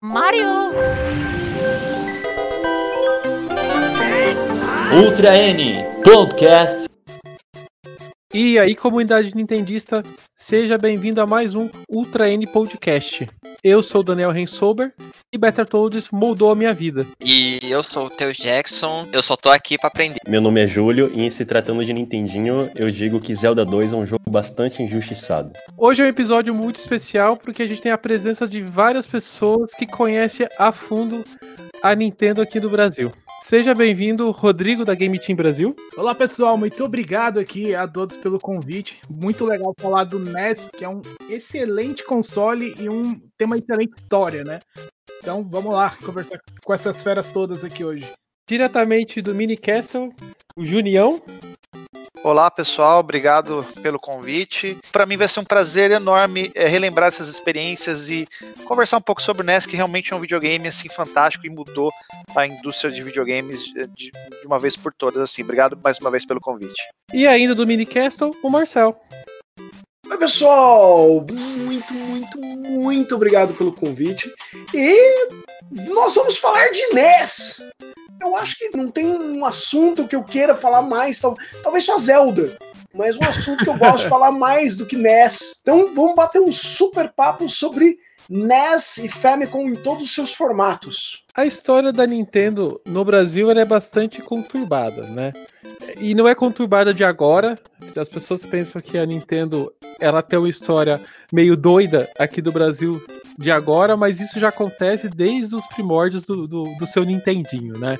Mario! Ultra N Podcast. E aí, comunidade nintendista, seja bem-vindo a mais um Ultra N Podcast. Eu sou o Daniel Rensober e Battletoads moldou a minha vida. E eu sou o Teus Jackson, eu só tô aqui pra aprender. Meu nome é Júlio e em se tratando de Nintendinho, eu digo que Zelda 2 é um jogo bastante injustiçado. Hoje é um episódio muito especial porque a gente tem a presença de várias pessoas que conhecem a fundo a Nintendo aqui do Brasil. Seja bem-vindo, Rodrigo da Game Team Brasil. Olá pessoal, muito obrigado aqui a todos pelo convite. Muito legal falar do NES, que é um excelente console e um tem uma excelente história, né? Então vamos lá conversar com essas feras todas aqui hoje. Diretamente do Mini Castle, o Junião. Olá pessoal, obrigado pelo convite. Para mim vai ser um prazer enorme é, relembrar essas experiências e conversar um pouco sobre o NES, que realmente é um videogame assim fantástico e mudou a indústria de videogames de, de uma vez por todas. Assim, obrigado mais uma vez pelo convite. E ainda do Mini Castle, o Marcel. Oi pessoal, muito, muito, muito obrigado pelo convite. E nós vamos falar de NES. Eu acho que não tem um assunto que eu queira falar mais, tal, talvez só Zelda, mas um assunto que eu gosto de falar mais do que NES. Então vamos bater um super papo sobre NES e Famicom em todos os seus formatos. A história da Nintendo no Brasil é bastante conturbada, né? E não é conturbada de agora. As pessoas pensam que a Nintendo ela tem uma história meio doida aqui do Brasil de agora, mas isso já acontece desde os primórdios do, do, do seu Nintendinho, né?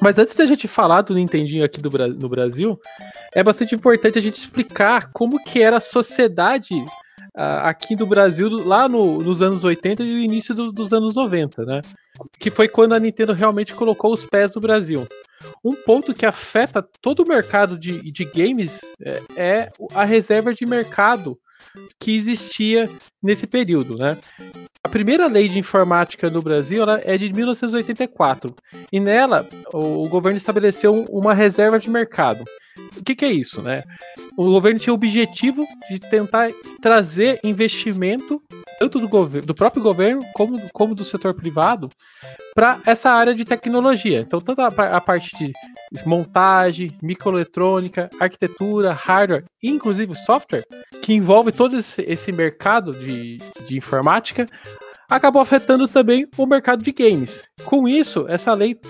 Mas antes da gente falar do Nintendinho aqui do, no Brasil, é bastante importante a gente explicar como que era a sociedade aqui do Brasil lá no, nos anos 80 e início do, dos anos 90, né? Que foi quando a Nintendo realmente colocou os pés no Brasil. Um ponto que afeta todo o mercado de, de games é, é a reserva de mercado que existia nesse período, né? A primeira lei de informática no Brasil é de 1984 e nela o governo estabeleceu uma reserva de mercado. O que, que, é isso, né? O governo tinha o objetivo de tentar trazer investimento tanto do, governo, do próprio governo como, como do setor privado para essa área de tecnologia. Então, tanto a, a, parte de montagem, microeletrônica, arquitetura, hardware inclusive software, que envolve todo esse, esse mercado de, de informática, acabou afetando também o mercado de games. Com isso, essa lei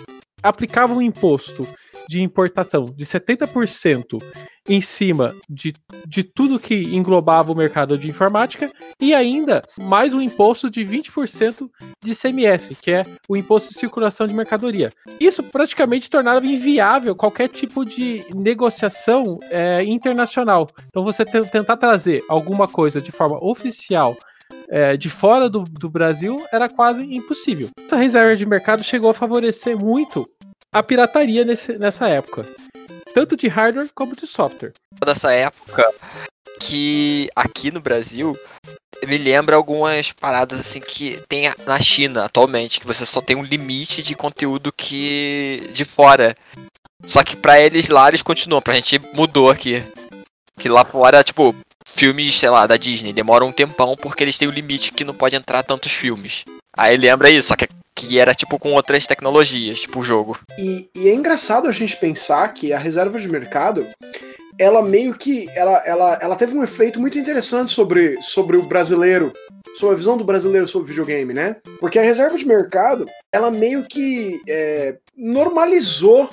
aplicava um imposto de importação de 70% em cima de, de tudo que englobava o mercado de informática e ainda mais um imposto de 20% de CMS, que é o imposto de circulação de mercadoria. Isso praticamente tornava inviável qualquer tipo de negociação é, internacional. Então você tentar trazer alguma coisa de forma oficial é, de fora do, do Brasil era quase impossível. Essa reserva de mercado chegou a favorecer muito a pirataria nesse, nessa época. Tanto de hardware como de software. Dessa época que aqui no Brasil me lembra algumas paradas assim que tem na China atualmente, que você só tem um limite de conteúdo que de fora. Só que para eles lá eles continuam, pra gente mudou aqui. Que lá fora, tipo, filmes, sei lá, da Disney, demoram um tempão porque eles têm o limite que não pode entrar tantos filmes. Aí lembra isso, só que que era tipo com outras tecnologias, tipo o jogo. E, e, é engraçado a gente pensar que a reserva de mercado, ela meio que, ela, ela, ela teve um efeito muito interessante sobre, sobre o brasileiro, sobre a visão do brasileiro sobre videogame, né? Porque a reserva de mercado, ela meio que é, normalizou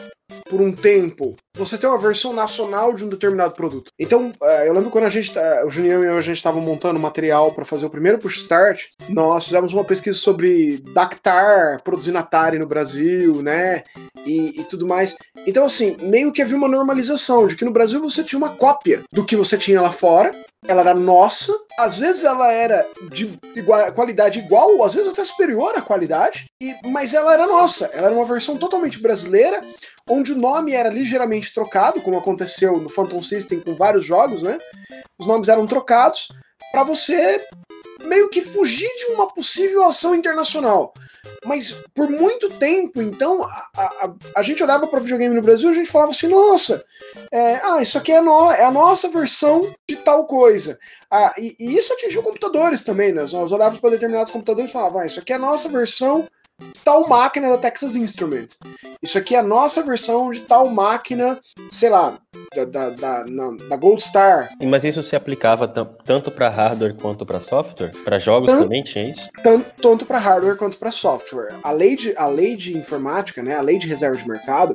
por um tempo você ter uma versão nacional de um determinado produto. Então, é, eu lembro quando a gente, tá, o Junião e eu, a gente estava montando material para fazer o primeiro push start, nós fizemos uma pesquisa sobre Dactar produzindo Atari no Brasil, né, e, e tudo mais. Então, assim, meio que havia uma normalização de que no Brasil você tinha uma cópia do que você tinha lá fora, ela era nossa, às vezes ela era de igual, qualidade igual, às vezes até superior à qualidade, e, mas ela era nossa, ela era uma versão totalmente brasileira, onde o nome era ligeiramente trocado, como aconteceu no Phantom System com vários jogos, né? Os nomes eram trocados para você meio que fugir de uma possível ação internacional. Mas por muito tempo, então, a, a, a gente olhava para videogame no Brasil e a gente falava assim: nossa, é, ah, isso aqui é, no, é, a nossa versão de tal coisa. Ah, e, e, isso atingiu computadores também, né? Nós olhávamos para determinados computadores e falávamos: ah, isso aqui é a nossa versão tal máquina da Texas Instrument. Isso aqui é a nossa versão de tal máquina, sei lá, da, da, da, da Gold Star. Mas isso se aplicava tanto para hardware quanto para software? Para jogos tanto, também tinha isso? Tanto, tanto para hardware quanto para software. A lei, de, a lei de informática, né, a lei de reserva de mercado,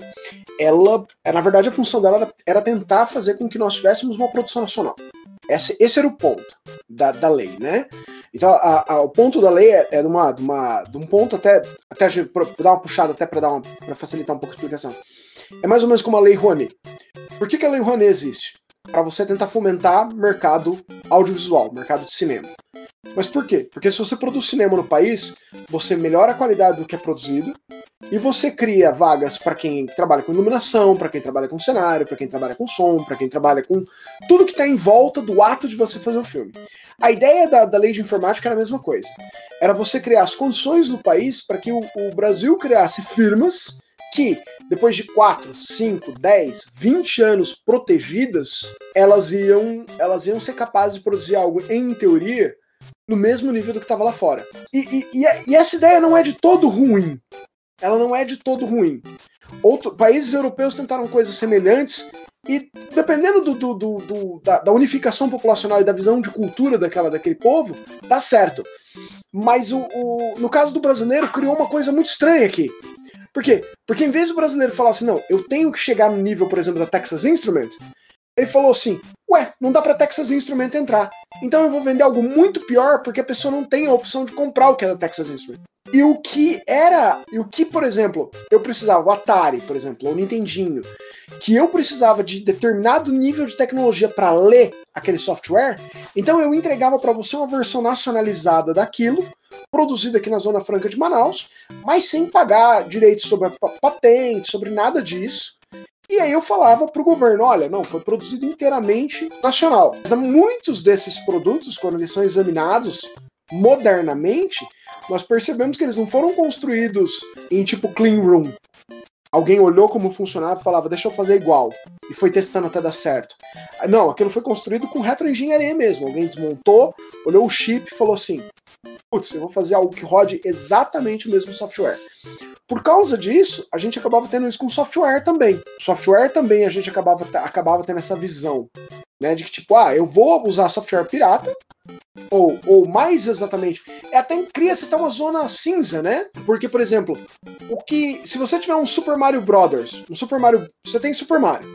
ela, na verdade, a função dela era, era tentar fazer com que nós tivéssemos uma produção nacional. Esse, esse era o ponto da, da lei, né? Então, a, a, o ponto da lei é, é de, uma, de, uma, de um ponto até, até vou dar uma puxada até para facilitar um pouco a explicação. É mais ou menos como a lei Rouanet. Por que, que a lei Rouanet existe? Para você tentar fomentar mercado audiovisual, mercado de cinema. Mas por quê? Porque se você produz cinema no país, você melhora a qualidade do que é produzido e você cria vagas para quem trabalha com iluminação, para quem trabalha com cenário, para quem trabalha com som, para quem trabalha com tudo que está em volta do ato de você fazer o filme. A ideia da, da lei de informática era a mesma coisa. Era você criar as condições no país para que o, o Brasil criasse firmas que, depois de 4, 5, 10, 20 anos protegidas, elas iam, elas iam ser capazes de produzir algo, em teoria, no mesmo nível do que estava lá fora. E, e, e, essa ideia não é de todo ruim. Ela não é de todo ruim. Outro, países europeus tentaram coisas semelhantes e dependendo do, do, do, da, da, unificação populacional e da visão de cultura daquela, daquele povo, dá certo. Mas o, o, no caso do brasileiro, criou uma coisa muito estranha aqui. Por quê? Porque em vez do brasileiro falar assim, não, eu tenho que chegar no nível, por exemplo, da Texas Instrument, ele falou assim: Ué, não dá para Texas Instrument entrar. Então eu vou vender algo muito pior porque a pessoa não tem a opção de comprar o que é da Texas Instrument. E o que era, e o que, por exemplo, eu precisava, o Atari, por exemplo, ou o Nintendinho, que eu precisava de determinado nível de tecnologia para ler aquele software, então eu entregava para você uma versão nacionalizada daquilo, produzida aqui na Zona Franca de Manaus, mas sem pagar direitos sobre a patente, sobre nada disso. E aí eu falava para o governo, olha, não, foi produzido inteiramente nacional. Muitos desses produtos, quando eles são examinados modernamente, nós percebemos que eles não foram construídos em tipo clean room. Alguém olhou como funcionava e falava, deixa eu fazer igual. E foi testando até dar certo. Não, aquilo foi construído com retroengenharia mesmo. Alguém desmontou, olhou o chip e falou assim: putz, eu vou fazer algo que rode exatamente o mesmo software. Por causa disso, a gente acabava tendo isso com software também. Software também a gente acabava, acabava tendo essa visão, né? De que, tipo, ah, eu vou usar software pirata, ou, ou mais exatamente, é até cria-se até uma zona cinza, né? Porque, por exemplo, o que. Se você tiver um Super Mario Brothers, um Super Mario. Você tem Super Mario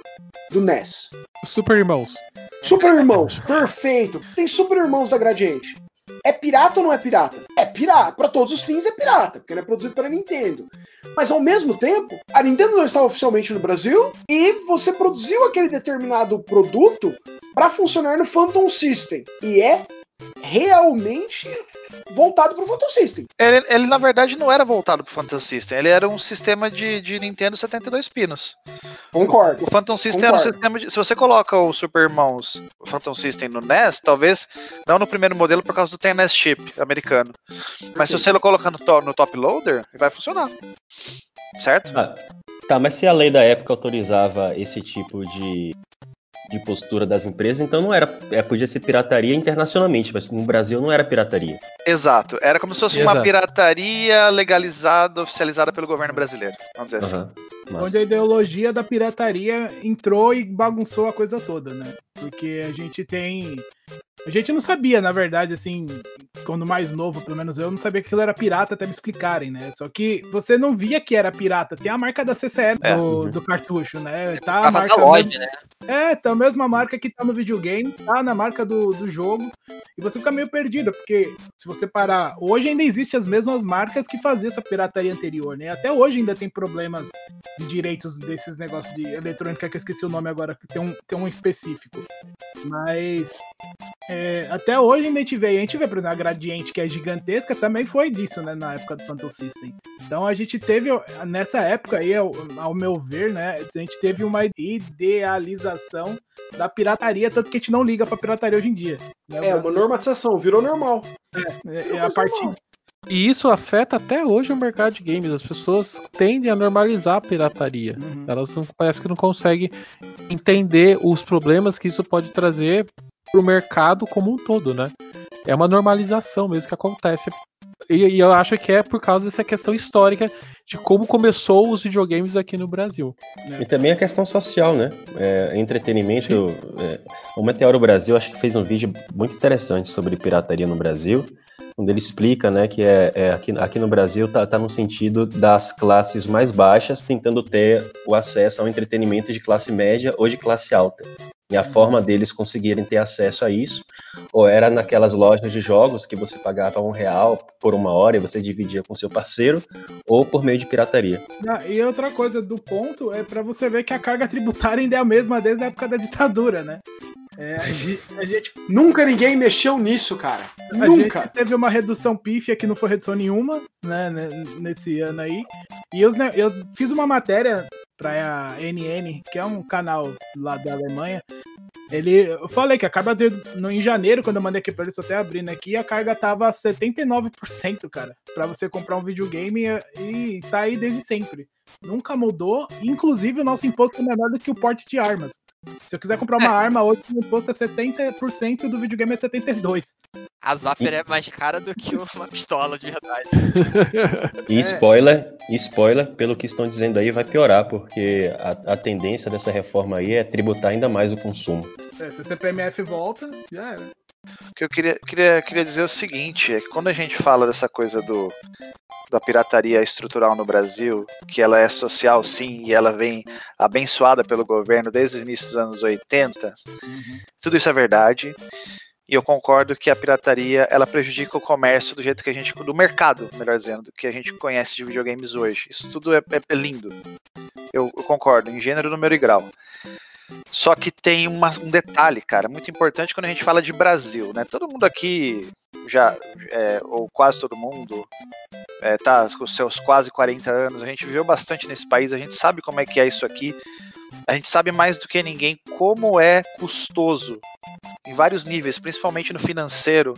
do NES. Super Irmãos. Super Irmãos, perfeito. Você tem Super Irmãos da Gradiente. É pirata ou não é pirata? É pirata. Para todos os fins é pirata, porque não é produzido para Nintendo. Mas ao mesmo tempo, a Nintendo não estava oficialmente no Brasil e você produziu aquele determinado produto para funcionar no Phantom System. E é realmente voltado pro Phantom System. Ele, ele, na verdade não era voltado pro Phantom System, ele era um sistema de, de Nintendo 72 pinos. Concordo. O, Phantom System Concordo. era um sistema de. Se você coloca o Super Irmãos o Phantom System no NES, talvez não no primeiro modelo por causa do TNS chip americano. Mas Sim. se você colocar no, to, no top loader, vai funcionar. Certo? Ah, tá, mas se a lei da época autorizava esse tipo de de postura das empresas, então não era. É, podia ser pirataria internacionalmente, mas no Brasil não era pirataria. Exato. Era como se fosse Exato. uma pirataria legalizada, oficializada pelo governo brasileiro. Vamos dizer uhum. assim. Mas... Onde a ideologia da pirataria entrou e bagunçou a coisa toda, né? Porque a gente tem a gente não sabia, na verdade, assim, quando mais novo, pelo menos eu, não sabia que aquilo era pirata até me explicarem, né? Só que você não via que era pirata. Tem a marca da CCE é. do, do, cartucho, né? Tá a marca. Loja, mesmo... né? É, tá a mesma marca que tá no videogame, tá na marca do, do jogo. E você fica meio perdido, porque se você parar. Hoje ainda existem as mesmas marcas que faziam essa pirataria anterior, né? Até hoje ainda tem problemas de direitos desses negócios de eletrônica que eu esqueci o nome agora, que tem um, tem um específico. Mas é, até hoje ainda a gente vê, a gente vê, por exemplo, a Gradiente, que é gigantesca, também foi disso, né, na época do Phantom System. Então a gente teve, nessa época aí, ao, ao meu ver, né, a gente teve uma idealização da pirataria, tanto que a gente não liga pra pirataria hoje em dia. né? É, uma normatização, virou normal. É, é a partir E isso afeta até hoje o mercado de games. As pessoas tendem a normalizar a pirataria. Uhum. Elas não, parece que não conseguem entender os problemas que isso pode trazer pro mercado como um todo, né? É uma normalização mesmo que acontece. E, e eu acho que é por causa dessa questão histórica de como começou os videogames aqui no Brasil. E também a questão social, né? É, entretenimento. é, o Meteoro Brasil acho que fez um vídeo muito interessante sobre pirataria no Brasil, onde ele explica, né, que é, é aqui, aqui no Brasil tá, tá no sentido das classes mais baixas tentando ter o acesso ao entretenimento de classe média ou de classe alta. E a forma deles conseguirem ter acesso a isso, ou era naquelas lojas de jogos que você pagava um real por uma hora e você dividia com seu parceiro, ou por meio de pirataria. Ah, e outra coisa do ponto é pra você ver que a carga tributária ainda é a mesma desde a época da ditadura, né? É, a, gente, a gente- Nunca ninguém mexeu nisso, cara. a Nunca. gente teve uma redução pífia que não foi redução nenhuma, né, né, nesse ano aí. E ne- eu fiz uma matéria pra NN, que é um canal lá da Alemanha. Ele, eu falei que a carga no, em janeiro, quando eu mandei aqui pra eles, até abrindo aqui, a carga tava 79%, cara, pra você comprar um videogame e tá aí desde sempre. Nunca mudou, inclusive o nosso imposto é menor do que o porte de armas. Se eu quiser comprar uma arma hoje, o imposto é 70% e o do videogame é 72%. A Zapper é mais cara do que uma pistola de verdade. E spoiler, e spoiler, pelo que estão dizendo aí, vai piorar, porque a, a tendência dessa reforma aí é tributar ainda mais o consumo. É, se a CPMF volta, já era. O que eu queria, queria, queria dizer é o seguinte, é que quando a gente fala dessa coisa do da pirataria estrutural no Brasil, que ela é social sim, e ela vem abençoada pelo governo desde o início dos anos 80, tudo isso é verdade. E eu concordo que a pirataria ela prejudica o comércio do jeito que a gente. do mercado, melhor dizendo, do que a gente conhece de videogames hoje. Isso tudo é, é- é lindo. Eu, eu concordo, em gênero, número e grau. Só que tem uma- um detalhe, cara, muito importante quando a gente fala de Brasil, né? Todo mundo aqui já, é, ou quase todo mundo, é, tá com seus quase 40 anos, a gente viveu bastante nesse país, a gente sabe como é que é isso aqui, a gente sabe mais do que ninguém como é custoso em vários níveis, principalmente no financeiro,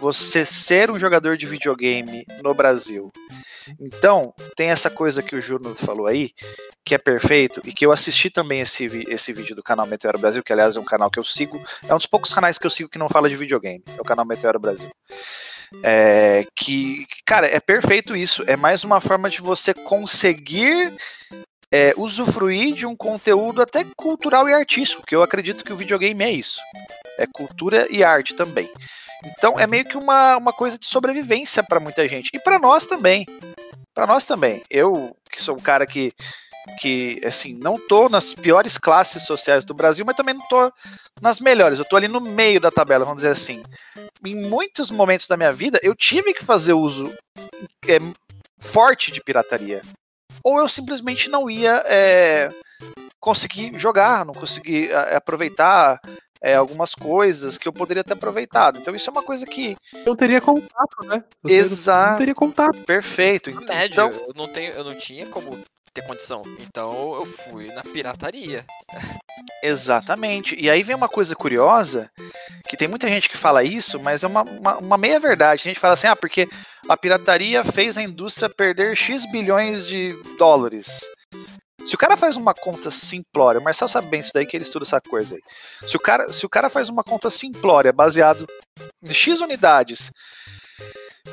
você ser um jogador de videogame no Brasil. Então, tem essa coisa que o Júnior falou aí, que é perfeito, e que eu assisti também esse, esse vídeo do canal Meteoro Brasil, que aliás é um canal que eu sigo, é um dos poucos canais que eu sigo que não fala de videogame, é o canal Meteoro Brasil. É, que, cara, é perfeito isso, é mais uma forma de você conseguir é, usufruir de um conteúdo até cultural e artístico, que eu acredito que o videogame é isso. É cultura e arte também. Então é meio que uma, uma coisa de sobrevivência para muita gente. E para nós também. Para nós também. Eu, que sou um cara que, que, assim, não tô nas piores classes sociais do Brasil, mas também não tô nas melhores. Eu tô ali no meio da tabela, vamos dizer assim. Em muitos momentos da minha vida, eu tive que fazer uso é, forte de pirataria. Ou eu simplesmente não ia é, conseguir jogar, não conseguir é, aproveitar é, algumas coisas que eu poderia ter aproveitado. Então isso é uma coisa que Não teria contato, né? Você Exato. Não teria contato. perfeito. Então, médio, eu não tenho, eu não tinha como ter condição. Então eu fui na pirataria. Exatamente. E aí vem uma coisa curiosa, que tem muita gente que fala isso, mas é uma, uma, uma meia verdade. A gente fala assim, ah, porque a pirataria fez a indústria perder X bilhões de dólares. Se o cara faz uma conta simplória, o Marcel sabe bem isso daí que ele estuda essa coisa aí. Se o cara, se o cara faz uma conta simplória baseado em X unidades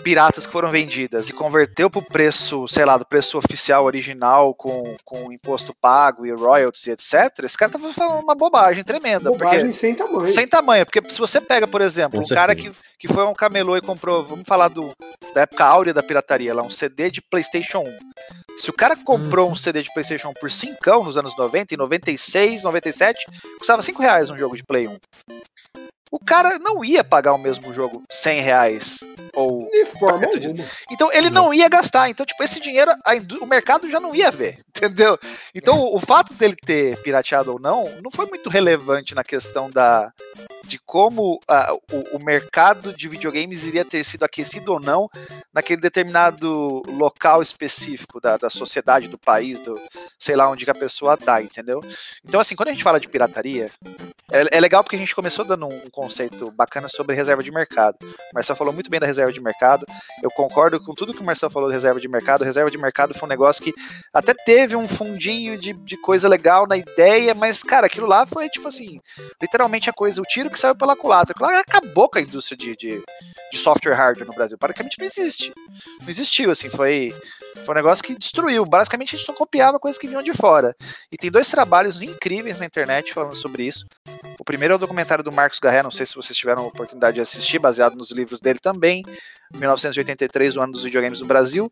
piratas que foram vendidas e converteu pro preço, sei lá, do preço oficial original com, com imposto pago e royalties e etc, esse cara tá falando uma bobagem tremenda. Bobagem porque, sem tamanho. sem tamanho, porque se você pega, por exemplo, Com um cara que, certeza. que foi a um camelô e comprou, vamos falar do, da época áurea da pirataria, lá, um CD de PlayStation 1. Se o cara comprou um CD de PlayStation 1 por 5 nos anos 90, em 96, 97, custava 5 reais um jogo de Play 1. O cara não ia pagar o mesmo jogo 100 reais. Ou De forma alguma. então ele não ia gastar. Então, tipo, esse dinheiro a indú- o mercado já não ia ver. Entendeu? Então, o fato dele ter pirateado ou não, não foi muito relevante na questão da de como ah, o, o mercado de videogames iria ter sido aquecido ou não naquele determinado local específico da, da sociedade, do país, do sei lá onde que a pessoa tá, entendeu? Então, assim, quando a gente fala de pirataria, é, é legal porque a gente começou dando um conceito bacana sobre reserva de mercado. O Marcelo falou muito bem da reserva de mercado. Eu concordo com tudo que o Marcelo falou da reserva de mercado. reserva de mercado foi um negócio que até teve um fundinho de, de coisa legal na ideia, mas, cara, aquilo lá foi tipo assim, literalmente a coisa, o tiro que saiu pela culatra. Acabou com a indústria de, de, de software hardware no Brasil. Praticamente não existe. Não existiu, assim, foi. Foi um negócio que destruiu. Basicamente, a gente só copiava coisas que vinham de fora. E tem dois trabalhos incríveis na internet falando sobre isso. O primeiro é o documentário do Marcos Garré, não sei se vocês tiveram a oportunidade de assistir, baseado nos livros dele também. 1983, o ano dos videogames no Brasil.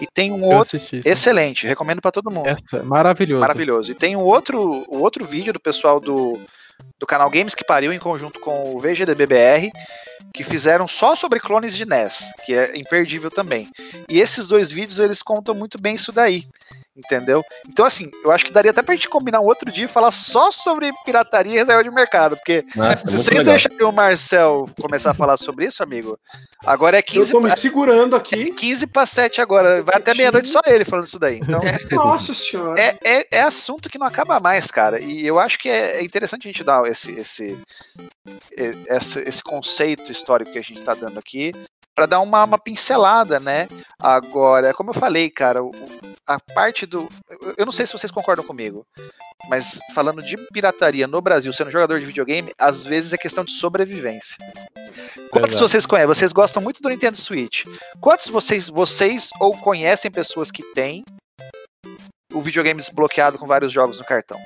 E tem um Eu outro. assisti. Excelente, recomendo para todo mundo. Essa, maravilhoso. Maravilhoso. E tem um outro, o outro vídeo do pessoal do, do canal Games que Pariu, em conjunto com o VGDBBR, que fizeram só sobre clones de NES, que é imperdível também. E esses dois vídeos, eles contam muito bem isso daí. Entendeu? Então, assim, eu acho que daria até pra gente combinar um outro dia e falar só sobre pirataria e reserva de mercado. Porque Nossa, se vocês legal. deixarem o Marcel começar a falar sobre isso, amigo, agora é Eu 15 tô me segurando aqui. 15 para 7 agora. Vai até meia-noite só ele falando isso daí. Então, Nossa senhora. é, é, é assunto que não acaba mais, cara. E eu acho que é, é interessante a gente dar esse, esse, esse, esse conceito histórico que a gente tá dando aqui para dar uma, uma pincelada, né? Agora, como eu falei, cara, a parte do. eu- Eu não sei se vocês concordam comigo, mas falando de pirataria no Brasil, sendo jogador de videogame, às vezes é questão de sobrevivência. Quantos Exato. vocês conhecem? Vocês gostam muito do Nintendo Switch. Quantos vocês, vocês ou conhecem pessoas que têm o videogame desbloqueado com vários jogos no cartão?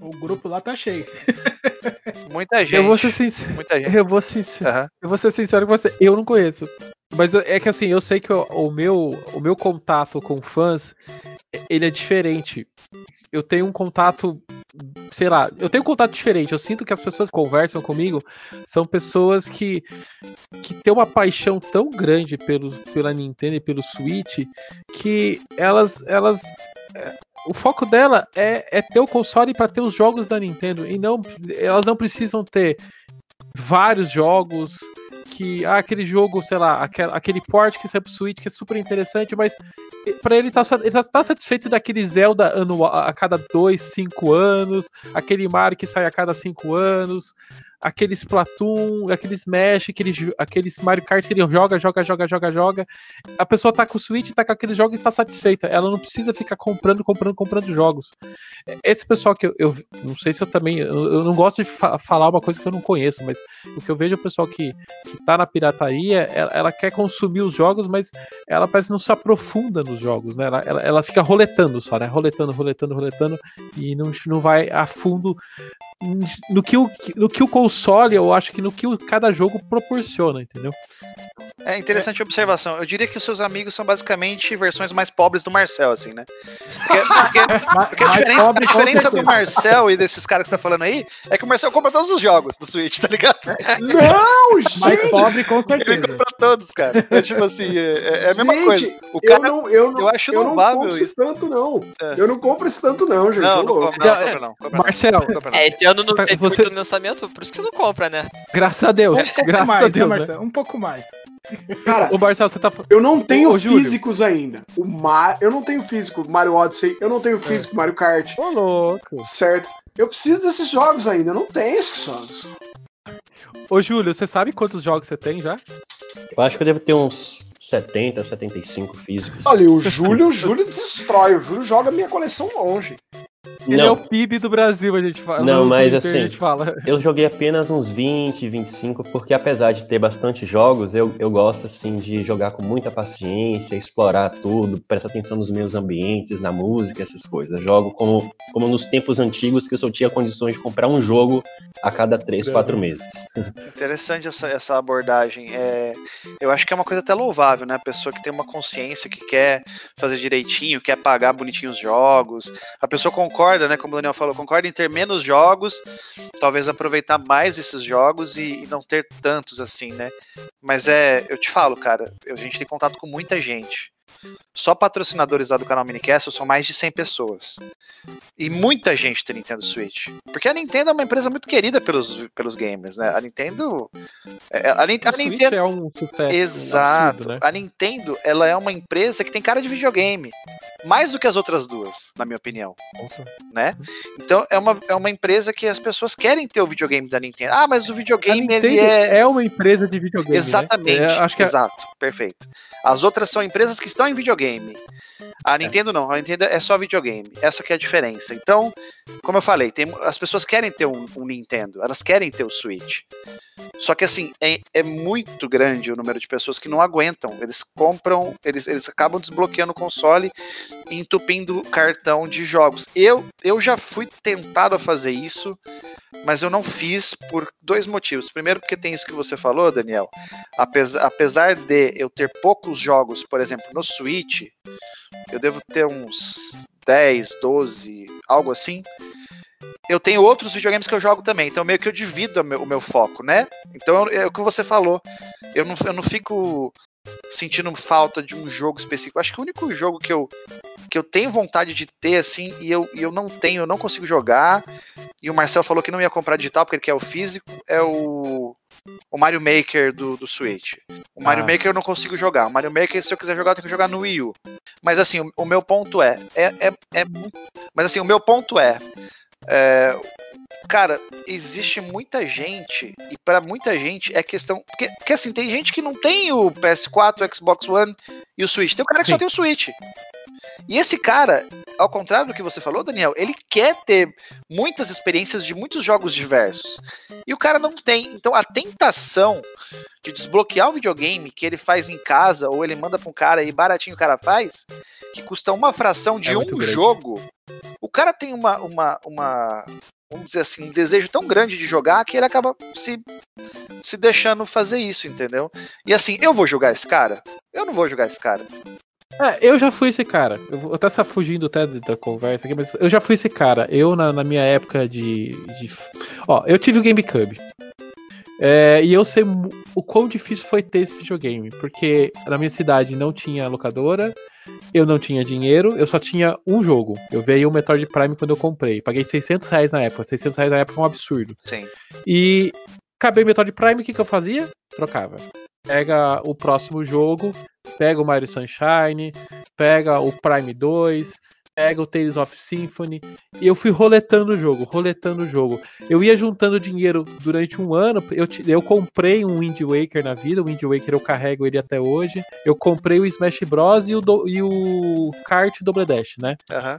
O grupo lá tá cheio. Muita gente. Eu vou ser sincero. Muita gente. Eu vou, sincero, Aham. eu vou ser sincero com você, eu não conheço. Mas é que assim, eu sei que o, o meu, o meu contato com fãs, ele é diferente. Eu tenho um contato, sei lá, eu tenho um contato diferente. Eu sinto que as pessoas que conversam comigo são pessoas que, que têm uma paixão tão grande pelo, pela Nintendo e pelo Switch que elas, elas o foco dela é, é ter o console para ter os jogos da Nintendo e não elas não precisam ter vários jogos que ah, aquele jogo, sei lá, aquele, aquele port que sai pro Switch que é super interessante, mas pra ele tá, ele tá, tá satisfeito daquele Zelda anual, a cada dois, cinco anos, aquele Mario que sai a cada cinco anos, aquele Splatoon, aquele Smash, aqueles, aqueles Mario Kart que ele joga, joga, joga, joga, joga. A pessoa tá com o Switch, tá com aquele jogo e tá satisfeita. Ela não precisa ficar comprando, comprando, comprando jogos. Esse pessoal que eu, eu não sei se eu também, eu, eu não gosto de fa- falar uma coisa que eu não conheço, mas o que eu vejo é o pessoal que, que tá na pirataria, ela, ela quer consumir os jogos, mas ela parece não se aprofunda nos jogos, né? Ela, ela, ela fica roletando só, né? Roletando, roletando, roletando e não, não vai a fundo no que, o, no que o console, eu acho que no que o, cada jogo proporciona, entendeu? É interessante a observação. Eu diria que os seus amigos são basicamente versões mais pobres do Marcel, assim, né? Porque, porque- porque a mais diferença, a diferença do. Marcel e desses caras que você tá falando aí é que o Marcel compra todos os jogos do Switch, tá ligado? Não, Mais gente! pobre, com Ele certeza. compra todos, cara. É tipo assim, é, é a mesma Gente, coisa. O Eu cara. não, eu não, eu acho eu não compro isso. esse tanto, não. É. Eu não compro esse tanto, não, gente. Não, não compra, não, compra não. compra não, Marcel, não. É, esse ano não tá- teve você- muito lançamento, por isso que você não compra, né? Graças a Deus, Um pouco graças mais, a né, Deus, né? Marcelo? Um pouco mais. Cara, Ô Marcelo, você tá eu não tenho Ô, Júlio. físicos ainda. O Mar... Eu não tenho físico Mario Odyssey, eu não tenho físico Mario Kart, Ô louco. certo? Eu preciso desses jogos ainda, eu não tenho esses jogos. Ô Júlio, você sabe quantos jogos você tem já? Eu acho que eu devo ter uns 70, 75 físicos. Olha, o Júlio, o Júlio destrói, o Júlio joga minha coleção longe. Ele é o PIB do Brasil, a gente fala. Não, mas Twitter assim, A gente fala. eu joguei apenas uns 20, 25, porque apesar de ter bastante jogos, eu, eu gosto assim de jogar com muita paciência, explorar tudo, prestar atenção nos meus ambientes, na música, essas coisas. Jogo como, como nos tempos antigos que eu só tinha condições de comprar um jogo a cada 3, 4 meses. Interessante essa, essa abordagem. É, eu acho que é uma coisa até louvável, né? A pessoa que tem uma consciência, que quer fazer direitinho, quer pagar bonitinho os jogos. A pessoa concorda, né? Como o Daniel falou, concorda em ter menos jogos, talvez aproveitar mais esses jogos e, e não ter tantos assim, né? Mas é, eu te falo, cara, a gente tem contato com muita gente. Só patrocinadores lá do canal Minicast são mais de 100 pessoas. E muita gente tem Nintendo Switch. Porque a Nintendo é uma empresa muito querida pelos, pelos gamers, né? A Nintendo. é- A, a O Switch Nintendo. é um sucesso Exato. absurdo, né? A Nintendo, ela é uma empresa que tem cara de videogame. Mais do que as outras duas, na minha opinião, né? Então é uma, é uma empresa que as pessoas querem ter o videogame da Nintendo. Ah, mas o A videogame ele é é uma empresa de videogame. né? Exatamente. É, acho que a- Exato. Perfeito. As outras são empresas que estão em videogame. A Nintendo não. A Nintendo é só videogame. Essa que é a diferença. Então, como eu falei, tem, as pessoas querem ter um, um Nintendo. Elas querem ter o Switch. Só que assim, é, é muito grande o número de pessoas que não aguentam. Eles compram, eles, eles acabam desbloqueando o console entupindo cartão de jogos. Eu, eu já fui tentado a fazer isso, mas eu não fiz por dois motivos. Primeiro, porque tem isso que você falou, Daniel. Apesar, apesar de eu ter poucos jogos, por exemplo, no Switch, eu devo ter uns 10, 12, algo assim. Eu tenho outros videogames que eu jogo também, então meio que eu divido o meu, o meu foco, né? Então é o que você falou. Eu não, eu não fico sentindo falta de um jogo específico. Acho que o único jogo que eu, que eu tenho vontade de ter, assim, e eu, e eu não tenho, eu não consigo jogar, e o Marcel falou que não ia comprar digital porque ele quer o físico, é o, o Mario Maker do, do Switch. O Mario Ah. Maker eu não consigo jogar. O Mario Maker, se eu quiser jogar, eu tenho que jogar no Wii U. Mas assim, o, o meu ponto é, é, é, é Mas assim, o meu ponto é. É, Cara, existe muita gente, e pra muita gente é questão. Porque, porque assim, tem gente que não tem o PS4, o Xbox One e o Switch. Tem o cara que só Sim. tem o Switch. E esse cara, ao contrário do que você falou, Daniel, ele quer ter muitas experiências de muitos jogos diversos. E o cara não tem. Então a tentação de desbloquear o videogame que ele faz em casa, ou ele manda pra um cara e baratinho o cara faz, que custa uma fração de É um jogo, o cara tem uma, uma, uma. Vamos dizer assim, um desejo tão grande de jogar que ele acaba se, se deixando fazer isso, entendeu? E assim, eu vou jogar esse cara? Eu não vou jogar esse cara. É, eu já fui esse cara. Eu vou até fugindo até da conversa aqui, mas eu já fui esse cara. Eu, na, na minha época de, de- Ó, eu tive o GameCube. É, e eu sei o quão difícil foi ter esse videogame. Porque na minha cidade não tinha locadora, eu não tinha dinheiro, eu só tinha um jogo. Eu veio o Metroid Prime quando eu comprei. Paguei 600 reais na época. 600 reais na época é um absurdo. Sim. E acabei o Metroid Prime, o que, que eu fazia? Trocava. Pega o próximo jogo, pega o Mario Sunshine, pega o Prime 2, pega o Tales of Symphony. E eu fui roletando o jogo, roletando o jogo. Eu ia juntando dinheiro durante um ano. Eu, eu comprei um Wind Waker na vida, o Wind Waker eu carrego ele até hoje. Eu comprei o Smash Bros. e o, do- e o Kart Double Dash, né? Aham.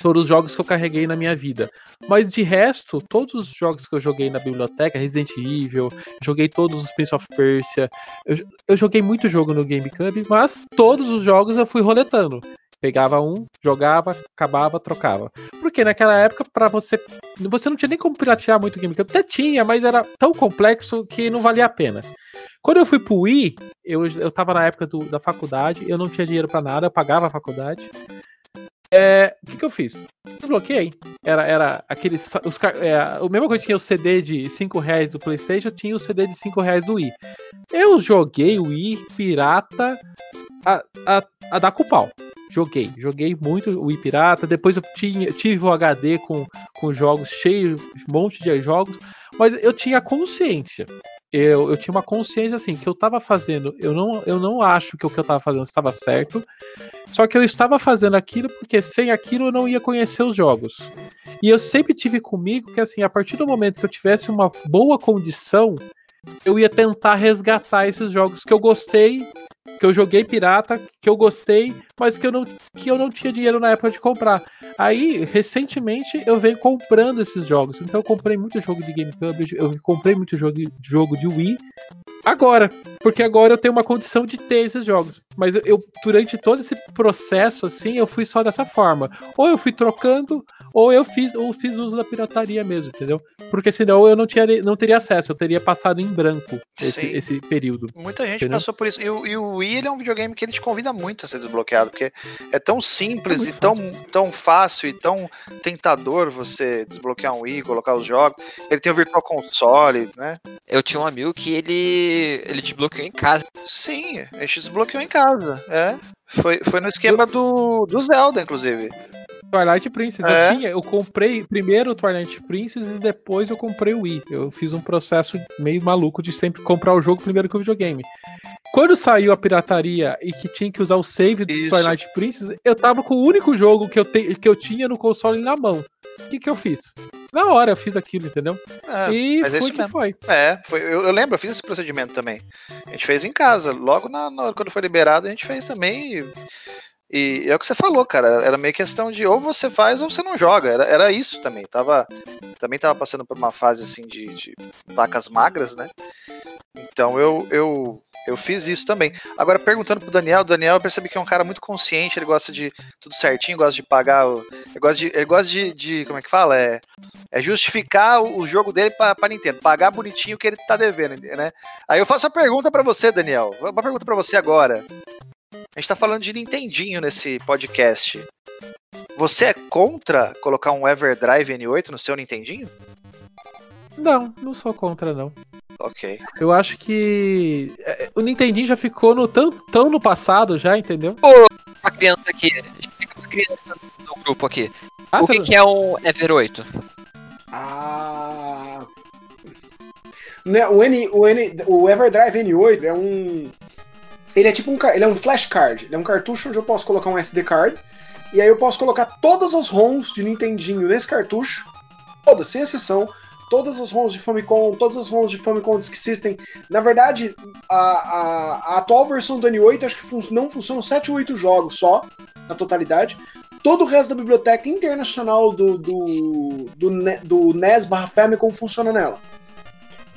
foram os jogos que eu carreguei na minha vida. Mas de resto, todos os jogos que eu joguei na biblioteca, Resident Evil, joguei todos os Prince of Persia, eu, eu joguei muito jogo no GameCube, mas todos os jogos eu fui roletando. Pegava um, jogava, acabava, trocava. Porque naquela época, pra você. Você não tinha nem como piratear muito o GameCube. Até tinha, mas era tão complexo que não valia a pena. Quando eu fui pro Wii, eu, eu tava na época do- da faculdade, eu não tinha dinheiro pra nada, eu pagava a faculdade. É, o que, que eu fiz? Eu bloqueei. Era, era aquele. Os, é, a mesma coisa que tinha o CD de 5 reais do PlayStation, tinha o CD de 5 reais do Wii. Eu joguei o Wii pirata a, a, a dar com o pau. Joguei, joguei muito o Wii pirata. Depois eu tinha, tive o HD com, com jogos cheios, um monte de jogos. Mas eu tinha consciência. Eu, eu tinha uma consciência assim, que eu tava fazendo. Eu não, eu não acho que o que eu tava fazendo estava certo. Só que eu estava fazendo aquilo porque sem aquilo eu não ia conhecer os jogos. E eu sempre tive comigo que, assim, a partir do momento que eu tivesse uma boa condição, eu ia tentar resgatar esses jogos que eu gostei, que eu joguei pirata, que eu gostei, mas que eu não, que eu não tinha dinheiro na época de comprar. Aí, recentemente, eu venho comprando esses jogos. Então, eu comprei muito jogo de GameCube, eu comprei muito jogo jogo de Wii. Agora, porque agora eu tenho uma condição de ter esses jogos. Mas eu, durante todo esse processo, assim, eu fui só dessa forma. Ou eu fui trocando, ou eu fiz, ou fiz uso da pirataria mesmo, entendeu? Porque senão eu não, tinha, não teria acesso, eu teria passado em branco esse, esse período. Muita gente Entendeu? passou por isso. E, o- e o Wii ele é um videogame que ele te convida muito a ser desbloqueado, porque é tão simples É e tão, tão fácil e tão tentador você desbloquear um Wii, colocar os jogos. Ele tem o Virtual Console, né? Eu tinha um amigo que ele. Ele desbloqueou em casa. Sim, a gente desbloqueou em casa. É. Foi, foi no esquema do, do Zelda, inclusive. Twilight Princess. É. Eu tinha, eu comprei primeiro o Twilight Princess e depois eu comprei o Wii. Eu fiz um processo meio maluco de sempre comprar o jogo primeiro que o videogame. Quando saiu a pirataria e que tinha que usar o save do Isso. Twilight Princess, eu tava com o único jogo que eu, te, que eu tinha no console na mão. O que, que eu fiz? Na hora eu fiz aquilo, entendeu? É, e mas é foi isso que mesmo. foi. É, foi, eu, eu lembro, eu fiz esse procedimento também. A gente fez em casa, logo na, na- quando foi liberado, a gente fez também. E, e é o que você falou, cara. Era meio questão de ou você faz ou você não joga. Era, era isso também. Tava, também tava passando por uma fase assim de, de vacas magras, né? Então eu, eu, eu fiz isso também. Agora, perguntando pro Daniel, o Daniel eu percebi que é um cara muito consciente, ele gosta de tudo certinho, gosta de pagar. Ele gosta de. Ele gosta de, de- como é que fala? É, é justificar o, o jogo dele pra, pra Nintendo, pagar bonitinho o que ele tá devendo, né? Aí eu faço a pergunta pra você, Daniel. Uma pergunta pra você agora. A gente tá falando de Nintendinho nesse podcast. Você é contra colocar um Everdrive N8 no seu Nintendinho? Não, não sou contra, não. Ok. Eu acho que é, o Nintendinho já ficou no, tão, tão no passado já, entendeu? Uma criança aqui. Explica pra criança no grupo aqui. Ah, o você que, não- que é um Ever 8? Ah. Né, o, N, o, N, o Everdrive N8 é um. Ele é tipo um, ele é um flashcard. Ele é um cartucho onde eu posso colocar um SD card. E aí eu posso colocar todas as ROMs de Nintendinho nesse cartucho. Todas, sem exceção. Todas as ROMs de Famicom, todas as ROMs de Famicom Disk System. Na verdade, a, a, a atual versão do N8 acho que fun- não funcionam 7 ou 8 jogos só, na totalidade. Todo o resto da biblioteca internacional do, do, do, Ne- do NES barra Famicom funciona nela.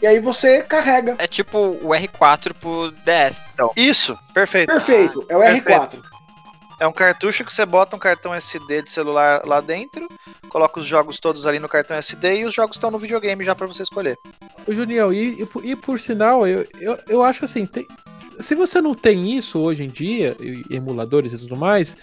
E aí você carrega. É tipo o R4 pro DS. Então, Isso, perfeito. Perfeito, é o Perfeito. R4. É um cartucho que você bota um cartão SD de celular lá dentro, coloca os jogos todos ali no cartão SD e os jogos estão no videogame já pra você escolher. Ô, Junião, e, e por- e por sinal, eu, eu, eu acho assim, tem- se você não tem isso hoje em dia, emuladores e tudo mais,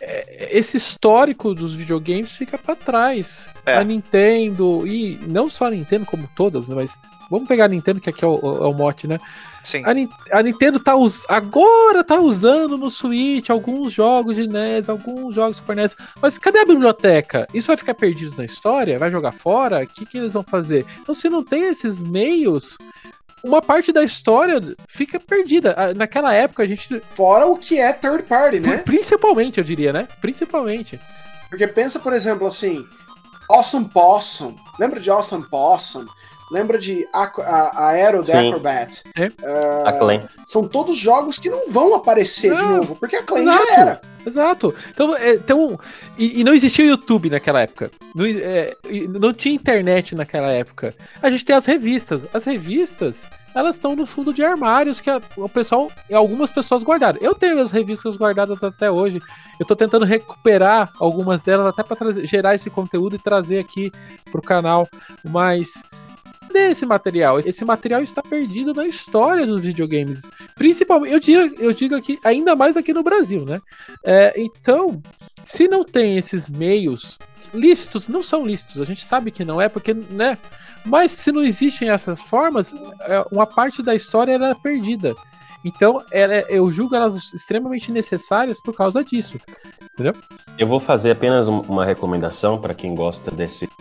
é, esse histórico dos videogames fica pra trás. É. A Nintendo, e não só a Nintendo, como todas, né, mas vamos pegar a Nintendo, que aqui é o, é o mote, né? Sim. A, a Nintendo tá us- agora tá usando no Switch alguns jogos de NES, alguns jogos Super NES. Mas cadê a biblioteca? Isso vai ficar perdido na história? Vai jogar fora? O que, que eles vão fazer? Então, se não tem esses meios, uma parte da história fica perdida. Naquela época, a gente. Fora o que é third party, né? Principalmente, eu diria, né? Principalmente. Porque pensa, por exemplo, assim, Awesome Possum. Lembra de Awesome Possum? Lembra de Aqu- a, Aero the Sim. Acrobat? É. A Clan. São todos jogos que não vão aparecer de novo, porque a Clay exato. já era. Exato. Então, é, então e, e não existia o YouTube naquela época. Não, é, não tinha internet naquela época. A gente tem as revistas. As revistas, elas estão no fundo de armários que a- o pessoal, algumas pessoas guardaram. Eu tenho as revistas guardadas até hoje. Eu tô tentando recuperar algumas delas até para gerar esse conteúdo e trazer aqui pro canal. Mas cadê esse material? Esse material está perdido na história dos videogames. Principalmente, eu digo, eu digo aqui, ainda mais aqui no Brasil, né? É, então, se não tem esses meios lícitos, não são lícitos, a gente sabe que não é, porque, né? Mas se não existem essas formas, é, uma parte da história era perdida. Então, ela- eu julgo elas extremamente necessárias por causa disso. Eu vou fazer apenas um- uma recomendação para quem gosta desse, de-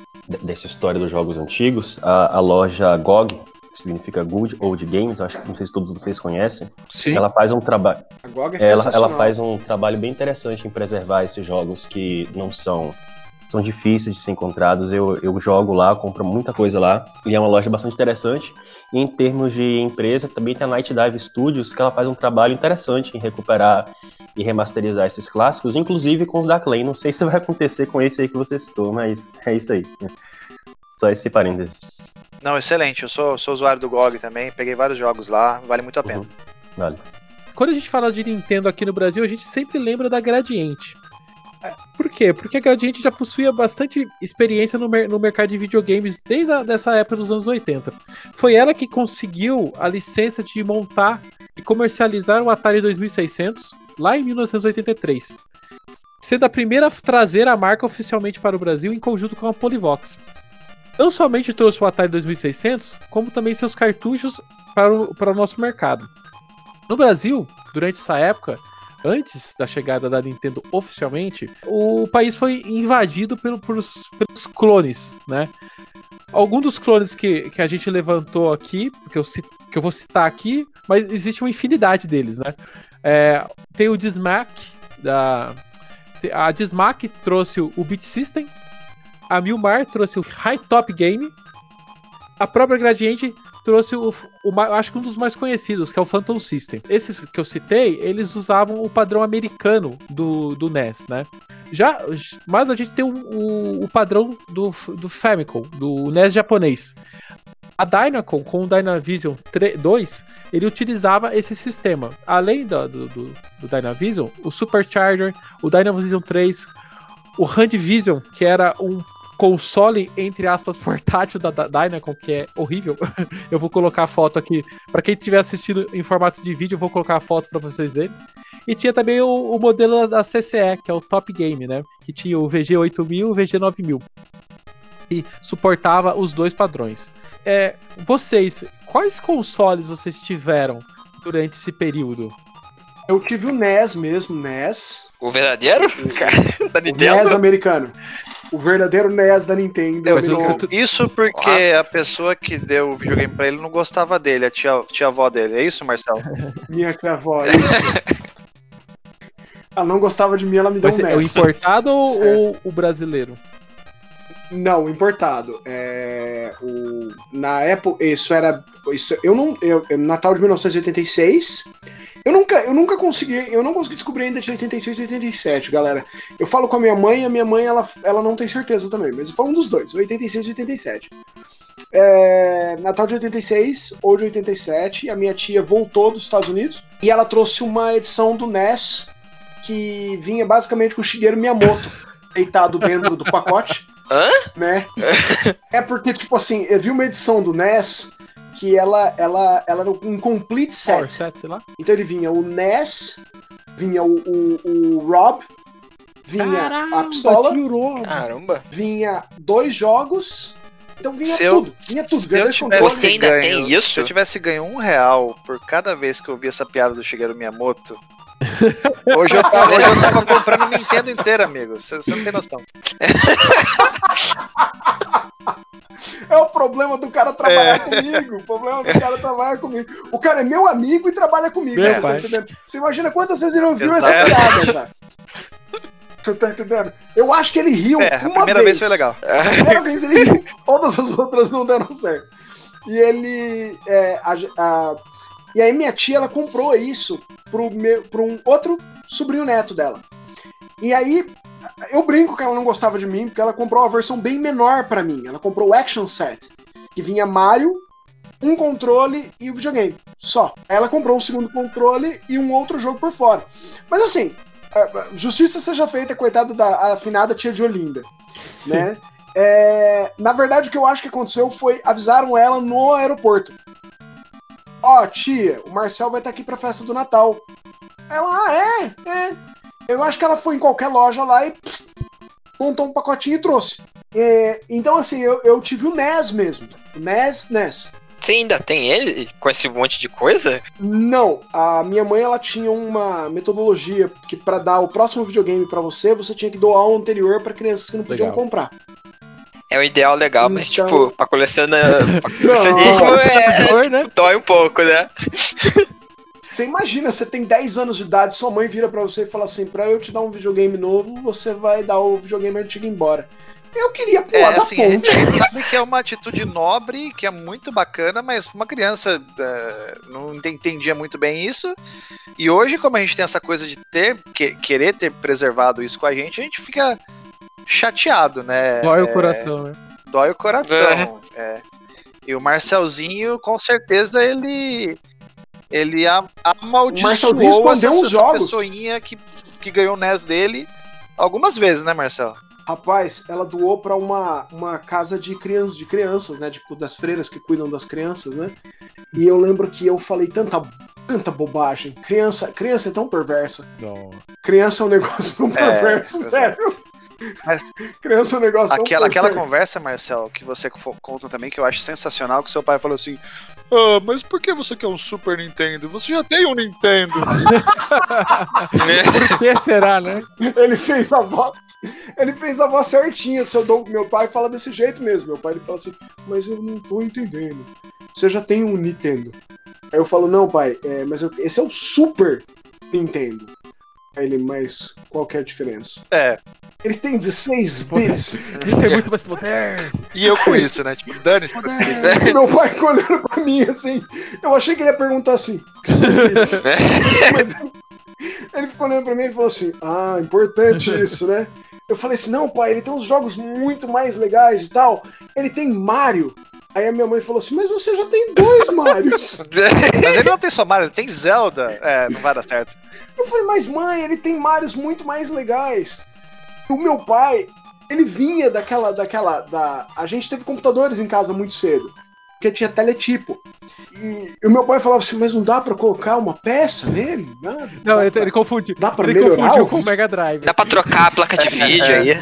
dessa história dos jogos antigos. A, a loja GOG, que significa Good Old Games, acho que não sei se todos vocês conhecem. Sim. Ela faz um trabalho. É Ela, ela faz um trabalho bem interessante em preservar esses jogos que não são são difíceis de ser encontrados. Eu, eu jogo lá, compro muita coisa lá e é uma loja bastante interessante. E em termos de empresa, também tem a Night Dive Studios, que ela faz um trabalho interessante em recuperar e remasterizar esses clássicos, inclusive com os da Clay. Não sei se vai acontecer com esse aí que você citou, mas é isso aí. Só esse parênteses. Não, excelente. Eu sou, sou usuário do GOG também, peguei vários jogos lá, vale muito a pena. Uhum. Vale. Quando a gente fala de Nintendo aqui no Brasil, a gente sempre lembra da Gradiente. Por quê? Porque a Gradiente já possuía bastante experiência no, mer- no mercado de videogames desde a, dessa época dos anos 80. Foi ela que conseguiu a licença de montar e comercializaram o Atari 2600 lá em 1983, sendo a primeira a trazer a marca oficialmente para o Brasil em conjunto com a Polivox. Não somente trouxe o Atari 2600, como também seus cartuchos para o, para o nosso mercado. No Brasil, durante essa época, antes da chegada da Nintendo oficialmente, o país foi invadido pelo, pelos, pelos clones, né? Alguns dos clones que, que a gente levantou aqui, que eu, que eu vou citar aqui, mas existe uma infinidade deles, né? É, tem o Dismac, da, a Dismac trouxe o Beat System, a Milmar trouxe o High Top Game, a própria Gradiente trouxe o, o, acho que um dos mais conhecidos, que é o Phantom System. Esses que eu citei, eles usavam o padrão americano do, do NES, né? Já, mas a gente tem o, o, o padrão do, do Famicom, do NES japonês. A Dynacon, com o Dynavision 3, 2, ele utilizava esse sistema. Além do, do, do, Dynavision, o Supercharger, o Dynavision 3, o Handvision, que era um console, entre aspas, portátil da, Dynacon, que é horrível. eu vou colocar a foto aqui. para quem estiver assistindo em formato de vídeo, eu vou colocar a foto para vocês verem. E tinha também o, o, modelo da CCE, que é o Top Game, né? Que tinha o VG8000 e o VG9000. E suportava os dois padrões. É, vocês, quais consoles vocês tiveram durante esse período? Eu tive o NES mesmo, NES. O verdadeiro? da Nintendo? O NES americano. O verdadeiro NES da Nintendo. Eu, isso porque Nossa. a pessoa que deu o videogame pra ele não gostava dele, a tia, tia avó dele. É isso, Marcelo? Minha tia avó, é isso. ela não gostava de mim, ela me deu Mas um NES. O importado ou o brasileiro? Não, o importado. É, o, na época, isso era. Isso, eu não. Eu, Natal de 1986. Eu nunca, eu nunca consegui, eu não consegui descobrir ainda de 86 e 87, galera. Eu falo com a minha mãe, a minha mãe ela, ela não tem certeza também, mas foi um dos dois, 86 e 87. É, Natal de 86 ou de 87, a minha tia voltou dos Estados Unidos e ela trouxe uma edição do NES que vinha basicamente com o Shigeru Miyamoto deitado dentro do pacote. Hã? Né? É porque, tipo assim, eu vi uma edição do NES que ela, ela, ela era um complete set. set então ele vinha o NES, vinha o, o, o Rob, vinha Caramba, a pistola, Caramba. vinha dois jogos. Então vinha se tudo, vinha tudo. Se eu tivesse Você ainda ganho, tem isso? Se eu tivesse ganho um real por cada vez que eu vi essa piada do Shigeru Miyamoto, hoje, eu tava, hoje eu tava comprando Nintendo inteira, amigo. Você não tem noção. É o problema do cara trabalhar é. comigo. O problema do cara trabalhar comigo. O cara é meu amigo e trabalha comigo. Você, tá entendendo? você imagina quantas vezes ele ouviu essa piada, cara? Você tá entendendo? Eu acho que ele riu é, uma a primeira vez. vez foi legal. A primeira vez ele riu. Todas as outras não deram certo. E ele. É, a, a, e aí minha tia ela comprou isso pro, meu, pro um outro sobrinho neto dela. E aí eu brinco que ela não gostava de mim, porque ela comprou uma versão bem menor para mim. Ela comprou o Action Set, que vinha Mario, um controle e o videogame. Só. Ela comprou um segundo controle e um outro jogo por fora. Mas assim, justiça seja feita, coitada da afinada tia de Olinda. Né? é, na verdade, o que eu acho que aconteceu foi avisaram ela no aeroporto. Ó, oh, tia, o Marcel vai estar tá aqui pra festa do Natal. Ela, ah, é? É. Eu acho que ela foi em qualquer loja lá e montou um pacotinho e trouxe. É, então, assim, eu, eu tive o NES mesmo. O NES, NES. Você ainda tem ele com esse monte de coisa? Não, a minha mãe ela tinha uma metodologia que para dar o próximo videogame para você, você tinha que doar o anterior para crianças que não podiam legal. comprar. É um ideal legal, então... mas tipo, pra colecionar, pra colecionismo não, é, é, né? dói um pouco, né? Você imagina, você tem 10 anos de idade, sua mãe vira para você e fala assim: pra eu te dar um videogame novo, você vai dar o videogame antigo embora. Eu queria pular é, da assim, ponte. A gente sabe que é uma atitude nobre, que é muito bacana, mas uma criança uh, não entendia muito bem isso. E hoje, como a gente tem essa coisa de ter, que, querer ter preservado isso com a gente, a gente fica chateado, né? Dói é, o coração, né? Dói o coração. É. É. E o Marcelzinho, com certeza, ele ele amaldiçoou essa, essa jogos. pessoinha que, que ganhou o NES dele algumas vezes, né, Marcelo? Rapaz, ela doou para uma, uma casa de crianças, de crianças, né? Tipo, das freiras que cuidam das crianças, né? E eu lembro que eu falei tanta Tanta bobagem. Criança, criança é tão perversa. Não. Criança é um negócio tão perverso, exato. velho. Mas Criança um negócio tão aquela, aquela conversa, Marcel, que você conta também, que eu acho sensacional, que seu pai falou assim. Ah, mas por que você quer um Super Nintendo? Você já tem um Nintendo. Por que será, né? Ele fez a voz. Ele fez a voz certinha. Seu dom- meu pai fala desse jeito mesmo. Meu pai ele fala assim, mas eu não tô entendendo. Você já tem um Nintendo. Aí eu falo, não, pai, é, mas eu- esse é o Super Nintendo. Ele, mas qual que é a diferença? É, Ele tem 16 bits. Ele tem muito mais poder. e eu com isso, né? Tipo, dane-se. Meu pai ficou olhando pra mim assim. Eu achei que ele ia perguntar assim, o que são bits? Mas ele ficou olhando pra mim e falou assim: Ah, importante isso, né? Eu falei assim: Não, pai, ele tem uns jogos muito mais legais e tal. Ele tem Mario. Aí a minha mãe falou assim: Mas você já tem dois Marios. Mas ele não tem só Mario, ele tem Zelda. É, não vai dar certo. Eu falei: Mas mãe, ele tem Marios muito mais legais. O meu pai, ele vinha daquela. daquela da... A gente teve computadores em casa muito cedo. Porque tinha teletipo. E, e o meu pai falava assim: Mas não dá pra colocar uma peça nele? Não, Dá ele, pra- ele confundiu. Dá pra Ele melhorar confundiu o com o? Mega Drive. Dá pra trocar a placa de vídeo aí.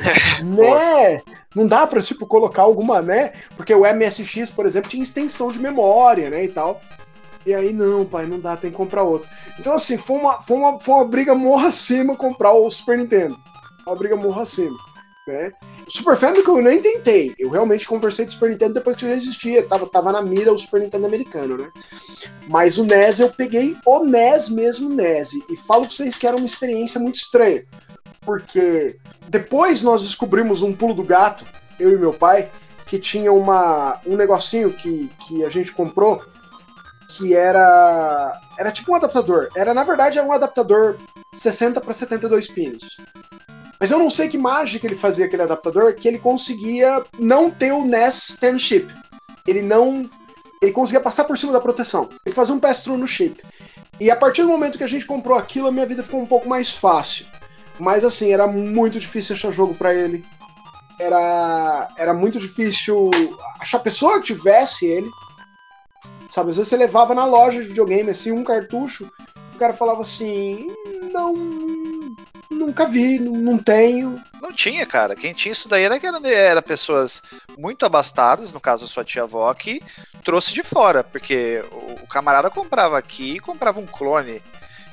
Né? Não dá pra, tipo, colocar alguma, né? Porque o MSX, por exemplo, tinha extensão de memória, né, e tal. E aí, não, pai, não dá, tem que comprar outro. Então, assim, foi uma, foi uma, foi uma briga morra acima comprar o Super Nintendo. Uma briga morra acima, né? Super Famicom eu nem tentei. Eu realmente conversei do Super Nintendo depois que já existia. Tava, tava na mira o Super Nintendo americano, né? Mas o NES eu peguei o NES mesmo, NES. E falo pra vocês que era uma experiência muito estranha. Porque depois nós descobrimos um pulo do gato, eu e meu pai, que tinha uma, um negocinho que, que a gente comprou que era era tipo um adaptador. Era na verdade era um adaptador 60 para 72 pinos. Mas eu não sei que mágica ele fazia aquele adaptador que ele conseguia não ter o NES 10 chip. Ele não ele conseguia passar por cima da proteção. Ele fazia um pass-through no chip. E a partir do momento que a gente comprou aquilo, a minha vida ficou um pouco mais fácil. Mas assim, era muito difícil achar jogo pra ele. Era, era muito difícil achar pessoa que tivesse ele. Sabe, às vezes você levava na loja de videogame assim um cartucho, o cara falava assim: "Não, nunca vi, não, tenho". Não tinha, cara. Quem tinha isso daí era, era, era pessoas muito abastadas, no caso sua tia-avó, que trouxe de fora, porque o, o camarada comprava aqui e comprava um clone.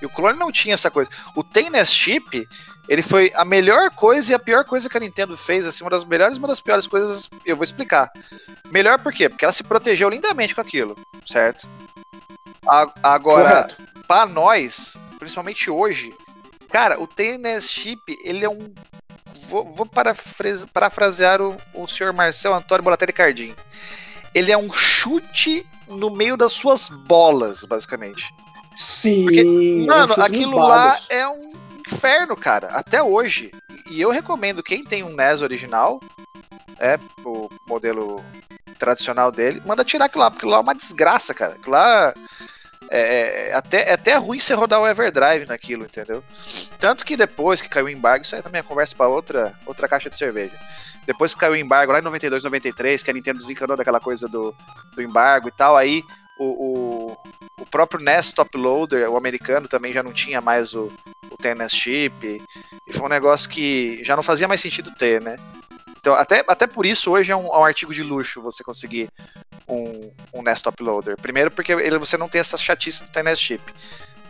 E o clone não tinha essa coisa. O Tennis Chip, ele foi a melhor coisa e a pior coisa que a Nintendo fez, assim, uma das melhores e uma das piores coisas, eu vou explicar. Melhor por quê? Porque ela se protegeu lindamente com aquilo, certo? A- agora, pra nós, principalmente hoje, cara, o TNS Chip, ele é um. Vou, vou parafrase- parafrasear o, o senhor Marcel Antônio Bolatelli Cardim. Ele é um chute no meio das suas bolas, basicamente. Sim. Porque, eu Mano, aquilo lá é um inferno, cara, até hoje. E eu recomendo quem tem um NES original, é o modelo tradicional dele, manda tirar aquilo lá, porque aquilo lá é uma desgraça, cara. Aquilo lá é, é até, é até ruim você rodar o Everdrive naquilo, entendeu? Tanto que depois que caiu o embargo, isso aí também é conversa pra outra, outra caixa de cerveja. Depois que caiu o embargo lá em 92, 93, que a Nintendo desencanou daquela coisa do, do embargo e tal, aí o, o, o próprio NES Top Loader, o americano, também já não tinha mais o, o TNS Chip. E foi um negócio que já não fazia mais sentido ter, né? Então, até, até por isso, hoje é um, é um artigo de luxo você conseguir um, um NES Top Loader. Primeiro, porque ele, você não tem essa chatice do TNS Chip.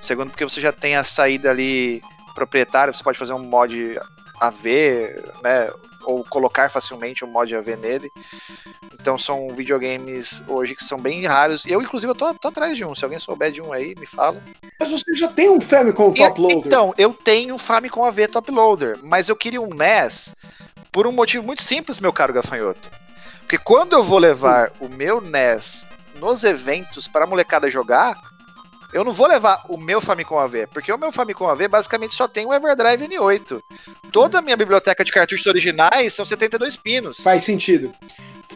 Segundo, porque você já tem a saída ali proprietária, você pode fazer um mod AV, né? Ou colocar facilmente um mod AV nele. Então são videogames hoje que são bem raros. Eu, inclusive, eu tô, tô atrás de um. Se alguém souber de um aí, me fala. Mas você já tem um Famicom Top Loader. Então, eu tenho um Famicom AV Top Loader, mas eu queria um NES por um motivo muito simples, meu caro gafanhoto. Porque quando eu vou levar o meu NES nos eventos para a molecada jogar, eu não vou levar o meu Famicom AV, porque o meu Famicom AV basicamente só tem o Everdrive N8. Toda a minha biblioteca de cartuchos originais são 72 pinos. Faz sentido.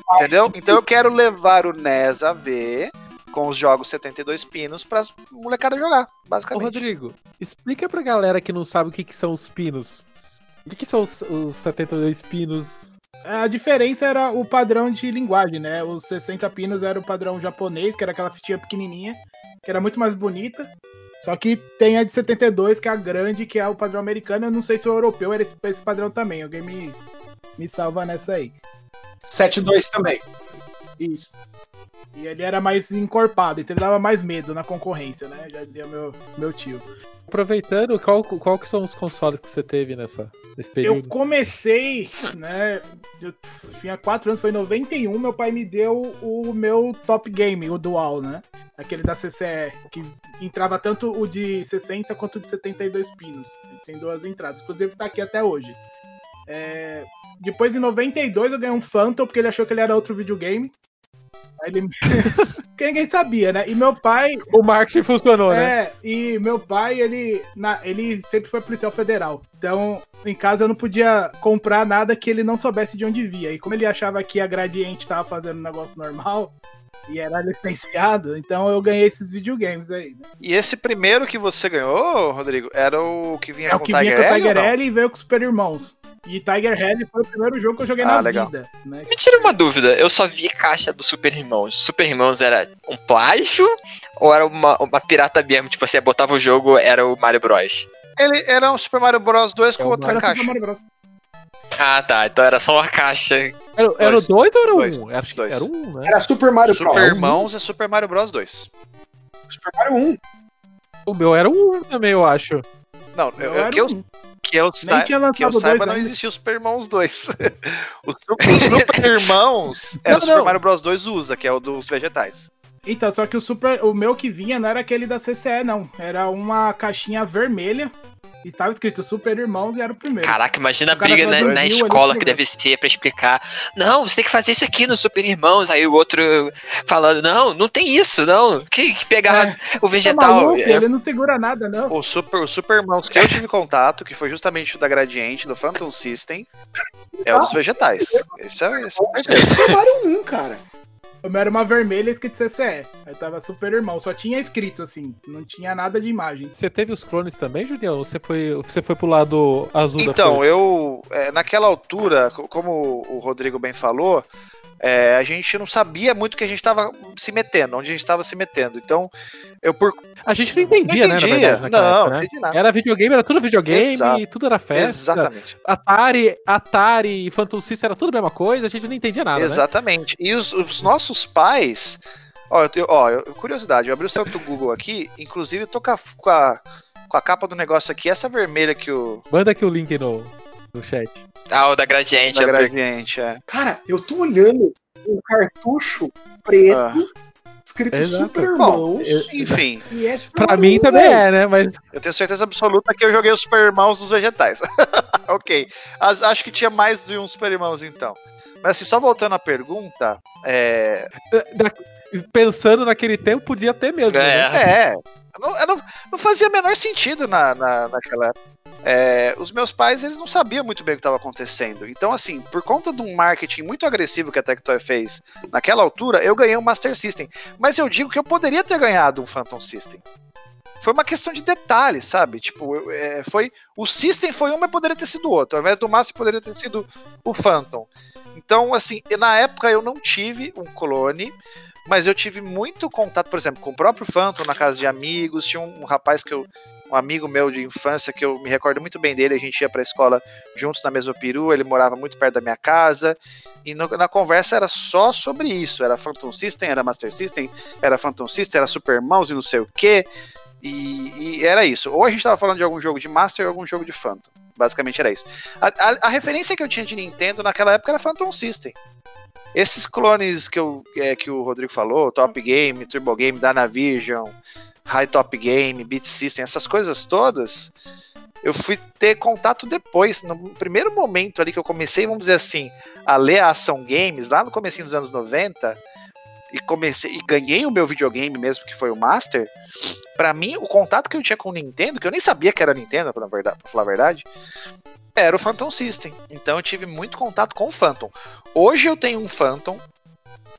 Faz Entendeu? sentido. Então eu quero levar o NES AV com os jogos 72 pinos para as molecada jogar, Ô, basicamente. Rodrigo, explica pra galera que não sabe o que, que são os pinos. O que, que são os, os 72 pinos? A diferença era o padrão de linguagem, né? Os 60 pinos era o padrão japonês, que era aquela fitinha pequenininha, que era muito mais bonita. Só que tem a de 72, que é a grande, que é o padrão americano. Eu não sei se o europeu era esse, esse padrão também. Alguém me, me salva nessa aí. 7-2 também. Isso. E ele era mais encorpado, então ele dava mais medo na concorrência, né? Já dizia meu, meu tio. Aproveitando, qual, qual que são os consoles que você teve nessa, nesse Eu período? comecei, né? Eu tinha 4 anos, foi em 91. Meu pai me deu o meu top game, o Dual, né? Aquele da CCE, que entrava tanto o de 60 quanto o de 72 pinos. Tem duas entradas, inclusive tá aqui até hoje. É, Depois, em 92, eu ganhei um Phantom, porque ele achou que ele era outro videogame. Aí ele... Porque ninguém sabia, né? E meu pai, O marketing funcionou, né? é, e meu pai, ele, na- ele sempre foi policial federal. Então, em casa eu não podia comprar nada que ele não soubesse de onde via. E como ele achava que a Gradiente tava fazendo um negócio normal e era licenciado, então eu ganhei esses videogames aí. né? E esse primeiro que você ganhou, Rodrigo, era o que vinha É o com que Tiger vinha com o Tiger? L e veio com o Super Irmãos. E Tiger Head foi o primeiro jogo que eu joguei Ah, na legal. vida. Né? Me tira uma dúvida, eu só vi caixa do Super Irmãos. Super Irmãos era um plágio ou era uma, uma pirata mesmo? Tipo, você botava o jogo, era o Mario Bros. Ele era um Super Mario Bros 2 com o outra Era Super caixa. Mario Bros. Ah, tá. Então era só uma caixa. Era, era o Dois. 2 ou era o Dois. 1? Um? Acho que Dois. era o 1, um, né? Era Super Mario Super Bros. Irmãos é Super Mario Bros 2. Super Mario 1. O meu era o 1 também, eu acho. Não, eu, Eu que eu, que eu, sa- que eu saiba, não ainda. existia o Super Irmãos 2. o, Super, o Super Irmãos era Não, o Super não. Mario Bros 2 USA, que é o dos vegetais. Então, só que o super, o meu que vinha não era aquele da CCE, não. Era uma caixinha vermelha e tava escrito Super Irmãos e era o primeiro. Caraca, imagina a briga na, traduziu na ali escola que deve ser pra explicar. Não, você tem que fazer isso aqui no Super Irmãos. Aí o outro falando, não, não tem isso, não. Que, que pegar É. o Tá vegetal. maluco? é- Ele não segura nada, não. O Super, o Super Irmãos que eu tive contato, que foi justamente o da Gradiente, do Phantom System, é o dos vegetais. Esse é, esse é Mario 1, cara. O meu era uma vermelha escrito CCE. Aí tava Super Irmão. Só tinha escrito assim. Não tinha nada de imagem. Você teve os clones também, Julião? Ou você foi, você foi pro lado azul da Então, eu, é, naquela altura, co- como o Rodrigo bem falou, é, a gente não sabia muito o que a gente estava se metendo, onde a gente estava se metendo. Então, eu por. A gente não entendia, não né, entendia. verdade, naquela não, época, não né? entendi nada. Era videogame, era tudo videogame, Exato. tudo era festa. Exatamente. Atari, Atari e Phantom System era tudo a mesma coisa, a gente não entendia nada, né? Exatamente. E os, os nossos pais. Ó, eu, ó, eu- curiosidade, eu abri o santo Google aqui, inclusive eu tô com a, com a, com a capa do negócio aqui, essa vermelha que o. Manda aqui o link no, no chat. Ah, o da Gradiente. Da gradiente, é. Cara, eu tô olhando um cartucho preto Ah. escrito Exato. Super Bom, Irmãos. enfim, E é Super Pra mim 1, também é, né? Mas eu tenho certeza absoluta que eu joguei os Super Irmãos dos vegetais. ok. As- acho que tinha mais de um Super Irmãos então. Mas assim, só voltando à pergunta, é. da- pensando naquele tempo, podia ter mesmo. né? É. É. Não, eu não, não fazia o menor sentido na, na, naquela época. É, os meus pais, eles não sabiam muito bem o que estava acontecendo. Então, assim, por conta de um marketing muito agressivo que a Tectoy fez naquela altura, eu ganhei um Master System. Mas eu digo que eu poderia ter ganhado um Phantom System. Foi uma questão de detalhes, sabe? Tipo, eu- é, foi. O System foi um, mas poderia ter sido outro. Ao invés do Master, poderia ter sido o Phantom. Então, assim, na época eu não tive um clone, mas eu tive muito contato, por exemplo, com o próprio Phantom na casa de amigos. Tinha um, um rapaz que eu. Um amigo meu de infância que eu me recordo muito bem dele. A gente ia pra escola juntos na mesma perua, ele morava muito perto da minha casa. E no- na conversa era só sobre isso. Era Phantom System, era Master System, era Phantom System, era Super Mouse e não sei o quê. E, e era isso. Ou a gente tava falando de algum jogo de Master ou algum jogo de Phantom. Basicamente era isso. A, a- a referência que eu tinha de Nintendo naquela época era Phantom System. Esses clones que, eu, é, que o Rodrigo falou, Top Game, Turbo Game, Dynavision, High Top Game, Beat System, essas coisas todas, eu fui ter contato depois. No primeiro momento ali que eu comecei, vamos dizer assim, a ler a ação games, lá no comecinho dos anos 90, e comecei e ganhei o meu videogame mesmo, que foi o Master. Pra mim, o contato que eu tinha com o Nintendo, que eu nem sabia que era Nintendo, pra, verdade, pra falar a verdade, era o Phantom System. Então eu tive muito contato com o Phantom. Hoje eu tenho um Phantom,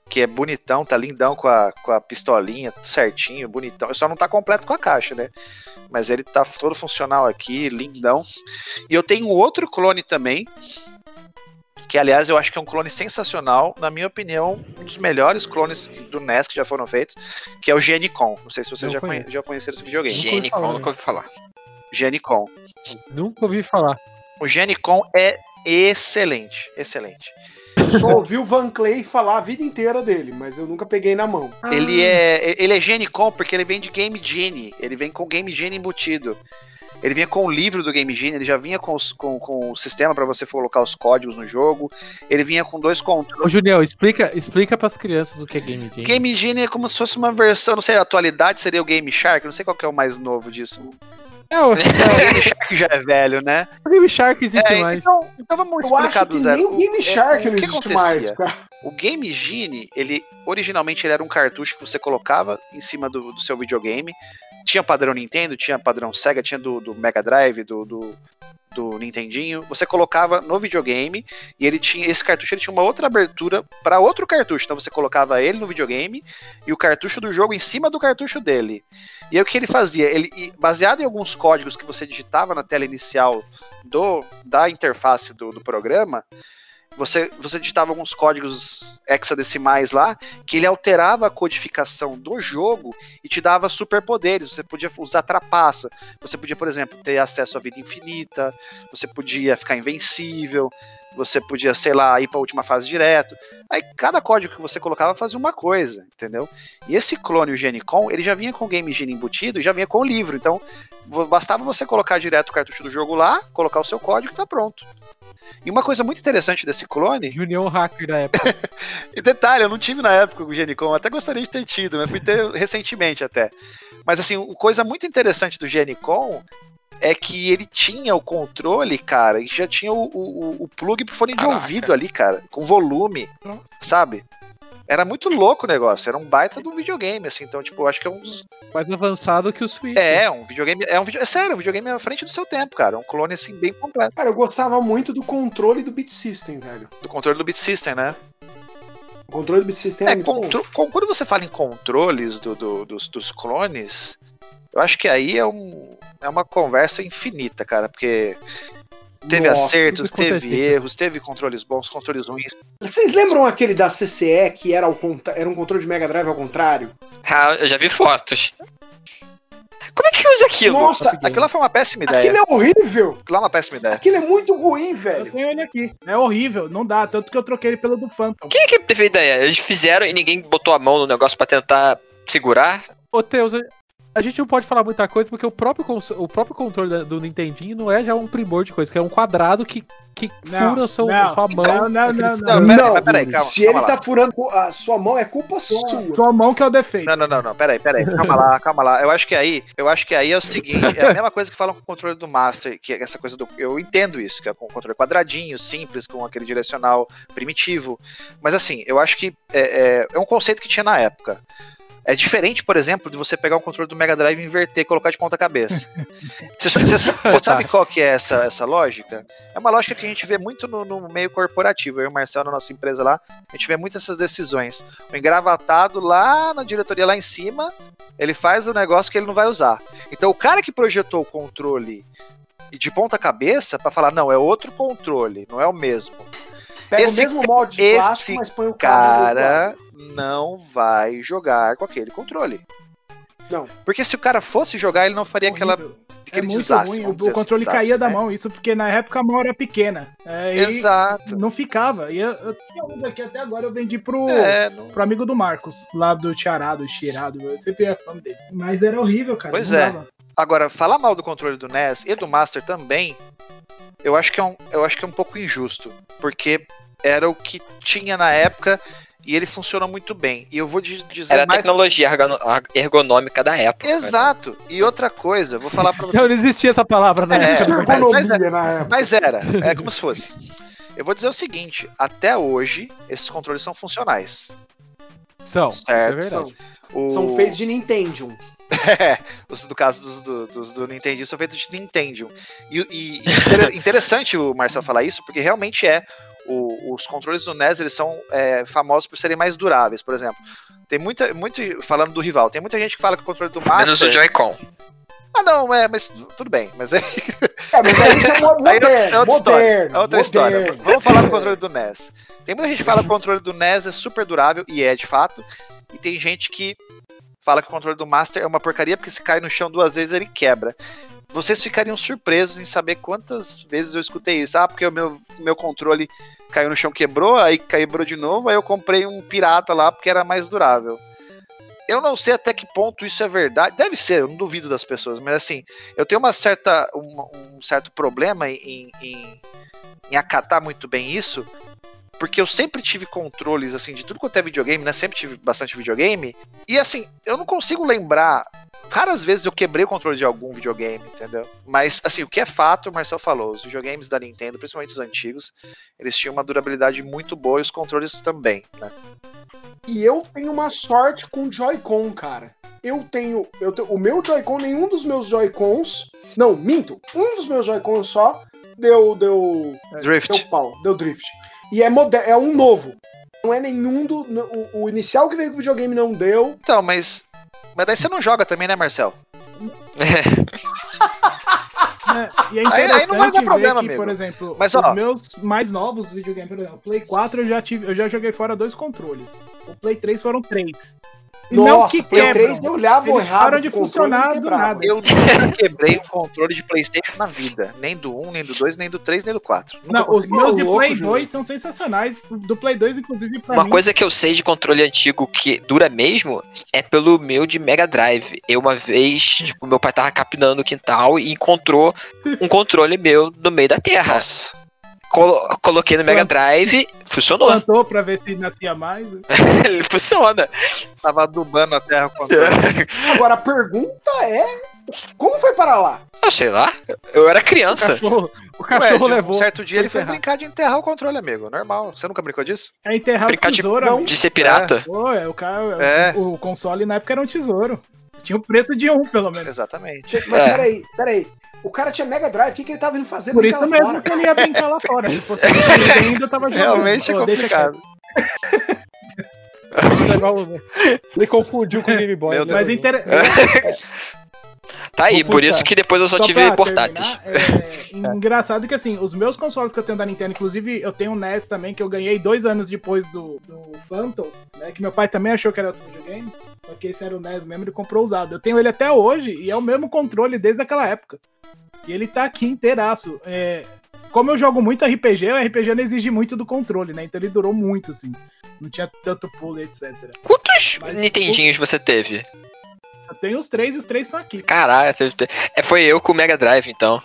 que é bonitão, tá lindão com a, com a pistolinha, tudo certinho, bonitão. Só não tá completo com a caixa, né? Mas ele tá todo funcional aqui, lindão. E eu tenho outro clone também, Que, aliás, eu acho que é um clone sensacional. Na minha opinião, um dos melhores clones do NES que já foram feitos, que é o Genicon. Não sei se vocês já, conhe já conheceram esse videogame. Genicon, falar, nunca ouvi falar. Genicon. Nunca ouvi falar. O Genicon é excelente, excelente. Só ouvi o Van Clay falar a vida inteira dele, mas eu nunca peguei na mão. Ele é ele é Genicon porque ele vem de Game Genie. Ele vem com Game Genie embutido. Ele vinha com o livro do Game Genie, ele já vinha com, os- com, com o sistema para você colocar os códigos no jogo. Ele vinha com dois controles. Ô, Julião, explica, explica pras crianças o que é Game Jam. Game Genie é como se fosse uma versão, não sei, a atualidade seria o Game Shark, não sei qual que é o mais novo disso. É, o, O Game Shark já é velho, né? o Game Shark existe É, mais. então, então vamos Eu explicar acho do que zero. nem o Game é, Shark o não que existe acontecia? mais, cara. O Game Genie, ele originalmente ele era um cartucho que você colocava em cima do, do seu videogame. Tinha padrão Nintendo, tinha padrão Sega, tinha do, do Mega Drive, do, do, do Nintendinho. Você colocava no videogame e ele tinha esse cartucho ele tinha uma outra abertura para outro cartucho. Então você colocava ele no videogame e o cartucho do jogo em cima do cartucho dele. E aí o que ele fazia? Ele baseado em alguns códigos que você digitava na tela inicial do da interface do, do programa, você, você digitava alguns códigos hexadecimais lá, que ele alterava a codificação do jogo e te dava superpoderes. Você podia usar trapaça, você podia, por exemplo, ter acesso à vida infinita, você podia ficar invencível, você podia, sei lá, ir para a última fase direto. Aí cada código que você colocava fazia uma coisa, entendeu? E esse clone, o Genicon, ele já vinha com o Game Genie embutido e já vinha com o livro. Então, bastava você colocar direto o cartucho do jogo lá, colocar o seu código e tá pronto. E uma coisa muito interessante desse clone Julião hacker da época. e detalhe, eu não tive na época o Genicon, até gostaria de ter tido, mas fui ter recentemente até. Mas assim, uma coisa muito interessante do Genicon é que ele tinha o controle, cara, e já tinha o, o, o plug pro fone de Caraca. ouvido ali, cara, com volume, Nossa. sabe? Era muito louco o negócio, era um baita de um videogame, assim, então, tipo, acho que é um dos. Mais avançado que o Switch. É, um videogame. É um video, é sério, um videogame à frente do seu tempo, cara. Um clone assim bem completo. Cara, eu gostava muito do controle do Beat System, velho. Do controle do Beat System, né? O controle do Beat System É, é, muito bom. contro- com- quando você fala em controles do- do- dos, dos clones, eu acho que aí é, um, é uma conversa infinita, cara, porque teve Nossa, acertos, teve erros, teve controles bons, controles ruins. Vocês lembram aquele da CCE que era, ao era um controle de Mega Drive ao contrário? Ah, eu já vi fotos. Como é que usa aquilo? Nossa, Aquilo lá foi uma péssima ideia. aquilo é horrível! Aquilo lá é uma péssima ideia. Aquilo é muito ruim, Eu velho. tenho ele aqui. É horrível, não dá. Tanto que eu troquei ele pelo do Phantom. Quem é que teve a ideia? Eles fizeram e ninguém botou a mão no negócio pra tentar segurar? Ô, Teus, a- gente não pode falar muita coisa porque o próprio, o próprio controle da- do Nintendinho não é já um primor de coisa, que é um quadrado que, que Não, fura seu, não, sua mão. não, não, não, Não, peraí, mas peraí, calma, se calma ele lá. tá furando a sua mão, é culpa Sua, sua. sua mão que é o defeito. Não, não, não, não, peraí, peraí, calma lá, calma lá. Eu acho que aí, eu acho que aí é o seguinte, é a mesma coisa que falam com o controle do Master, que é essa coisa do. Eu entendo isso, que é com o controle quadradinho, simples, com aquele direcional primitivo. Mas assim, eu acho que é, é, é um conceito que tinha na época. É diferente, por exemplo, de você pegar um controle do Mega Drive e inverter e colocar de ponta cabeça. Você, sa- você sa- você sabe qual que é essa, essa lógica? É uma lógica que a gente vê muito no, no meio corporativo. Eu e o Marcel, na nossa empresa lá, a gente vê muito essas decisões. O engravatado lá na diretoria, lá em cima, ele faz o negócio que ele não vai usar. Então o cara que projetou o controle e de ponta cabeça para falar, não, é outro controle, não é o mesmo. Pega Esse- o mesmo molde de esse plástico, mas põe o lado. Cara, não vai jogar com aquele controle. Não. Porque se o cara fosse jogar, ele não faria aquela, Horrível. É aquele muito desastre. ruim. O, o controle assim, caía desastre, da né? mão, isso porque na época a mão era pequena. É, Exato. não ficava. E eu, eu tinha um daqui até agora, eu vendi pro, É, não- pro amigo do Marcos, lá do Tiarado, Cheirado. Eu sempre ia fã dele. Mas era horrível, cara. Pois é. dava. Agora, falar mal do controle do NES e do Master também, eu acho que é um, eu acho que é um pouco injusto, porque era o que tinha na época e ele funciona muito bem. E eu vou di- dizer Era a mais tecnologia ergonômica da época. né? Exato. E outra coisa, eu vou falar pra Não, não existia essa palavra na É, época, mas- mas é- época. Mas era, é como se fosse. Eu vou dizer o seguinte: até hoje, esses controles são funcionais. São, é Certo, verdade. O- São feitos de Nintendo. É, os, no caso dos, do, dos do Nintendo, são feitos de Nintendo. E, e inter- interessante o Marcel falar isso, porque realmente é. O- os controles do NES eles são é, famosos por serem mais duráveis, por exemplo. Tem muita. Muito, falando do rival, tem muita gente que fala que o controle do Master. Menos o Joy-Con. Ah, não, é, mas tudo bem. Mas é, É, mas aí é mo- Aí é outra- moderno, é outra história. moderno, é outra história. moderno. Vamos falar do controle do NES. Tem muita gente que fala que o controle do NES é super durável, e é de fato. E tem gente que fala que o controle do Master é uma porcaria, porque se cai no chão duas vezes ele quebra. Vocês ficariam surpresos em saber quantas vezes eu escutei isso. Ah, porque o meu, meu controle caiu no chão, quebrou, aí quebrou de novo, aí eu comprei um pirata lá porque era mais durável. Eu não sei até que ponto isso é verdade. Deve ser, eu não duvido das pessoas, mas assim, eu tenho uma certa, uma- um certo problema em, em, em acatar muito bem isso, porque eu sempre tive controles assim de tudo quanto é videogame, né? Sempre tive bastante videogame. E assim, eu não consigo lembrar. Raras vezes eu quebrei o controle de algum videogame, entendeu? Mas, assim, o que é fato, o Marcel falou, os videogames da Nintendo, principalmente os antigos, eles tinham uma durabilidade muito boa e os controles também, né? E eu tenho uma sorte com Joy-Con, cara. Eu tenho, eu tenho. O meu Joy-Con, nenhum dos meus Joy-Cons. Não, minto. Um dos meus Joy-Cons só deu. Deu. Drift. Deu pau, deu drift. E é, é um novo. Não é nenhum do. O, o inicial que veio com o videogame não deu. Então, mas. Mas daí você não joga também, né, Marcel? É, e é Aí- aí não vai dar problema, que, por exemplo, Mas, os ó. meus mais novos videogames, por exemplo, o Play 4 eu já, tive, eu já joguei fora dois controles. O Play 3 foram três. E não Nossa, que Play quebram. 3 eu olhava Eles errado. param de funcionar do nada. Eu nunca quebrei um controle de Playstation na vida. Nem do 1, nem do 2, nem do 3, nem do 4. Nunca Não, os meus de Play Júlio. 2 são sensacionais. Do Play 2, inclusive, pra Uma mim. coisa que eu sei de controle antigo que dura mesmo é pelo meu de Mega Drive. Eu uma vez, tipo, meu pai tava capinando o quintal e encontrou um controle meu no meio da terra. Nossa. Colo- coloquei no Mega Drive, funcionou. plantou pra ver se nascia mais. Ele funciona. Tava adubando a terra com o controle. Agora a pergunta é: como foi para lá? Eu sei lá, eu era O criança. cachorro, o Ué, cachorro de um levou. certo dia ele foi enterrar. brincar de enterrar o controle, amigo. Normal. Você nunca brincou disso? É enterrar Brincar o de- tesouro. não. amigo. De ser pirata. Pô, é, o, cara, É. o, o console na época era um tesouro. Tinha o preço de um, pelo menos. Exatamente. Mas É. peraí, peraí. O cara tinha Mega Drive, o que, que ele tava indo fazer Por isso lá mesmo fora? que ele ia brincar lá fora. Se fosse ainda, eu tava jogando. Realmente é complicado. Ele confundiu com o Game Boy. Meu né? Mas inter... Tá aí, por isso que depois eu só, Só tive portáteis. terminar, é, engraçado que assim, os meus consoles que eu tenho da Nintendo, inclusive eu tenho um NES também, que eu ganhei dois anos depois do, do Phantom, né? Que meu pai também achou que era outro videogame. Só que esse era o NES mesmo, ele comprou usado. Eu tenho ele até hoje e é o mesmo controle desde aquela época. E ele tá aqui inteiraço. É, como eu jogo muito RPG, o RPG não exige muito do controle, né? Então ele durou muito, assim. Não tinha tanto pulo, etc. Quantos Mas- Nintendinhos você teve? Eu tenho os três e os três estão aqui. Caralho, é, foi eu com o Mega Drive, então.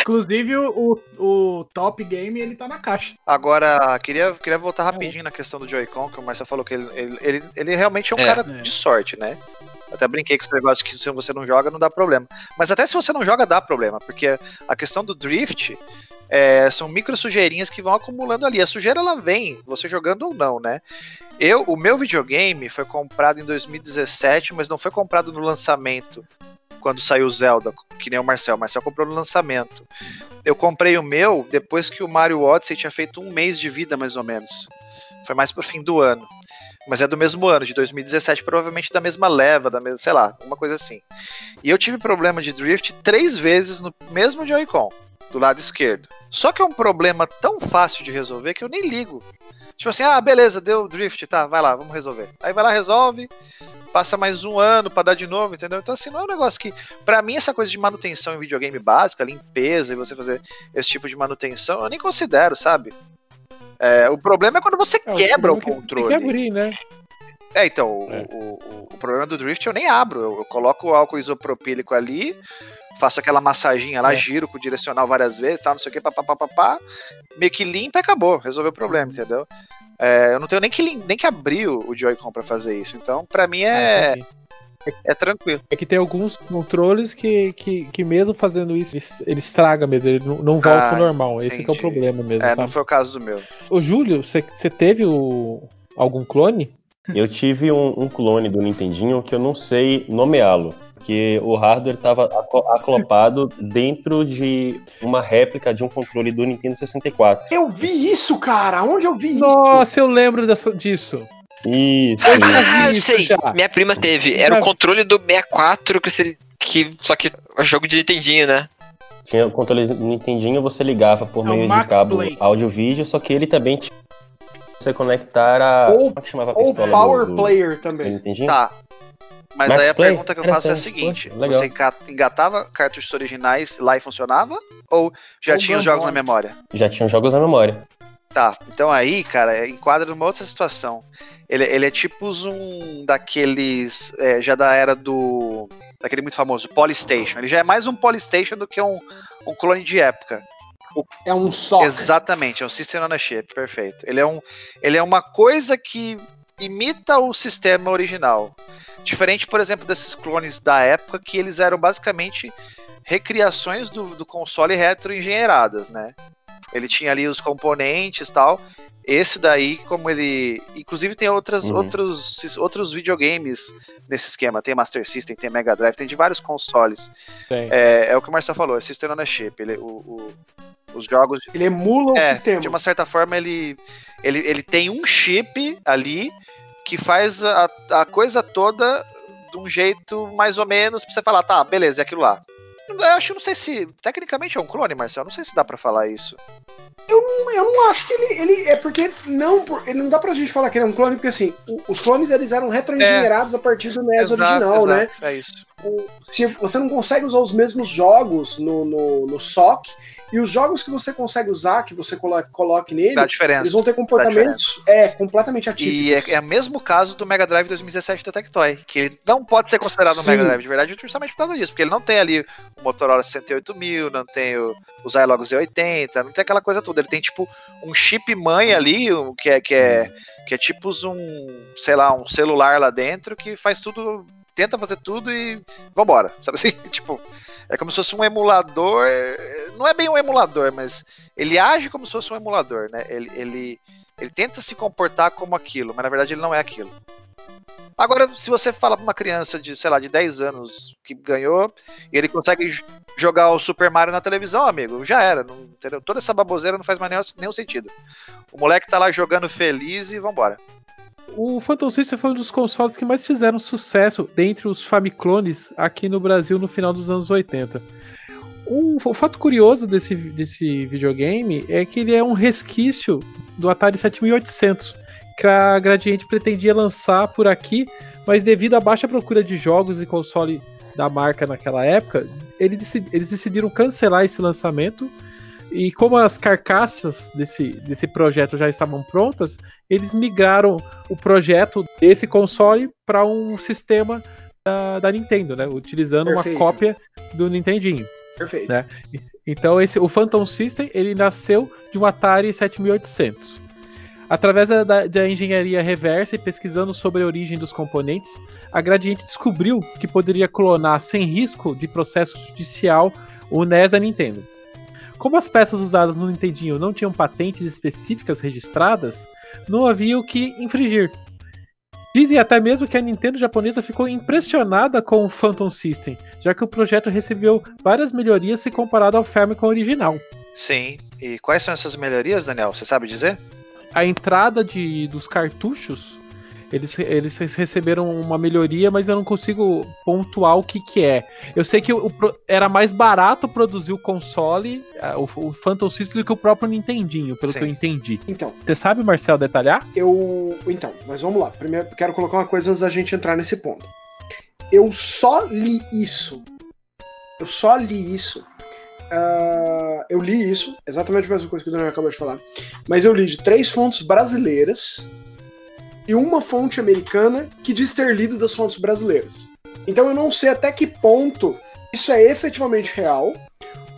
Inclusive o, o Top Game, ele tá na caixa. Agora, queria, queria voltar rapidinho na questão do Joy-Con, que o Marcelo falou que ele, ele, ele, ele realmente é um É. cara É. de sorte, né? Até brinquei com esse negócio que se você não joga, não dá problema. Mas até se você não joga, dá problema, porque a questão do drift é, são micro sujeirinhas que vão acumulando ali. A sujeira ela vem, você jogando ou não, né? Eu, o meu videogame foi comprado em 2017, mas não foi comprado no lançamento, quando saiu o Zelda, que nem o Marcel. O Marcel comprou no lançamento. Eu comprei o meu depois que o Mario Odyssey tinha feito um mês de vida, mais ou menos. Foi mais pro fim do ano. Mas é do mesmo ano, de 2017, provavelmente da mesma leva, da mesma, sei lá, uma coisa assim. E eu tive problema de drift três vezes no mesmo Joy-Con, do lado esquerdo. Só que é um problema tão fácil de resolver que eu nem ligo. Tipo assim, ah, beleza, deu drift, tá, vai lá, vamos resolver. Aí vai lá, resolve, passa mais um ano pra dar de novo, entendeu? Então, assim, não é um negócio que. Pra mim, essa coisa de manutenção em videogame básica, limpeza e você fazer esse tipo de manutenção, eu nem considero, sabe? É, o problema é quando você É, quebra o é você controle. Tem que abrir, né? É, então, o- É. O, o, o problema do drift eu nem abro. Eu, eu coloco o álcool isopropílico ali, faço aquela massaginha lá, É. giro com o direcional várias vezes, tal, não sei o que, papapá, meio que limpa e acabou, resolveu o problema, entendeu? É, eu não tenho nem que, nem que abrir o, Joy-Con pra fazer isso. Então, pra mim é, entendi. é tranquilo. É que tem alguns controles que, que, que mesmo fazendo isso, ele, estraga mesmo, ele não, não volta Ah, pro normal. Esse que é o problema mesmo, É, não sabe? foi o caso do meu. Ô, Júlio, você você teve o, algum clone? Eu tive um, um clone do Nintendinho que eu não sei nomeá-lo. Que o hardware estava aclopado dentro de uma réplica de um controle do Nintendo 64. Eu vi isso, cara! Onde eu vi isso? Nossa, eu lembro dessa, disso. Isso. Ah, eu sei. já. Minha prima teve. Era o controle do 64 que você que. Só que é jogo de Nintendinho, né? Tinha o controle do Nintendinho, você ligava por É meio de cabo áudio-vídeo, só que ele também tinha você conectar a. Ou- como é que chamava a Ou pistola Power do, do, Player também. Nintendinho? Tá. Mas Max aí a Play? pergunta que eu faço é a seguinte: Poxa, você engatava cartuchos originais lá e funcionava? Ou já Ou tinha os jogos Boy. na memória? Já tinham jogos na memória. Tá, então aí, cara, enquadra numa outra situação. Ele, ele é tipo um daqueles. é, já da era do. Daquele muito famoso, Polystation. Ele já é mais um Polystation do que um, um clone de época. É um só. Exatamente, é um System on a Chip, perfeito. Ele é, um, ele é uma coisa que imita o sistema original. Diferente, por exemplo, desses clones da época, que eles eram basicamente recriações do, do console retro-engenheiradas, né? Ele tinha ali os componentes e tal. Esse daí, como ele. Inclusive tem outras, Uhum. outros, outros videogames nesse esquema. Tem Master System, tem Mega Drive, tem de vários consoles. É, é o que o Marcel falou, é System on a Chip. Ele, o- o- os jogos Ele emula o é, sistema. De uma certa forma, ele, ele, ele tem um chip ali que faz a, a coisa toda de um jeito mais ou menos pra você falar, tá, beleza, é aquilo lá. Eu acho, não sei se. Tecnicamente é um clone, Marcel. Não sei se dá pra falar isso. Eu não acho que ele, ele é porque não, ele não dá pra gente falar que ele é um clone, porque assim, os clones eles eram retroengenheirados a partir do NES original, né? exato, É isso. O- se você não consegue usar os mesmos jogos no, no, no SOC, e os jogos que você consegue usar, que você colo- coloque nele, eles vão ter comportamentos é, completamente E é, atípicos. é o mesmo caso do Mega Drive 2017 da Tectoy, que ele não pode ser considerado um Sim. Mega Drive de verdade justamente por causa disso, porque ele não tem ali o Motorola 68000, não tem o, o Zilog Z80, não tem aquela coisa toda. Ele tem tipo um chip mãe ali, um- que é, que é, que é tipo um, sei lá, um celular lá dentro que faz tudo, tenta fazer tudo e vambora, sabe assim? tipo, é como se fosse um emulador, não é bem um emulador, mas ele age como se fosse um emulador, né? Ele, ele, ele tenta se comportar como aquilo, mas na verdade ele não é aquilo. Agora, se você fala pra uma criança de, sei lá, de 10 anos que ganhou e ele consegue jogar o Super Mario na televisão, amigo, já era, não, entendeu? Toda essa baboseira não faz mais nenhum, nenhum sentido. O moleque tá lá jogando feliz e vambora. O Phantom System foi um dos consoles que mais fizeram sucesso dentre os Famiclones aqui no Brasil no final dos anos 80. Um, o fato curioso desse, desse videogame é que ele é um resquício do Atari 7800, que a Gradiente pretendia lançar por aqui, mas devido à baixa procura de jogos e console da marca naquela época, eles, decidi- eles decidiram cancelar esse lançamento. E como as carcaças desse, desse projeto já estavam prontas, eles migraram o projeto desse console para um sistema da, da Nintendo, né? Utilizando Perfeito. uma cópia do Nintendinho. Perfeito. né? Então esse, o Phantom System ele nasceu de um Atari 7800. Através da, da- da engenharia reversa e pesquisando sobre a origem dos componentes, a Gradiente descobriu que poderia clonar sem risco de processo judicial o NES da Nintendo. Como as peças usadas no Nintendinho não tinham patentes específicas registradas, não havia o que infringir. Dizem até mesmo que a Nintendo japonesa ficou impressionada com o Phantom System, já que o projeto recebeu várias melhorias se comparado ao Famicom original. Sim. E quais são essas melhorias, Daniel? Você sabe dizer? A entrada de, dos cartuchos, eles, eles receberam uma melhoria, mas eu não consigo pontuar o que, que é. Eu sei que o, pro- era mais barato produzir o console, o, o Phantom System, do que o próprio Nintendinho, pelo Sim. que eu entendi. Então, Você sabe, Marcel, detalhar? eu. Então, mas vamos lá. Primeiro, quero colocar uma coisa antes da gente entrar nesse ponto. Eu só li isso. Eu só li isso. Ah, eu li isso, exatamente a mesma coisa que o Daniel acabou de falar. Mas eu li de três fontes brasileiras e uma fonte americana que diz ter lido das fontes brasileiras. Então eu não sei até que ponto isso é efetivamente real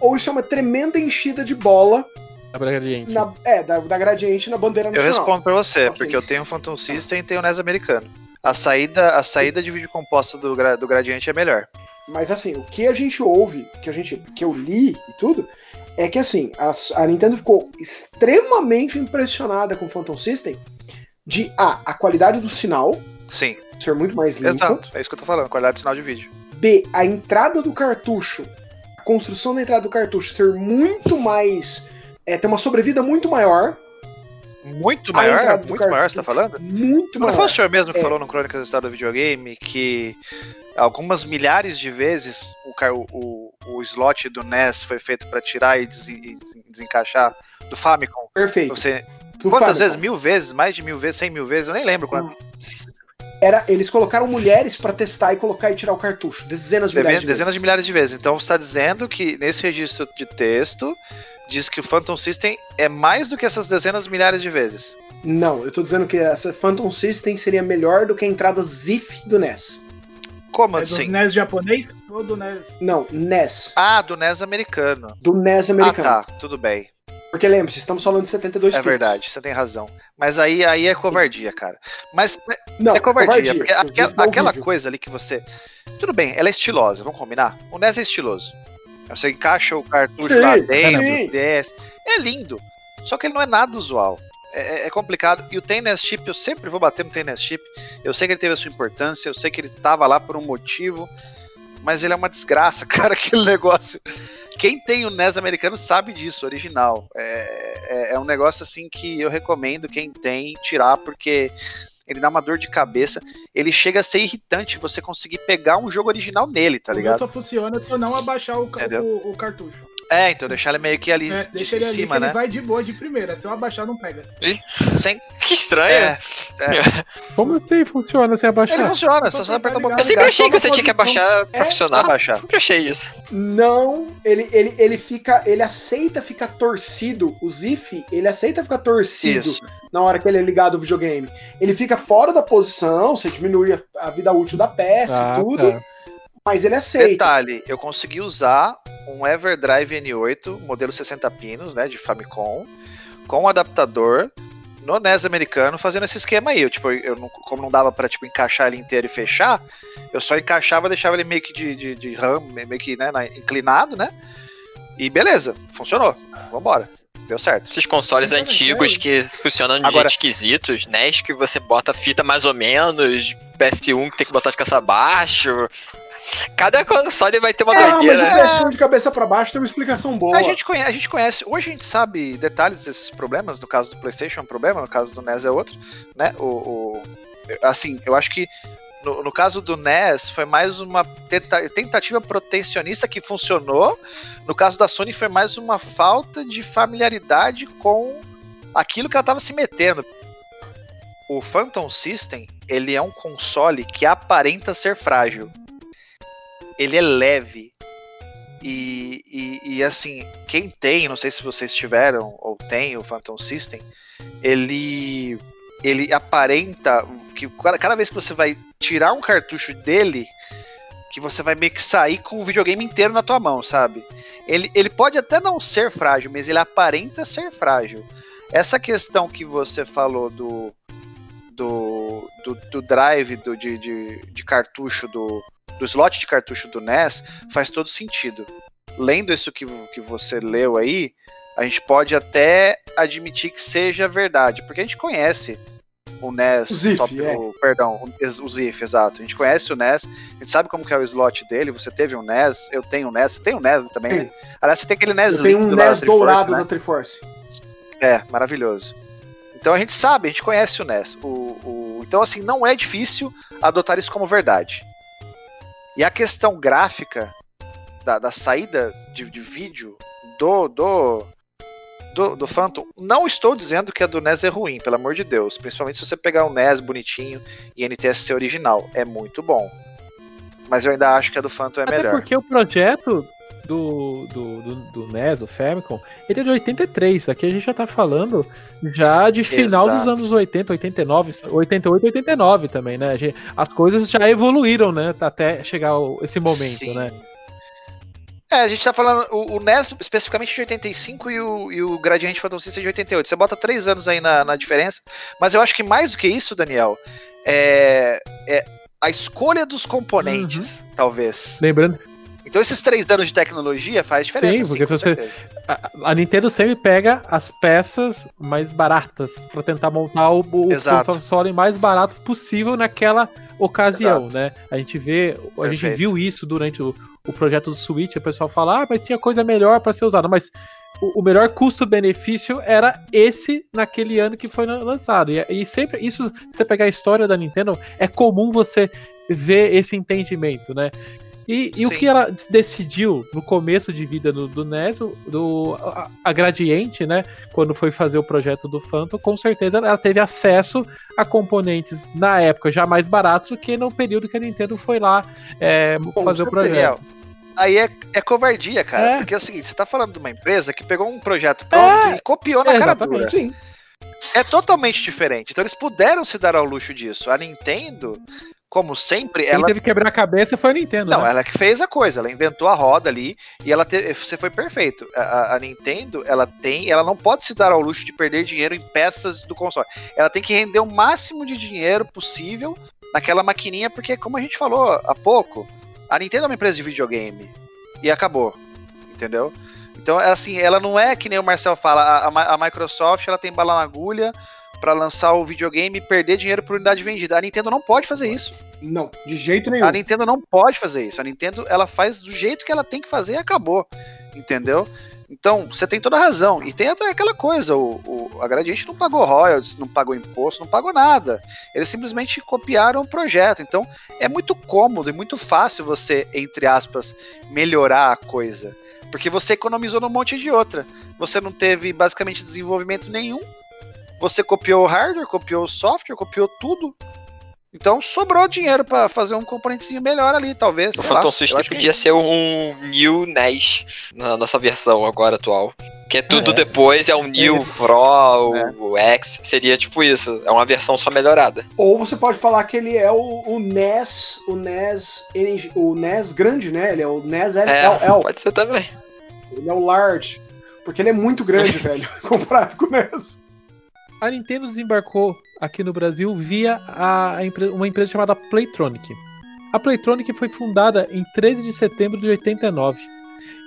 ou isso é uma tremenda enchida de bola Da Gradiente. na, é, da, da gradiente na bandeira Eu nacional. respondo pra você, Assim. porque eu tenho um Phantom System e tenho o NES americano. A saída, a saída de vídeo composta do, do Gradiente é melhor. Mas assim, o que a gente ouve, que a gente, que eu li e tudo, é que assim, as- a, Nintendo ficou extremamente impressionada com o Phantom System de A, a qualidade do sinal Sim, ser muito mais limpa, exato. É isso que eu tô falando, qualidade de sinal de vídeo. B, a entrada do cartucho, a construção da entrada do cartucho ser muito mais, é, ter uma sobrevida muito maior, Muito A maior? do Muito maior, você cartucho. tá falando? Muito Não maior. foi o senhor mesmo que É. falou no Crônicas da História do Videogame que algumas milhares de vezes o, o, o, slot do NES foi feito pra tirar e des- e des- desencaixar do Famicom? Perfeito. Você, Do quantas Famicom. vezes? Mil vezes? Mais de mil vezes? Cem mil vezes? Eu nem lembro quanto. Era, eles colocaram mulheres pra testar e colocar e tirar o cartucho. Dezenas de milhares de Dezenas vezes. de milhares de vezes. Então você está dizendo que nesse registro de texto diz que o Phantom System é mais do que essas dezenas de milhares de vezes. Não, eu tô dizendo que essa Phantom System seria melhor do que a entrada ZIF do NES. Como É do assim? NES japonês ou do NES? Não, NES. Ah, do NES americano. Do NES americano. Ah, tá. Tudo bem. Porque lembre-se, estamos falando de 72 É verdade, você tem razão. Mas aí, aí é covardia, cara. Mas Não, é covardia, porque Inclusive, aquela, coisa ali que você. Tudo bem, ela é estilosa, vamos combinar? O NES é estiloso. Você encaixa o cartucho Sim, lá dentro, sim. desce. É lindo. Só que ele não é nada usual. É, é- é complicado. E o TNS Chip, eu sempre vou bater no TNS Chip. Eu sei que ele teve a sua importância, eu sei que ele tava lá por um motivo. Mas ele é uma desgraça, cara, aquele negócio. Quem tem o NES americano sabe disso, original. É, é, é um negócio assim que eu recomendo quem tem tirar, porque ele dá uma dor de cabeça. Ele chega a ser irritante você conseguir pegar um jogo original nele, tá ligado? só funciona se eu não abaixar o, o, o cartucho. É, então deixar ele meio que ali É, de, deixa de ele ali cima, que né? ele vai de boa de primeira. Se eu abaixar, não pega. Sem... Que estranho. É, Como assim funciona sem abaixar? ele funciona, Só você só pra aperta o botão. Eu sempre achei que você tinha que abaixar É, profissional. só abaixar. Sempre achei isso. Não, ele, ele, ele fica. Ele aceita ficar torcido. O Zif, ele aceita ficar torcido Isso. na hora que ele é ligado ao videogame. Ele fica fora da posição, você diminui a, a vida útil da peça Ah, e tudo, tá. Mas ele aceita. Detalhe, eu consegui usar um Everdrive N8, modelo 60 pinos, né, de Famicom, com um adaptador no NES americano, fazendo esse esquema aí. Eu, tipo, eu não- como não dava pra tipo, encaixar ele inteiro e fechar, eu só encaixava, deixava ele meio que de, de, de RAM, meio que né, na- inclinado, né? E beleza, funcionou. Vambora. Deu certo. Esses consoles antigos que funcionam de Agora- jeito esquisitos, NES que você bota fita mais ou menos, PS1 que tem que botar de cabeça abaixo. Cada console vai ter uma Ah, mas o doideira. PS1 de cabeça pra baixo tem uma explicação boa. A gente, conhece, a gente conhece, hoje a gente sabe detalhes desses problemas, no caso do PlayStation é um problema, no caso do NES é outro, né? O, o- assim, eu acho que no, no caso do NES foi mais uma tenta- tentativa protecionista que funcionou, no caso da Sony foi mais uma falta de familiaridade com aquilo que ela estava se metendo. O Phantom System, ele é um console que aparenta ser frágil. Ele é leve, e, e, e, assim, quem tem, não sei se vocês tiveram ou tem o Phantom System, ele ele aparenta que cada, cada vez que você vai tirar um cartucho dele, que você vai meio que sair com o videogame inteiro na tua mão, sabe? Ele, ele pode até não ser frágil, mas ele aparenta ser frágil. Essa questão que você falou do do, do, do drive do, de, de, de cartucho do, do slot de cartucho do NES faz todo sentido. Lendo isso que, que você leu aí, a gente pode até admitir que seja verdade, porque a gente conhece o NES, O Zif, top- é. o- perdão, o, o Zif, exato. A gente conhece o NES, a gente sabe como que é o slot dele, você teve um NES, eu tenho um NES, você tem um NES também, né? Aliás, você tem aquele NES Eu tenho um lindo lá da NES Triforce, dourado né? da Triforce. É, maravilhoso. Então a gente sabe, a gente conhece o NES. O, o- então, assim, não é difícil adotar isso como verdade. E a questão gráfica da, da saída de, de vídeo do, do, do, do Phantom, não estou dizendo que a do NES é ruim, pelo amor de Deus. Principalmente se você pegar o NES bonitinho e NTSC original. É muito bom. Mas eu ainda acho que a do Phantom é Até melhor. porque o projeto do, do, do, do NES, o Famicom, ele é de 83. Aqui a gente já tá falando já de final dos Exato. anos 80, 89, 88, 89 também, né? As coisas já evoluíram, né? Até chegar esse momento, Sim. né? É, a gente tá falando o, o NES especificamente de 85 e o, e o Gradiente Phantom System de 88. Você bota três anos aí na, na diferença, mas eu acho que mais do que isso, Daniel, é, é a escolha dos componentes, Uhum. talvez. Lembrando, Então esses três anos de tecnologia faz diferença. Sim, porque com você- a, a Nintendo sempre pega as peças mais baratas pra tentar montar o, o console mais barato possível naquela ocasião, Exato. né? A gente vê, a gente viu isso durante o, o projeto do Switch, o pessoal fala, ah, mas tinha coisa melhor pra ser usada, mas o, o melhor custo-benefício era esse naquele ano que foi lançado. E, e sempre, isso, se você pegar a história da Nintendo, é comum você ver esse entendimento, né? E, e o que ela decidiu no começo de vida do, do NES, do, a, a Gradiente, né? Quando foi fazer o projeto do Phantom, com certeza ela teve acesso a componentes na época já mais baratos do que no período que a Nintendo foi lá é, fazer o projeto. Daniel, Aí é, é covardia, cara. É. Porque é o seguinte, você tá falando de uma empresa que pegou um projeto pronto e copiou na É, cara dura. Sim. É totalmente diferente. Então eles puderam se dar ao luxo disso. A Nintendo, como sempre, Quem ela. teve que quebrar a cabeça foi a Nintendo. Não, né? ela que fez a coisa, ela inventou a roda ali e ela te... você foi perfeito. A, a- Nintendo, ela tem, ela não pode se dar ao luxo de perder dinheiro em peças do console. Ela tem que render o máximo de dinheiro possível naquela maquininha, porque como a gente falou há pouco, a Nintendo é uma empresa de videogame e acabou, entendeu? Então, é assim, ela não é que nem o Marcel fala, a, a Microsoft ela tem bala na agulha pra lançar o videogame e perder dinheiro por unidade vendida. A Nintendo não pode fazer isso. Não, de jeito nenhum. A Nintendo não pode fazer isso. A Nintendo ela faz do jeito que ela tem que fazer e acabou. Entendeu? Então, você tem toda a razão. E tem até aquela coisa: o, o- a Gradiente não pagou royalties, não pagou imposto, não pagou nada. Eles simplesmente copiaram o projeto. Então, é muito cômodo e muito fácil você, entre aspas, melhorar a coisa. Porque você economizou num monte de outra. Você não teve basicamente desenvolvimento nenhum. Você copiou o hardware, copiou o software, copiou tudo. Então sobrou dinheiro pra fazer um componentezinho melhor ali, talvez. O lá. Phantom System é podia ser um New NES na nossa versão agora atual. Que é tudo É. depois, é o New Pro, É. o X, seria tipo isso. É uma versão só melhorada. Ou você pode falar que ele é o, o NES, o NES, o NES grande, né? Ele é o NES É, LL, pode ser também. ele é o large. Porque ele é muito grande, velho, comparado com o NES. A Nintendo desembarcou aqui no Brasil via a, a empre- uma empresa chamada Playtronic. A Playtronic foi fundada em 13 de setembro de 89.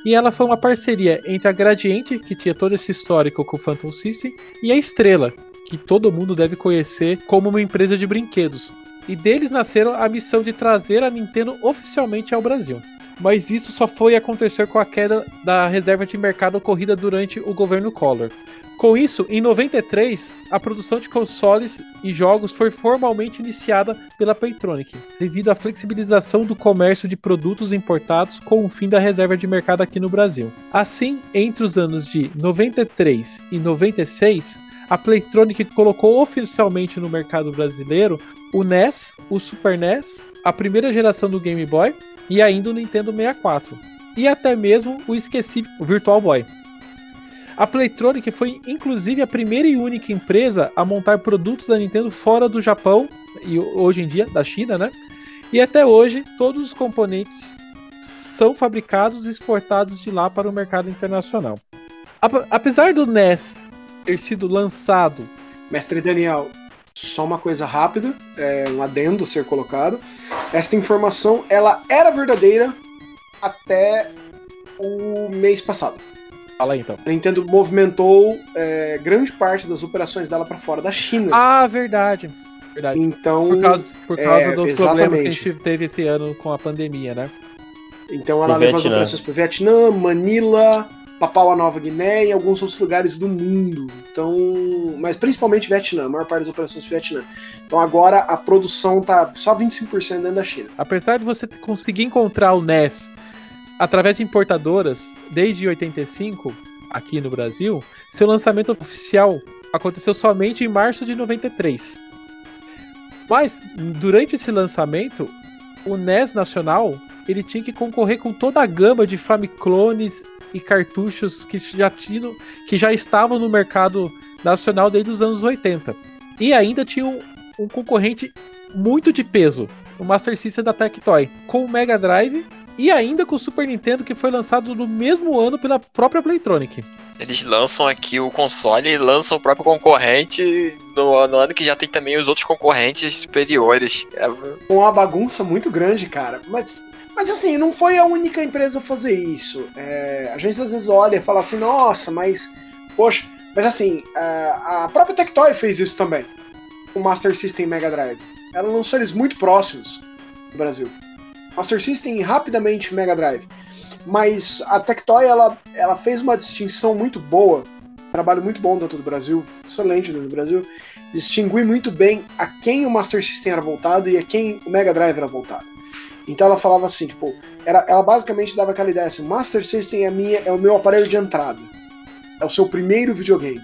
E ela foi uma parceria entre a Gradiente, que tinha todo esse histórico com o Phantom System, e a Estrela, que todo mundo deve conhecer como uma empresa de brinquedos. E deles nasceram a missão de trazer a Nintendo oficialmente ao Brasil. Mas isso só foi acontecer com a queda da reserva de mercado ocorrida durante o governo Collor. Com isso, em 93, a produção de consoles e jogos foi formalmente iniciada pela Playtronic, devido à flexibilização do comércio de produtos importados com o fim da reserva de mercado aqui no Brasil. Assim, entre os anos de 93 e 96, a Playtronic colocou oficialmente no mercado brasileiro o NES, o Super NES, a primeira geração do Game Boy e ainda o Nintendo 64, e até mesmo o esquecível Virtual Boy. A Playtronic foi inclusive a primeira e única empresa a montar produtos da Nintendo fora do Japão e hoje em dia da China, né? E até hoje todos os componentes são fabricados e exportados de lá para o mercado internacional. Ap- Apesar do NES ter sido lançado, Mestre Daniel, só uma coisa rápida, é, um adendo a ser colocado. Esta informação, ela era verdadeira até o mês passado. fala aí então. A Nintendo movimentou é, grande parte das operações dela para fora da China. Ah, verdade. Verdade. então, Por causa, por causa é, dos problemas que a gente teve esse ano com a pandemia, né? então ela Pro levou as Vietnã. operações para Vietnã, Manila, Papua Nova Guiné e alguns outros lugares do mundo. Então, mas principalmente Vietnã, a maior parte das operações foi Vietnã. Então agora a produção tá só 25% dentro da China. Apesar de você conseguir encontrar o NES através de importadoras desde 85 aqui no Brasil, seu lançamento oficial aconteceu somente em março de 93. Mas durante esse lançamento, o NES nacional ele tinha que concorrer com toda a gama de Famiclones e cartuchos que já tinham, que já estavam no mercado nacional desde os anos 80. E ainda tinha um, um concorrente muito de peso, o Master System da Tectoy, com o Mega Drive e ainda com o Super Nintendo que foi lançado no mesmo ano pela própria Playtronic. Eles lançam aqui o console e lançam o próprio concorrente no, no ano que já tem também os outros concorrentes superiores. É, uma bagunça muito grande, cara. Mas, mas assim, não foi a única empresa a fazer isso. É, a gente às vezes olha e fala assim, nossa, mas. Poxa, mas assim, a, a própria Tectoy fez isso também. O Master System Mega Drive. Ela lançou eles muito próximos no Brasil. Master System rapidamente Mega Drive. mas a Tectoy ela, ela fez uma distinção muito boa, trabalho muito bom dentro do Brasil, excelente dentro do Brasil, distinguir muito bem a quem o Master System era voltado e a quem o Mega Drive era voltado. Então ela falava assim, tipo, era, ela basicamente dava aquela ideia assim, Master System é, minha, é o meu aparelho de entrada. É o seu primeiro videogame.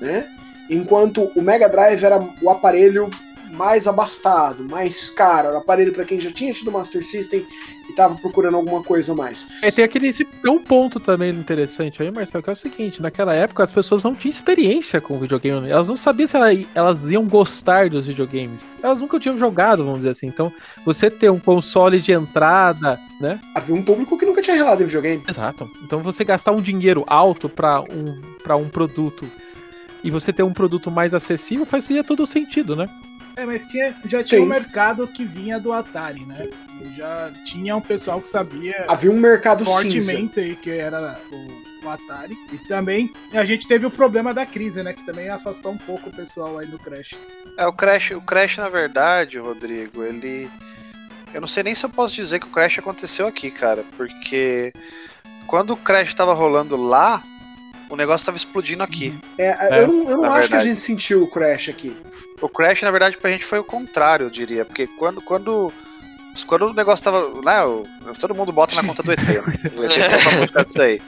Né? Enquanto o Mega Drive era o aparelho mais abastado, mais caro, era o aparelho para quem já tinha tido Master System e tava procurando alguma coisa a mais. É, tem aquele esse, tem um ponto também interessante aí, Marcelo, que é o seguinte, naquela época as pessoas não tinham experiência com videogame, elas não sabiam se ela, elas iam gostar dos videogames. Elas nunca tinham jogado, vamos dizer assim. Então, você ter um console de entrada, né? Havia um público que nunca tinha relado em videogame. Exato. Então, você gastar um dinheiro alto para um para um produto e você ter um produto mais acessível fazia todo o sentido, né? É, mas tinha, já tinha Sim. um mercado que vinha do Atari, né? E já tinha um pessoal que sabia Havia um mercado cinza. fortemente aí que era o, o Atari. E também a gente teve o problema da crise, né? Que também afastou um pouco o pessoal aí do Crash. É, o Crash, o Crash, na verdade, Rodrigo, ele. Eu não sei nem se eu posso dizer que o Crash aconteceu aqui, cara, porque quando o Crash tava rolando lá, o negócio tava explodindo aqui. É, É, eu não, eu não acho que a verdade. gente sentiu o Crash aqui. O Crash, na verdade, pra gente foi o contrário, eu diria, porque quando. quando quando o negócio tava. Né, todo mundo bota na conta do ET, né? O ET disso aí.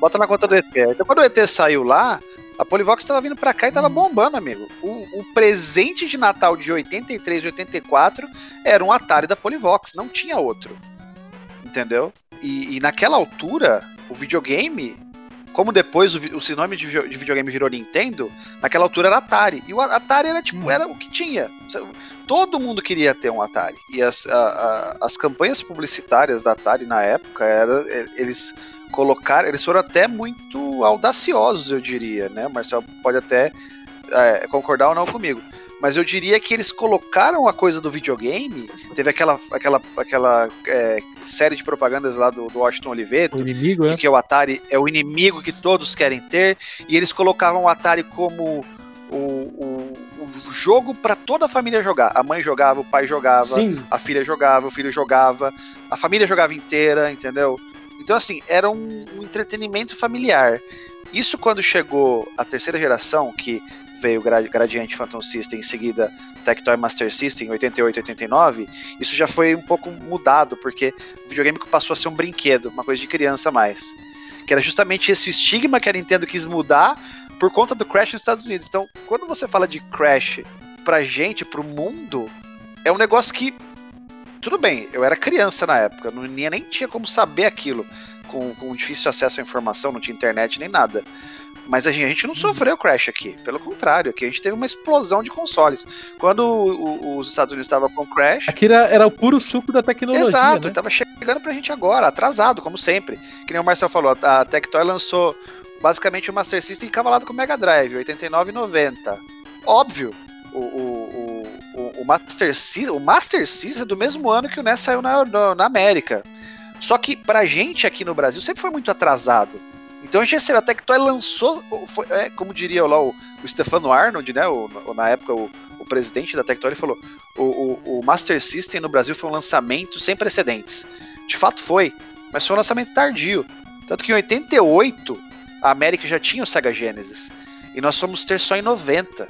Bota na conta do ET. Então quando o ET saiu lá, a Polivox tava vindo pra cá e tava bombando, amigo. O, o presente de Natal de 83 e 84 era um Atari da Polivox, não tinha outro. Entendeu? E, e naquela altura, o videogame, como depois o, o sinônimo de, de videogame virou Nintendo, naquela altura era Atari. E o Atari era tipo, era o que tinha. Todo mundo queria ter um Atari. E as, a- a- as campanhas publicitárias da Atari na época, era, e- eles colocaram, eles foram até muito audaciosos, eu diria, né? Marcel pode até é, concordar ou não comigo. Mas eu diria que eles colocaram a coisa do videogame. Teve aquela, aquela, aquela é, série de propagandas lá do, do Washington Oliveto, O inimigo, de né? que o Atari é o inimigo que todos querem ter, e eles colocavam o Atari como o, o, o jogo para toda a família jogar. A mãe jogava, o pai jogava, Sim. a filha jogava, o filho jogava, a família jogava inteira, entendeu? Então, assim, era um, um entretenimento familiar. Isso quando chegou a terceira geração, que veio Gradiente Phantom System, em seguida Tectoy Master System, em 88 89, isso já foi um pouco mudado, porque o videogame passou a ser um brinquedo, uma coisa de criança mais. Que era justamente esse estigma que a Nintendo quis mudar por conta do Crash nos Estados Unidos. Então, quando você fala de Crash pra gente, pro mundo, é um negócio que. Tudo bem, eu era criança na época, não tinha, nem tinha como saber aquilo. Com, com difícil acesso à informação, não tinha internet nem nada. Mas a gente, a gente não sofreu Crash aqui. Pelo contrário, aqui a gente teve uma explosão de consoles. Quando o- o- os Estados Unidos estavam com Crash. Aqui era, era o puro suco da tecnologia, Exato, né? tava chegando pra gente agora, atrasado, como sempre. Que nem o Marcel falou, a Tectoy lançou basicamente o Master System cavalado com o Mega Drive, 89 e 90. Óbvio, o, o, o, o, Master System, o Master System é do mesmo ano que o NES saiu na, na, na América. Só que pra gente aqui no Brasil sempre foi muito atrasado. Então a gente recebeu, a Tectoy lançou, foi, é, como diria lá o, o Stefano Arnold, né, o, o- na época o, o presidente da Tectoy, ele falou, o, Master System no Brasil foi um lançamento sem precedentes. De fato foi, mas foi um lançamento tardio. Tanto que em 88 a América já tinha o Sega Genesis. E nós fomos ter só em 90.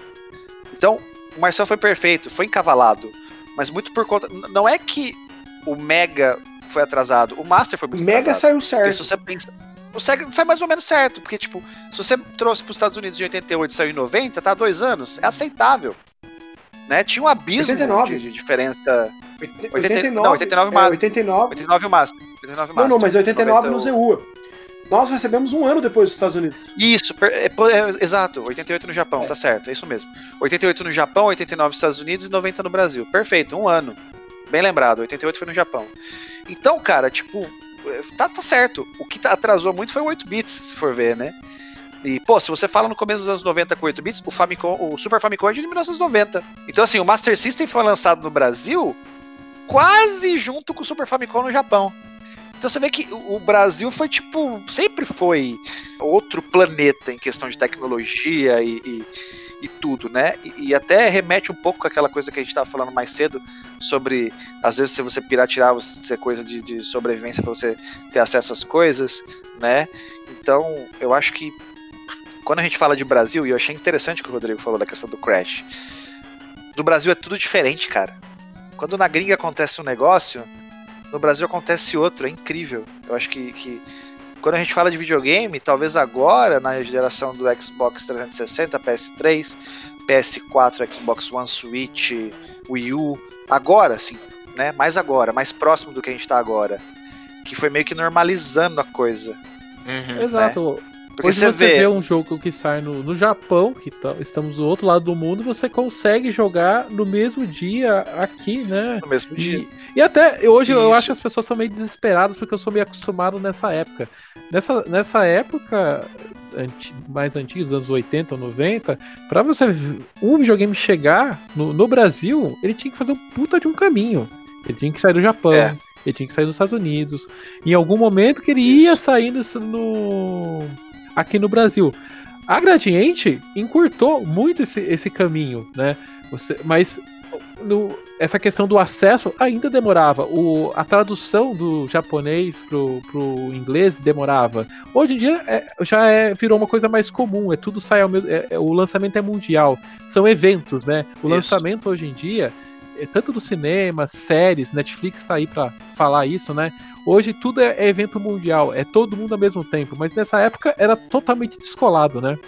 Então, o Marcel foi perfeito, foi encavalado. Mas muito por conta. Não é que o Mega foi atrasado, o Master foi O muito Mega atrasado. saiu Porque certo. se você pensa. Sega sai mais ou menos certo, porque, tipo, se você trouxe para os Estados Unidos em 88 e saiu em 90, tá dois anos, é aceitável. Né? Tinha um abismo 89. de, de diferença. 89, não, 89 é, Master. 89. 89 o Master. 89 Não, Master. não, mas 89 no 90 o- ZEUA. Nós recebemos um ano depois dos Estados Unidos. Isso, é, é, exato, 88 no Japão, tá certo, é isso mesmo. 88 no Japão, 89 nos Estados Unidos e 90 no Brasil. Perfeito, um ano. Bem lembrado, 88 foi no Japão. Então, cara, tipo, é, tá, tá certo. O que tá- atrasou muito foi o 8 bits, se for ver, né? E, pô, se você fala no começo dos anos 90 com 8 bits, o Famicom, o Super Famicom é de 1990. Então, assim, o Master System foi lançado no Brasil quase junto com o Super Famicom no Japão. Então você vê que o Brasil foi tipo, sempre foi outro planeta em questão de tecnologia e, e, e tudo, né? E, e até remete um pouco com aquela coisa que a gente estava falando mais cedo sobre, às vezes, se você piratear, ser coisa de, de sobrevivência para você ter acesso às coisas, né? Então, eu acho que quando a gente fala de Brasil, e eu achei interessante o que o Rodrigo falou da questão do Crash. No Brasil é tudo diferente, cara. Quando na gringa acontece um negócio, no Brasil acontece outro, é incrível. Eu acho que, que quando a gente fala de videogame, talvez agora, na geração do Xbox 360, PS3, PS4, Xbox One, Switch, Wii U, agora sim, né? Mais agora, mais próximo do que a gente tá agora. Que foi meio que normalizando a coisa. Uhum. Exato. Né? Porque Hoje você vê. vê um jogo que sai no, no Japão, que tá- estamos do outro lado do mundo, você consegue jogar no mesmo dia aqui, né? no mesmo dia. E, e até hoje eu Isso. acho que as pessoas são meio desesperadas porque eu sou meio acostumado nessa época. Nessa, nessa época anti- mais antiga, dos anos 80 ou 90, pra você um videogame chegar no, no Brasil, ele tinha que fazer um puta de um caminho. Ele tinha que sair do Japão, É. ele tinha que sair dos Estados Unidos. Em algum momento que ele ia sair no, no- aqui no Brasil. A Gradiente encurtou muito esse, esse caminho, né? Você, mas no- essa questão do acesso ainda demorava. O, a tradução do japonês pro, pro inglês demorava. Hoje em dia é- já é, virou uma coisa mais comum. É tudo sai ao mesmo. é- é- o lançamento é mundial. São eventos, né? O Isso. lançamento hoje em dia, é tanto do cinema, séries, Netflix tá aí para falar isso, né? Hoje tudo é, é evento mundial, é todo mundo ao mesmo tempo, mas nessa época era totalmente descolado, né?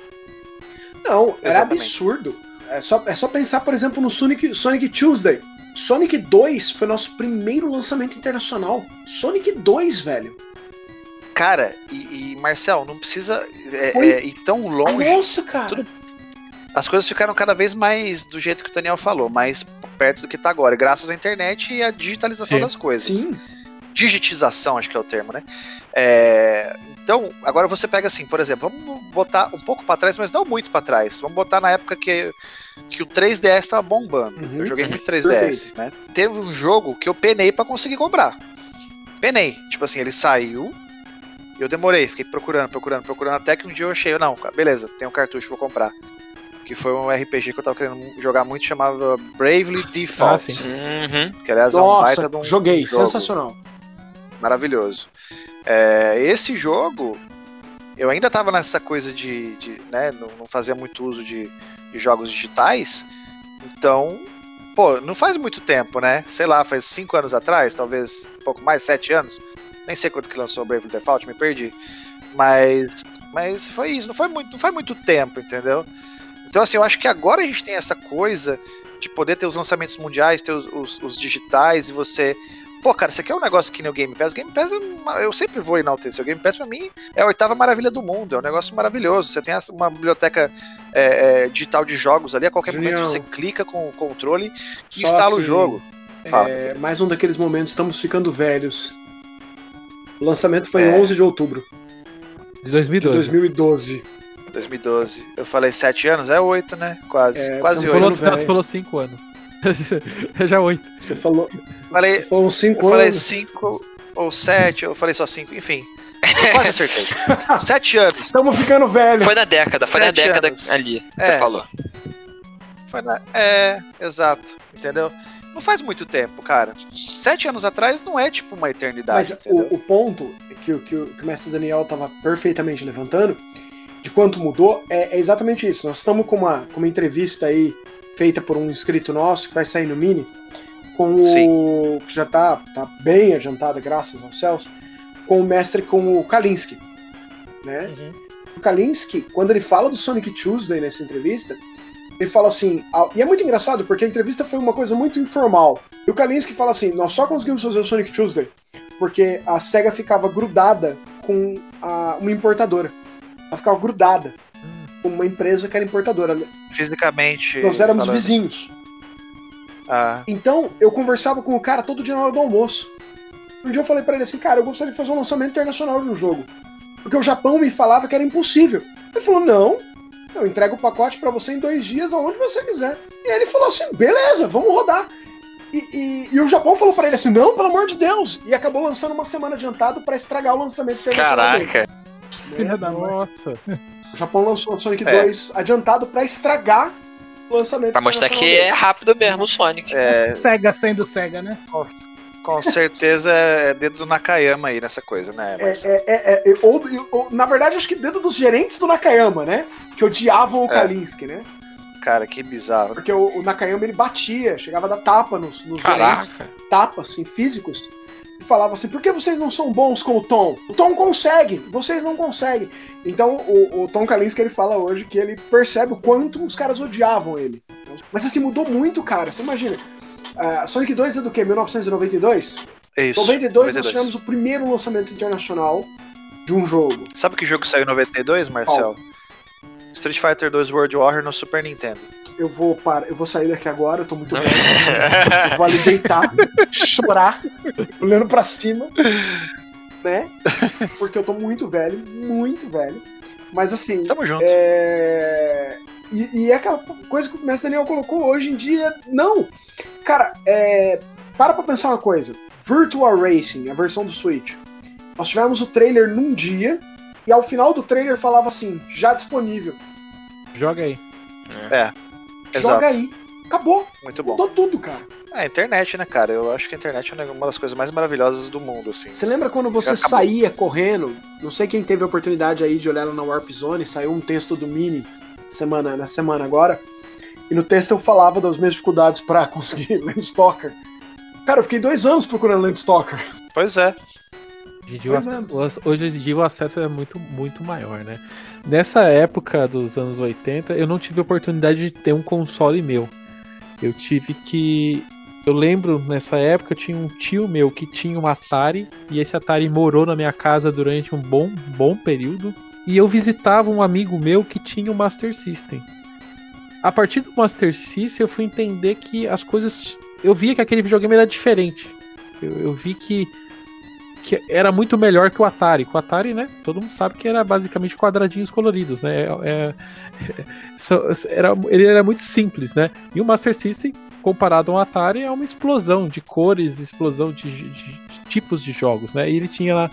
Não, era Exatamente. absurdo. É só, é só pensar, por exemplo, no Sonic, Sonic Tuesday. Sonic 2 foi nosso primeiro lançamento internacional. Sonic 2, velho. Cara, e, e, Marcel, não precisa é, é, ir tão longe. Nossa, cara. Tudo- As coisas ficaram cada vez mais do jeito que o Daniel falou, mais perto do que tá agora, graças à internet e à digitalização Sim. das coisas. Sim. Digitização, acho que é o termo, né? É, então, agora você pega assim, por exemplo, vamos botar um pouco pra trás, mas não muito pra trás. Vamos botar na época que, que o 3DS tava bombando. Uhum. Eu joguei muito 3DS, Perfeito. né? Teve um jogo que eu penei pra conseguir comprar. Penei. Tipo assim, ele saiu. e Eu demorei, fiquei procurando, procurando, procurando, até que um dia eu achei, não, beleza, tem um cartucho, vou comprar. Que foi um RPG que eu tava querendo jogar muito, chamava Bravely Default. sim. Uhum. Que aliás é um Nossa, baita de um joguei. jogo Sensacional. Maravilhoso. É, esse jogo, eu ainda tava nessa coisa de, de né, não, não muito uso de, de jogos digitais, então, pô, não faz muito tempo, né? Sei lá, faz cinco anos atrás, talvez um pouco mais, sete anos, nem sei quanto que lançou o Bravely Default, me perdi, mas, mas foi isso, não foi muito, não faz muito tempo, entendeu? Então, assim, eu acho que agora a gente tem essa coisa de poder ter os lançamentos mundiais, ter os, os, os digitais e você Pô, cara, você quer um negócio que nem o Game Pass? O Game Pass, é eu sempre vou enaltecer. O Game Pass, pra mim, é a oitava maravilha do mundo. É um negócio maravilhoso. Você tem uma biblioteca é, é, digital de jogos ali. A qualquer momento você clica com o controle e Só instala o assim, jogo. Fala. É, mais um daqueles momentos, estamos ficando velhos. O lançamento foi É. 11 de outubro De de 2012. 2012. 2012. Eu falei sete anos? É oito, né? Quase. É, quase então Você falou, oito. velho. você falou cinco anos. É já oito. Você falou. Falei- você falou uns 5 Eu falei anos. cinco ou sete, eu falei só cinco, enfim. Quase acertei. sete anos. Estamos ficando velhos. Foi na década, foi na Sete década anos. ali, É. você falou. Foi na... É, exato. Entendeu? Não faz muito tempo, cara. Sete anos atrás não é tipo uma eternidade, Mas o, o ponto que, o- que, o- que o mestre Daniel estava perfeitamente levantando, de quanto mudou, é, é exatamente isso. Nós estamos com uma, com uma entrevista aí, feita por um inscrito nosso, que vai sair no Mini, com o. que já tá, tá bem adiantada, graças aos céus, com o mestre, com o Kalinski. Né? Uhum. O Kalinski, quando ele fala do Sonic Tuesday nessa entrevista, ele fala assim, e é muito engraçado porque a entrevista foi uma coisa muito informal. E o Kalinski fala assim: nós só conseguimos fazer o Sonic Tuesday porque a SEGA ficava grudada com a- uma importadora. Ela ficava grudada uma empresa que era importadora. Fisicamente. Nós éramos falando. vizinhos. Ah, Então eu conversava com o cara todo dia na hora do almoço. Um dia eu falei pra ele assim, cara, eu gostaria de fazer um lançamento internacional de um jogo. Porque o Japão me falava que era impossível. Ele falou, não, eu entrego o pacote pra você em dois dias, aonde você quiser. E aí ele falou assim, beleza, vamos rodar. E, e- e o Japão falou pra ele assim, não, pelo amor de Deus. E acabou lançando uma semana adiantado pra estragar o lançamento internacional dele. Caraca. Né? Filha da. Nossa. O Japão lançou o Sonic É. 2 adiantado pra estragar lançamento. Pra mostrar que é rápido mesmo o Sonic. É, Sega sendo Sega, né? com, com certeza é dedo do Nakayama aí nessa coisa, né? É, é, é, é, ou, ou- na verdade, acho que dentro dos gerentes do Nakayama, né? Que odiavam o É. Kalinske, né? Cara, que bizarro. Porque o, o Nakayama ele batia, chegava a dar tapa nos, nos gerentes, Caraca. tapas assim, físicos, falava assim: por que vocês não são bons com o Tom? O Tom consegue, vocês não conseguem. Então o, o Tom Kalinske ele fala hoje que ele percebe o quanto os caras odiavam ele. Mas assim, mudou muito, cara. Você imagina. ah, Sonic 2 é do que? 1992? É isso. 92 nós tivemos o primeiro lançamento internacional de um jogo. Sabe que jogo saiu em 92, Marcelo? Street Fighter 2 World War no Super Nintendo. Eu vou para, eu vou sair daqui agora, eu tô muito velho. eu vou ali deitar, chorar, olhando pra cima, né? Porque eu tô muito velho, muito velho. Mas assim, Tamo junto. é... E, e é aquela coisa que o Mestre Daniel colocou hoje em dia. Não! Cara, é... para pra pensar uma coisa. Virtual Racing, a versão do Switch. Nós tivemos o trailer num dia, e ao final do trailer falava assim, já disponível. Joga aí. Exato. Joga aí. Acabou. Muito bom. Mudou tudo, cara. É, a internet, né, cara? Eu acho que a internet é uma das coisas mais maravilhosas do mundo, assim. Você lembra quando você Acabou. saía correndo? Não sei quem teve a oportunidade aí de olhar lá na Warp Zone, saiu um texto do Mini semana, na semana agora. E no texto eu falava das minhas dificuldades pra conseguir Landstalker. Cara, eu fiquei dois anos procurando Landstalker. Pois é. Hoje em dia, o hoje em dia acesso é muito, muito maior, né? Nessa época dos anos 80, eu não tive a oportunidade de ter um console meu. Eu tive que. Eu lembro nessa época eu tinha um tio meu que tinha um Atari e esse Atari morou na minha casa durante um bom, bom período. E eu visitava um amigo meu que tinha o Master System. A partir do Master System eu fui entender que as coisas. Eu via que aquele videogame era diferente. Eu, eu vi que que era muito melhor que o Atari. O Atari, né? Todo mundo sabe que era basicamente quadradinhos coloridos, né? É- é- era, ele era muito simples, né? E o Master System, comparado ao Atari, é uma explosão de cores, explosão de, de- de tipos de jogos, né? E ele tinha lá.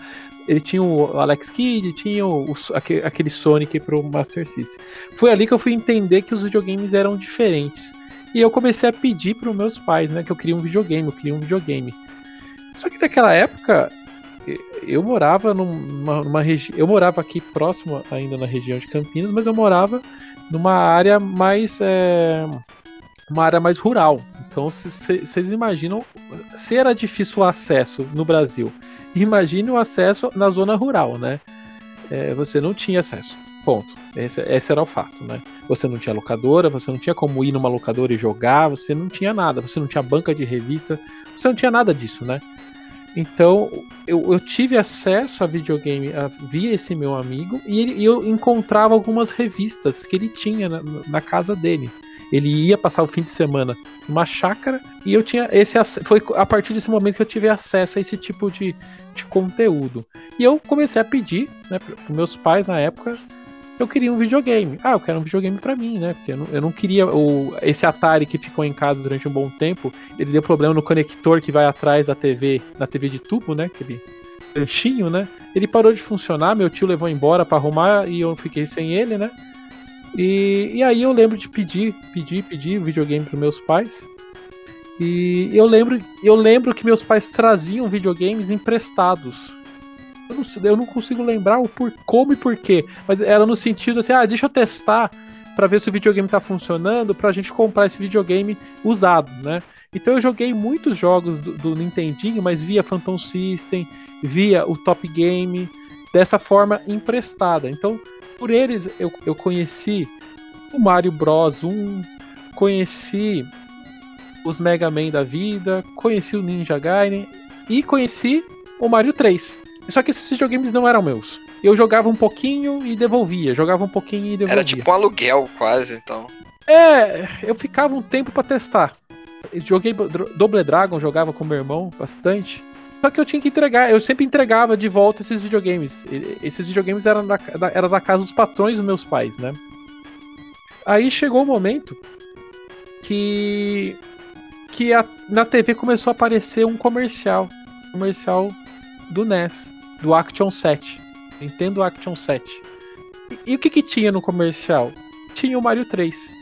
Ele tinha o Alex Kidd, tinha o, o- aque- aquele Sonic pro Master System. Foi ali que eu fui entender que os videogames eram diferentes. E eu comecei a pedir para os meus pais, né? Que eu queria um videogame, eu queria um videogame. Só que naquela época, eu morava numa, numa região. Eu morava aqui próximo ainda na região de Campinas, mas eu morava numa área mais. é, uma área mais rural. Então vocês imaginam se era difícil o acesso no Brasil. Imagine o acesso na zona rural, né? É, você não tinha acesso. Ponto. Esse, esse era o fato, né? Você não tinha locadora, você não tinha como ir numa locadora e jogar, você não tinha nada, você não tinha banca de revista, você não tinha nada disso, né? Então, eu, eu tive acesso a videogame a, via esse meu amigo e, ele- e eu encontrava algumas revistas que ele tinha na, na casa dele. Ele ia passar o fim de semana numa chácara e eu tinha esse foi a partir desse momento que eu tive acesso a esse tipo de, de conteúdo. E eu comecei a pedir, né, para meus pais na época, eu queria um videogame. Ah, eu quero um videogame pra mim, né? Porque eu não, eu não queria o esse Atari que ficou em casa durante um bom tempo, ele deu problema no conector que vai atrás da TV, na TV de tubo, né? Aquele ganchinho, né? Ele parou de funcionar, meu tio levou embora pra arrumar e eu fiquei sem ele, né? E, e aí eu lembro de pedir, pedir, pedir o videogame pros meus pais. E eu lembro, eu lembro que meus pais traziam videogames emprestados. Eu não, eu não consigo lembrar o por, como e porquê, mas era no sentido assim, ah, deixa eu testar pra ver se o videogame tá funcionando, pra gente comprar esse videogame usado, né? Então eu joguei muitos jogos do, do Nintendinho, mas via Phantom System, via o Top Game, dessa forma emprestada. Então, por eles eu, eu conheci o Mario Bros 1, conheci os Mega Man da vida, conheci o Ninja Gaiden e conheci o Mario 3. Só que esses videogames não eram meus. Eu jogava um pouquinho e devolvia, jogava um pouquinho e devolvia. Era tipo um aluguel, quase, então. É, eu ficava um tempo pra testar. Eu Joguei Double Dragon, jogava com meu irmão bastante. Só que eu tinha que entregar, eu sempre entregava de volta esses videogames. Esses videogames eram da, era da casa dos patrões dos meus pais, né? Aí chegou o momento que que a- na TV começou a aparecer um comercial, comercial do NES, do Action 7, Nintendo Action 7. E, e o que que tinha no comercial? Tinha o Mario 3.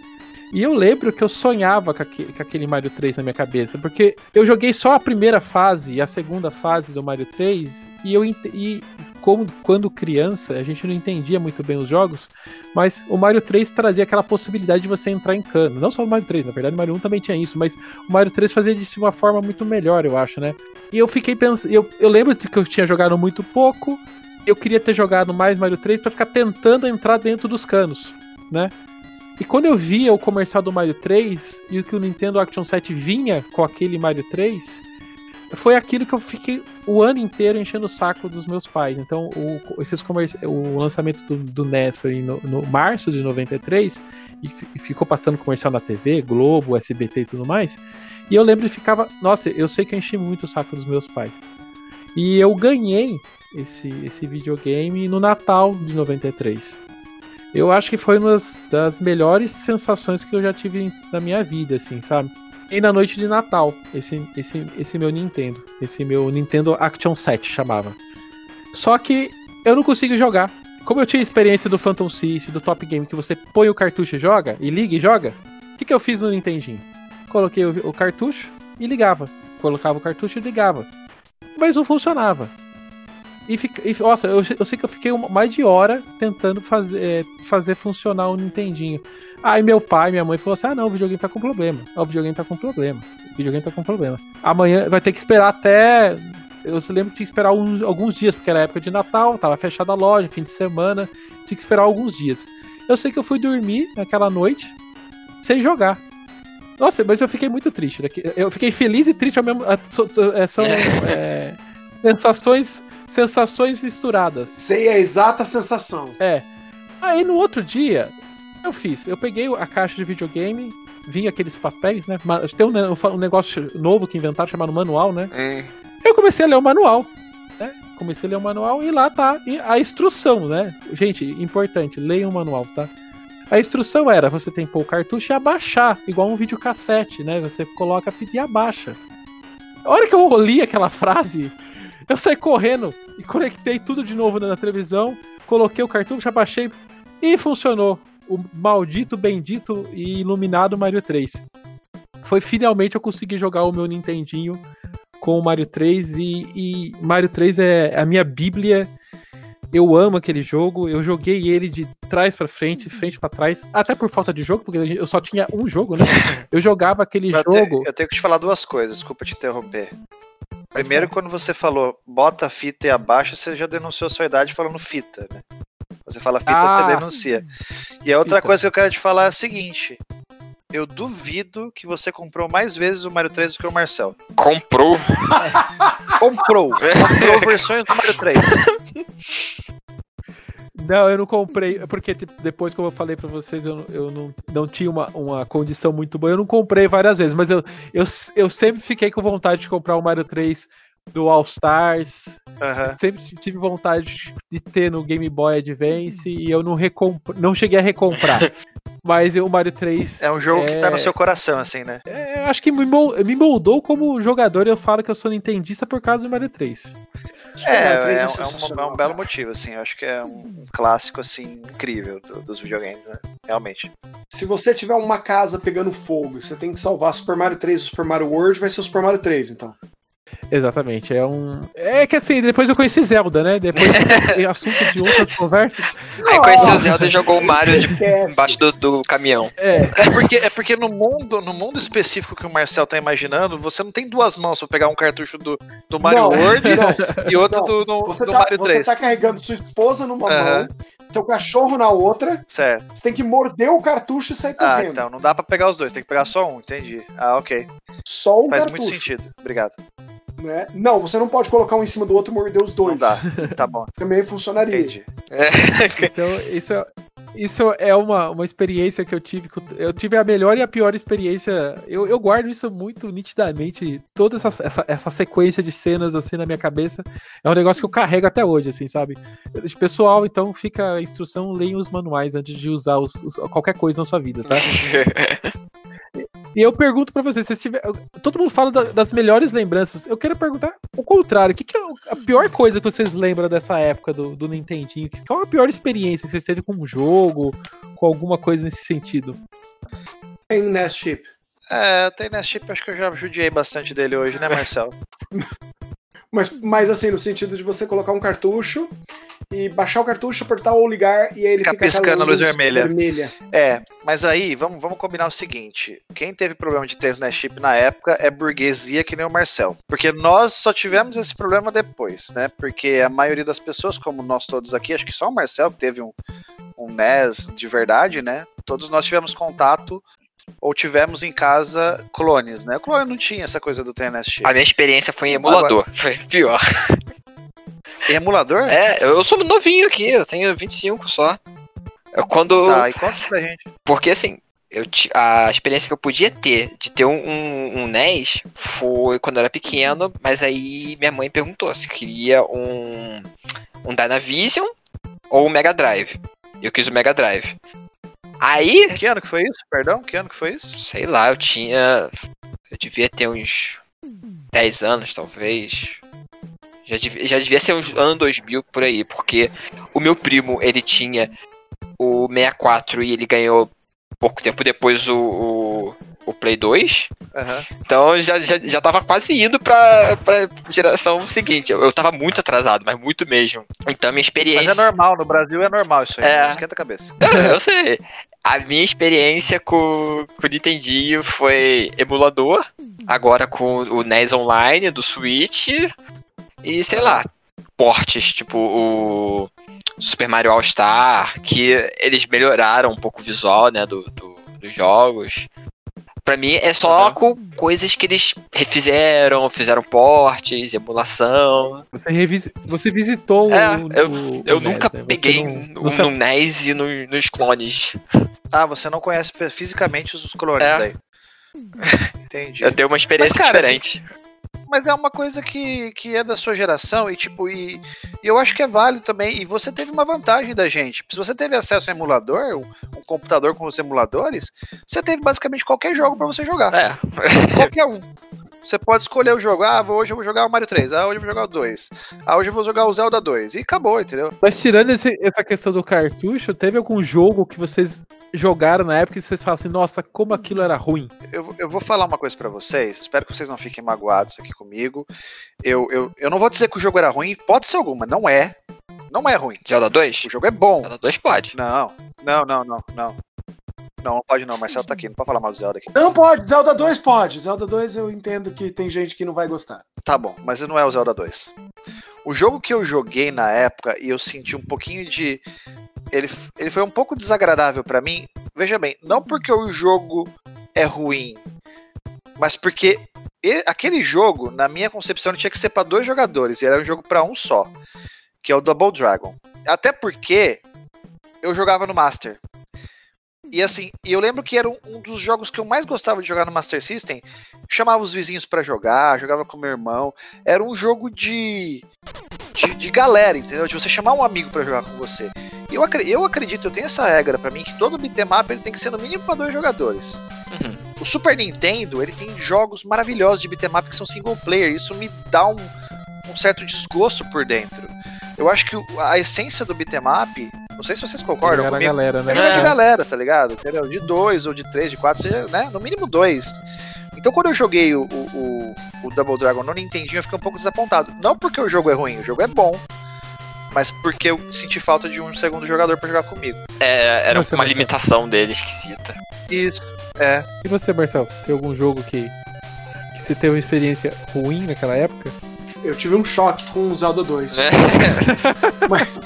E eu lembro que eu sonhava com aquele, com aquele Mario 3 na minha cabeça, porque eu joguei só a primeira fase e a segunda fase do Mario 3, e eu e como quando criança, a gente não entendia muito bem os jogos, mas o Mario 3 trazia aquela possibilidade de você entrar em cano. Não só o Mario 3, na verdade o Mario 1 também tinha isso, mas o Mario 3 fazia de uma forma muito melhor, eu acho, né? E eu fiquei pensando, eu, eu lembro que eu tinha jogado muito pouco, eu queria ter jogado mais Mario 3 pra ficar tentando entrar dentro dos canos, né? E quando eu via o comercial do Mario 3 e o que o Nintendo Action 7 vinha com aquele Mario 3, foi aquilo que eu fiquei o ano inteiro enchendo o saco dos meus pais. Então, o, esses o lançamento do, do NES foi no, no março de 93 e, e ficou passando comercial na TV, Globo, SBT e tudo mais. E eu lembro e ficava, nossa, eu sei que eu enchi muito o saco dos meus pais. E eu ganhei esse, esse videogame no Natal de 93. Eu acho que foi uma das melhores sensações que eu já tive na minha vida, assim, sabe? E na noite de Natal, esse, esse, esse meu Nintendo. Esse meu Nintendo Action 7 chamava. Só que eu não consigo jogar. Como eu tinha experiência do Phantom System, do Top Game, que você põe o cartucho e joga, e liga e joga, o que, que eu fiz no Nintendinho? Coloquei o, o cartucho e ligava. Colocava o cartucho e ligava. Mas não funcionava. E, fica, e nossa, eu, eu sei que eu fiquei mais de hora tentando fazer, é, fazer funcionar o Nintendinho. Aí meu pai, minha mãe falou assim: ah, não, o videogame tá com problema. Ah, o videogame tá com problema. O videogame tá com problema. Amanhã vai ter que esperar até. Eu se lembro que tinha que esperar uns- alguns dias, porque era época de Natal, tava fechada a loja, fim de semana, tinha que esperar alguns dias. Eu sei que eu fui dormir naquela noite sem jogar. Nossa, mas eu fiquei muito triste. daqui- Eu fiquei feliz e triste ao mesmo é, São é, sensações, sensações misturadas. Sei a exata sensação. É. Aí no outro dia, eu fiz. Eu peguei a caixa de videogame, vinha aqueles papéis, né? Tem um, ne- um negócio novo que inventaram chamado manual, né? Hum, Eu comecei a ler o manual. Né? Comecei a ler o manual e lá tá e a instrução, né? Gente, importante, leiam o manual, tá? A instrução era você tem que pôr o cartucho e abaixar, igual um videocassete, né? Você coloca a fita e abaixa. A hora que eu li aquela frase, eu saí correndo e conectei tudo de novo na televisão, coloquei o cartucho, abaixei e funcionou. O maldito, bendito e iluminado Mario 3. Foi finalmente eu consegui jogar o meu Nintendinho com o Mario 3 e, e Mario 3 é a minha bíblia. Eu amo aquele jogo, eu joguei ele de trás pra frente, frente pra trás, até por falta de jogo, porque eu só tinha um jogo, né? Eu jogava aquele Eu, jogo. eu tenho que te falar duas coisas, desculpa te interromper. Primeiro, quando você falou bota a fita e abaixa, você já denunciou sua idade falando fita, né? Você fala fita, Ah. você denuncia. E a outra Fita. coisa que eu quero te falar é a seguinte. Eu duvido que você comprou mais vezes o Mario 3 do que o Marcel. comprou. Comprou! comprou versões do Mario 3. Não, eu não comprei, porque tipo, depois, como eu falei pra vocês, eu, eu não, não tinha uma, uma condição muito boa. Eu não comprei várias vezes, mas eu, eu, eu sempre fiquei com vontade de comprar o Mario 3 do All Stars. Aham. Sempre tive vontade de ter no Game Boy Advance e eu não, não cheguei a recomprar. mas o Mario 3. É um jogo que tá no seu coração, assim, né? É, eu acho que me mol- me moldou como jogador eu falo que eu sou nintendista por causa do Mario 3. Super É, Mario 3 é, um- é um, é um belo motivo, assim. Eu acho que é um clássico, assim, incrível do- dos videogames, né? Realmente. Se você tiver uma casa pegando fogo e você tem que salvar Super Mario 3 e Super Mario World, vai ser o Super Mario 3, então. Exatamente, é um. É que assim, depois eu conheci Zelda, né? Depois é assunto de outra conversa. Aí conheceu o Zelda e jogou o Mario você de, embaixo do, do caminhão. É, É porque, é porque no mundo no mundo específico que o Marcel tá imaginando, você não tem duas mãos pra pegar um cartucho do, do Mario Não, World não. e outro Não, do, no- Você, do tá, Mario você 3. tá carregando sua esposa numa Aham. mão, seu cachorro na outra, Certo. você tem que morder o cartucho e sair Ah, correndo. então, não dá pra pegar os dois, tem que pegar só um, entendi. Ah, ok. Só um Faz cartucho. muito sentido. Obrigado. Né? Não, você não pode colocar um em cima do outro e morder os dois. Não dá. Tá bom, Também funcionaria. entendi. então isso é. Isso é uma, uma experiência que eu tive. Eu tive a melhor e a pior experiência. Eu, eu guardo isso muito nitidamente. Toda essa, essa, essa sequência de cenas assim na minha cabeça. É um negócio que eu carrego até hoje, assim, sabe? Pessoal, então fica a instrução, leiam os manuais antes de usar os- os- qualquer coisa na sua vida, tá? E eu pergunto pra vocês, se tiver, todo mundo fala da- das melhores lembranças. Eu quero perguntar o contrário. O que, que é a pior coisa que vocês lembram dessa época do, do Nintendinho? Qual é a pior experiência que vocês teve com um jogo, com alguma coisa nesse sentido? Tem NES Chip. É, tem NES Chip, acho que eu já judiei bastante dele hoje, né, Marcelo? Mas, mas assim, no sentido de você colocar um cartucho e baixar o cartucho, apertar ou ligar e aí ele Fica fica, piscando a luz vermelha. É. É, mas aí, vamos, vamos combinar o seguinte: quem teve problema de NES Chip na época é burguesia que nem o Marcel. Porque nós só tivemos esse problema depois, né? Porque a maioria das pessoas, como nós todos aqui, acho que só o Marcel que teve um, um NES de verdade, né? Todos nós tivemos contato ou tivemos em casa clones, né? O clone não tinha essa coisa do TNS Chip. A minha experiência foi em emulador. Foi pior. E emulador? É, eu sou novinho aqui, eu tenho 25 só. Eu, quando. Tá, e conta isso pra gente. Porque assim, eu a experiência que eu podia ter de ter um, um, um NES foi quando eu era pequeno, mas aí minha mãe perguntou se queria um, um Dynavision ou um Mega Drive. Eu quis o Mega Drive. Aí, Que ano que foi isso? Perdão, que ano que foi isso? sei lá, eu tinha. Eu devia ter uns 10 anos, talvez. Já devia, já devia ser uns ano 2000 por aí, porque o meu primo, ele tinha o 64 e ele ganhou pouco tempo depois o, o, o Play 2. Aham. Então já, já, já tava quase indo pra, pra geração seguinte. Eu, eu tava muito atrasado, mas muito mesmo. Então minha Mas experiência. é normal, no Brasil é normal isso aí. É. Não esquenta a cabeça. Eu, eu sei. A minha experiência com, com o Nintendinho foi emulador, agora com o NES Online do Switch e sei lá, portes tipo o Super Mario All Star, que eles melhoraram um pouco o visual, né, do, do- dos jogos. Pra mim é só Uhum. com coisas que eles refizeram, fizeram portes, emulação. Você, revisi... você visitou É, o, eu- o- Eu o nunca né? Você peguei não- se- no NES e no- nos clones. Ah, você não conhece fisicamente os clones É. daí. Entendi. Eu tenho uma experiência Mas, cara, diferente. Mas é uma coisa que, que é da sua geração e, tipo, e, e eu acho que é válido também. E você teve uma vantagem da gente. Se você teve acesso a emulador, um, um computador com os emuladores, você teve basicamente qualquer jogo pra você jogar. É, Qualquer um. Você pode escolher o jogo. Ah, hoje eu vou jogar o Mario 3. Ah, hoje eu vou jogar o 2. Ah, hoje eu vou jogar o Zelda 2. E acabou, entendeu? Mas tirando esse- essa questão do cartucho, teve algum jogo que vocês jogaram na época e vocês falam assim, nossa, como aquilo era ruim? Eu, eu vou falar uma coisa pra vocês. Espero que vocês não fiquem magoados aqui comigo. Eu, eu, eu não vou dizer que o jogo era ruim, pode ser alguma. Não é. Não é ruim. Zelda 2? O jogo é bom. Zelda 2 pode. Não, não, não, não, não. Não, não pode não. Marcelo tá aqui. Não pode falar mal do Zelda aqui. Não pode, Zelda 2 pode. Zelda 2 eu entendo que tem gente que não vai gostar. Tá bom, mas não é o Zelda 2. O jogo que eu joguei na época e eu senti um pouquinho de. Ele, ele foi um pouco desagradável pra mim. Veja bem, não porque o jogo é ruim, mas porque e- aquele jogo, na minha concepção, ele tinha que ser pra dois jogadores. E era um jogo pra um só, que é o Double Dragon. Até porque eu jogava no Master. E assim, eu lembro que era um, um dos jogos que eu mais gostava de jogar no Master System. Chamava os vizinhos pra jogar, jogava com meu irmão. Era um jogo de, de, de galera, entendeu? De você chamar um amigo pra jogar com você. E eu, eu acredito, eu tenho essa regra pra mim, que todo beat'em up ele tem que ser no mínimo pra dois jogadores. Uhum. O Super Nintendo, ele tem jogos maravilhosos de beat'em up que são single player. Isso me dá um, um certo desgosto por dentro. Eu acho que a essência do beat'em up, não sei se vocês concordam Era a comigo, galera, né? é jogar de É. galera, tá ligado? Entendeu? De dois, ou de três, de quatro, seja, né? No mínimo dois. Então quando eu joguei o, o, o- Double Dragon no Nintendinho, eu fiquei um pouco desapontado. Não porque o jogo é ruim, o jogo é bom. Mas porque eu senti falta de um segundo jogador pra jogar comigo. É, era Você, uma Marcelo? limitação dele esquisita. Isso. É. E você, Marcel, tem algum jogo que, que você teve uma experiência ruim naquela época? Eu tive um choque com o Zelda 2. É. Mas.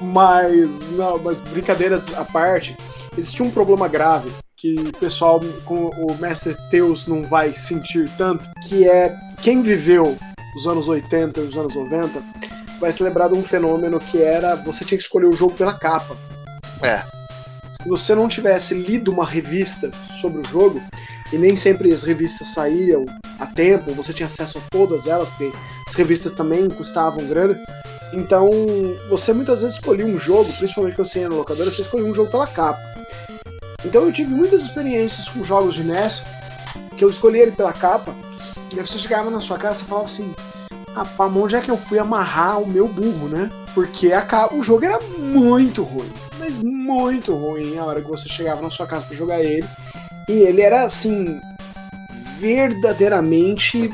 Mas. Não, mas brincadeiras à parte, existia um problema grave que o pessoal com o Master Teus não vai sentir tanto, que é quem viveu os anos 80 e os anos 90 vai se lembrar de um fenômeno que era você tinha que escolher o jogo pela capa. É. Se você não tivesse lido uma revista sobre o jogo, e nem sempre as revistas saíam a tempo, você tinha acesso a todas elas, porque as revistas também custavam grana. Então, você muitas vezes escolhia um jogo, principalmente que você ia na locadora, você escolhia um jogo pela capa. Então eu tive muitas experiências com jogos de NES, que eu escolhi ele pela capa, e aí você chegava na sua casa e falava assim, rapaz, onde é que eu fui amarrar o meu burro, né? Porque a capa, o jogo era muito ruim, mas muito ruim a hora que você chegava na sua casa pra jogar ele. E ele era assim verdadeiramente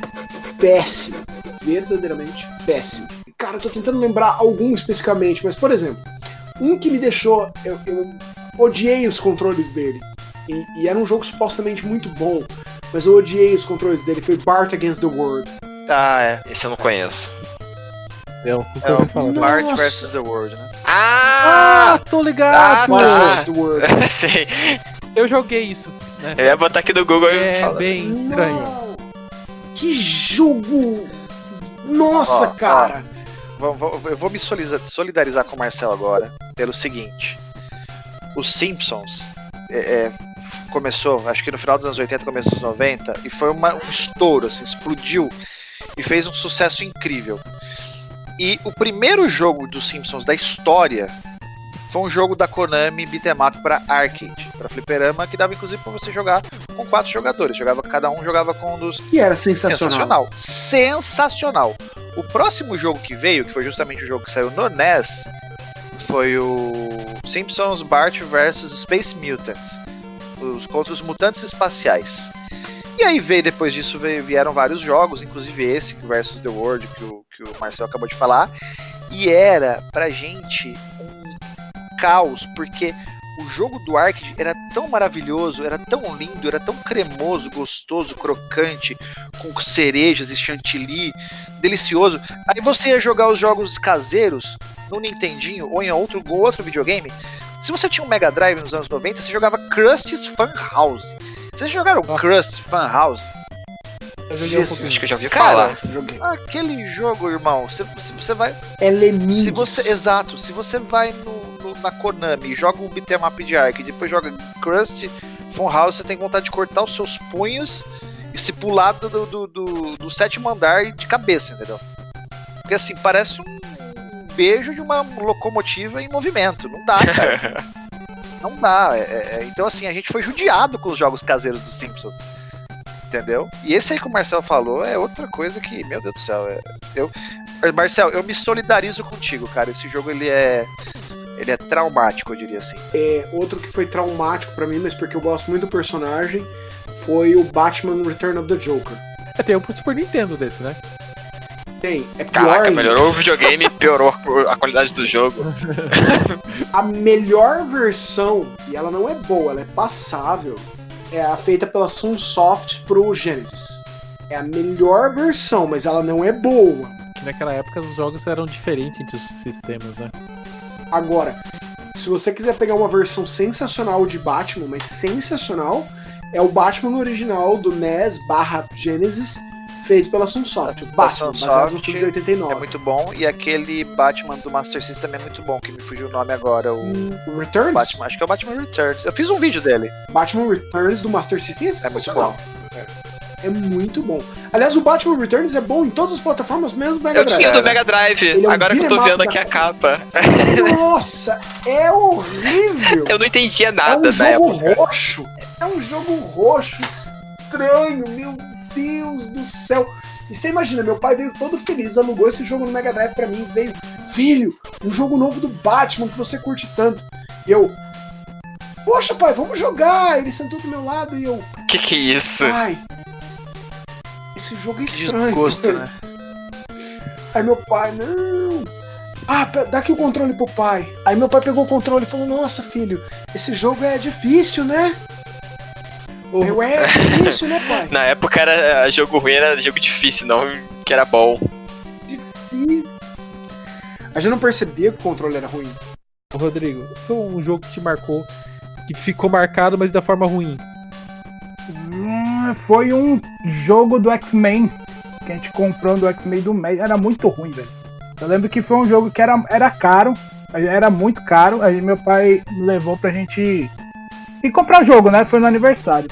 péssimo, verdadeiramente péssimo. Cara, eu tô tentando lembrar algum especificamente, mas por exemplo, um que me deixou, eu, eu odiei os controles dele. E, e era um jogo supostamente muito bom, mas eu odiei os controles dele. Foi Bart Against the World. Ah, é. Esse eu não conheço. Eu nunca É ouvi o falar. Bart vs The World, né? Ah, Ah! tô ligado! Ah, tá. Bart vs the World. Sei. Eu joguei isso, né? Eu ia botar aqui no Google e É falar. bem estranho. Não. Que jogo! Nossa, Ó, cara! Eu vou me solidarizar com o Marcel agora pelo seguinte: Os Simpsons é, é, começou, acho que no final dos anos 80, começo dos 90, e foi uma- um estouro, assim, explodiu e fez um sucesso incrível. E o primeiro jogo dos Simpsons da história foi um jogo da Konami Beat'em Up para arcade, para fliperama, que dava inclusive para você jogar com quatro jogadores. Jogava cada um jogava com um dos Que era sensacional. Sensacional. Sensacional. O próximo jogo que veio, que foi justamente o jogo que saiu no NES, foi o Simpsons Bart vs Space Mutants. Os, contra os mutantes espaciais. E aí veio, depois disso, veio- vieram vários jogos, inclusive esse, versus The World, que o, que o Marcel acabou de falar. E era, pra gente, um caos, porque o jogo do Arcade era tão maravilhoso, era tão lindo, era tão cremoso, gostoso, crocante, com cerejas e chantilly, delicioso. Aí você ia jogar os jogos caseiros no Nintendinho ou em outro, outro videogame. Se você tinha um Mega Drive nos anos 90, você jogava Krusty Fun House. Vocês jogaram Nossa. Krusty Fun House? Eu joguei um Jesus. pouquinho. Acho que eu já ouvi Cara, falar. Joguei. Aquele jogo, irmão, você, você- vai. É Lemmings. Se você, exato, se você vai no, no- na Konami joga um beat'em up de arc e depois joga Krusty Fun House, você tem vontade de cortar os seus punhos e se pular do, do, do- do sétimo andar de cabeça, entendeu? Porque assim, parece um beijo de uma locomotiva em movimento. Não dá, cara. Não dá. É- é- é- então, assim, a gente foi judiado com os jogos caseiros dos Simpsons. Entendeu? E esse aí que o Marcel falou é outra coisa que, meu Deus do céu, é, eu. Marcel, eu me solidarizo contigo, cara. Esse jogo ele é. Ele é traumático, eu diria assim. É, outro que foi traumático pra mim, mas porque eu gosto muito do personagem, foi o Batman Return of the Joker. É, tem um pro Super Nintendo desse, né? Tem, é pior Caraca, ainda. melhorou o videogame e piorou a qualidade do jogo. A melhor versão, e ela não é boa, ela é passável, é a feita pela Sunsoft pro Genesis. É a melhor versão, mas ela não é boa. Que naquela época os jogos eram diferentes entre os sistemas, né? Agora, se você quiser pegar uma versão sensacional de Batman, mas sensacional, é o Batman original do NES barra Genesis, feito pela Sunsoft. O Batman, Sunsoft no filme de 89. É muito bom. E aquele Batman do Master System também é muito bom, que me fugiu o nome agora. O O Returns? Batman, acho que é o Batman Returns. Eu fiz um vídeo dele. Batman Returns do Master System é É muito sensacional. bom. É muito bom. Aliás, o Batman Returns é bom em todas as plataformas, mesmo Mega Eu Drive. tinha do Mega Drive, é um agora que eu tô vendo aqui da- a capa. Nossa, é horrível. Eu não entendia É nada um na jogo época. roxo. É um jogo roxo estranho, meu Deus do céu. E você imagina, meu pai veio todo feliz, alugou esse jogo no Mega Drive pra mim, veio, filho, um jogo novo do Batman que você curte tanto. E eu, poxa pai, vamos jogar. Ele sentou do meu lado e eu, Que que é isso? pai, esse jogo é estranho. desgosto, né? Aí meu pai, não. Ah, dá aqui o controle pro pai. Aí meu pai pegou o controle e falou: Nossa, filho, esse jogo é difícil, né? Eu é difícil, né, pai? Na época era jogo ruim, era jogo difícil, não que era bom. Difícil. A gente não percebia que o controle era ruim. Ô, Rodrigo, foi um jogo que te marcou, que ficou marcado, mas da forma ruim. Foi um jogo do X-Men que a gente comprou do X-Men do mês. Era muito ruim, velho. Eu lembro que foi um jogo que era, era caro, era muito caro. Aí meu pai levou pra gente ir comprar jogo, né? Foi no aniversário.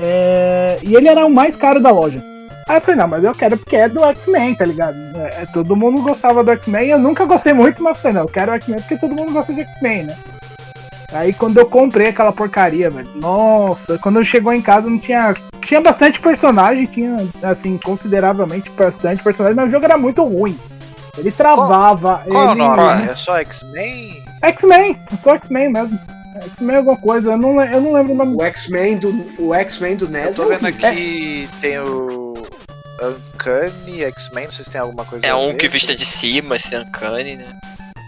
É, E ele era o mais caro da loja. Aí eu falei, não, mas eu quero porque é do X-Men, tá ligado? É, é, todo mundo gostava do X-Men. Eu nunca gostei muito, mas eu falei, não, eu quero o X-Men porque todo mundo gosta de X-Men, né? Aí quando eu comprei aquela porcaria, velho, nossa, quando chegou em casa não tinha. Tinha bastante personagem, tinha, assim, consideravelmente bastante personagem, mas o jogo era muito ruim. Ele travava. Qual é o ele... nome? É só X-Men? X-Men, só X-Men mesmo. X-Men é alguma coisa, eu não, eu não lembro o nome. O X-Men do, o X-Men do Eu NES tô é vendo horrível. aqui, tem o Uncanny X-Men, não sei se tem alguma coisa É um ver. que vista de cima, esse Uncanny, né?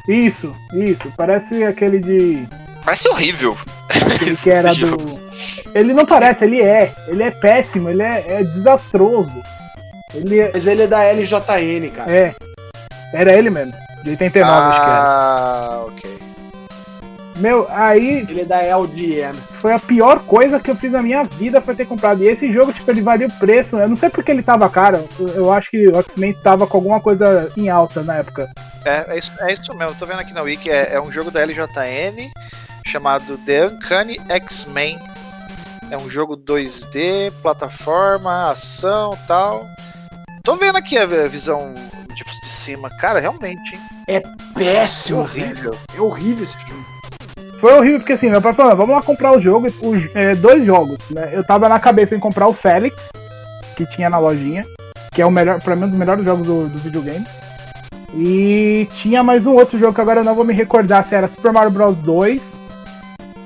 Isso, isso. Parece aquele de. Parece horrível. Esse que era jogo. do. Ele não parece, ele é. Ele é péssimo, ele é, é desastroso. Ele é, Mas ele é da LJN, cara. é. Era ele mesmo. De 89, acho que era. Ah, ok. Meu, aí Ele é da LDN. foi a pior coisa que eu fiz na minha vida foi ter comprado. E esse jogo, tipo, ele valia o preço. Eu não sei porque ele tava caro. Eu acho que o X-Men tava com alguma coisa em alta na época. É, é, isso, é isso mesmo, tô vendo aqui na Wiki, é, é um jogo da LJN chamado The Uncanny X-Men. É um jogo 2D, plataforma, ação tal. Tô vendo aqui a visão tipo, de cima. Cara, realmente, hein? Péssimo, velho. horrível. É horrível esse jogo. Foi horrível, porque assim, meu pai falou, vamos lá comprar o jogo, os, é, dois jogos, né? Eu tava na cabeça em comprar o Félix, que tinha na lojinha, que é o melhor, pra mim, um dos melhores jogos do, do videogame. E tinha mais um outro jogo que agora eu não vou me recordar se era Super Mario Bros 2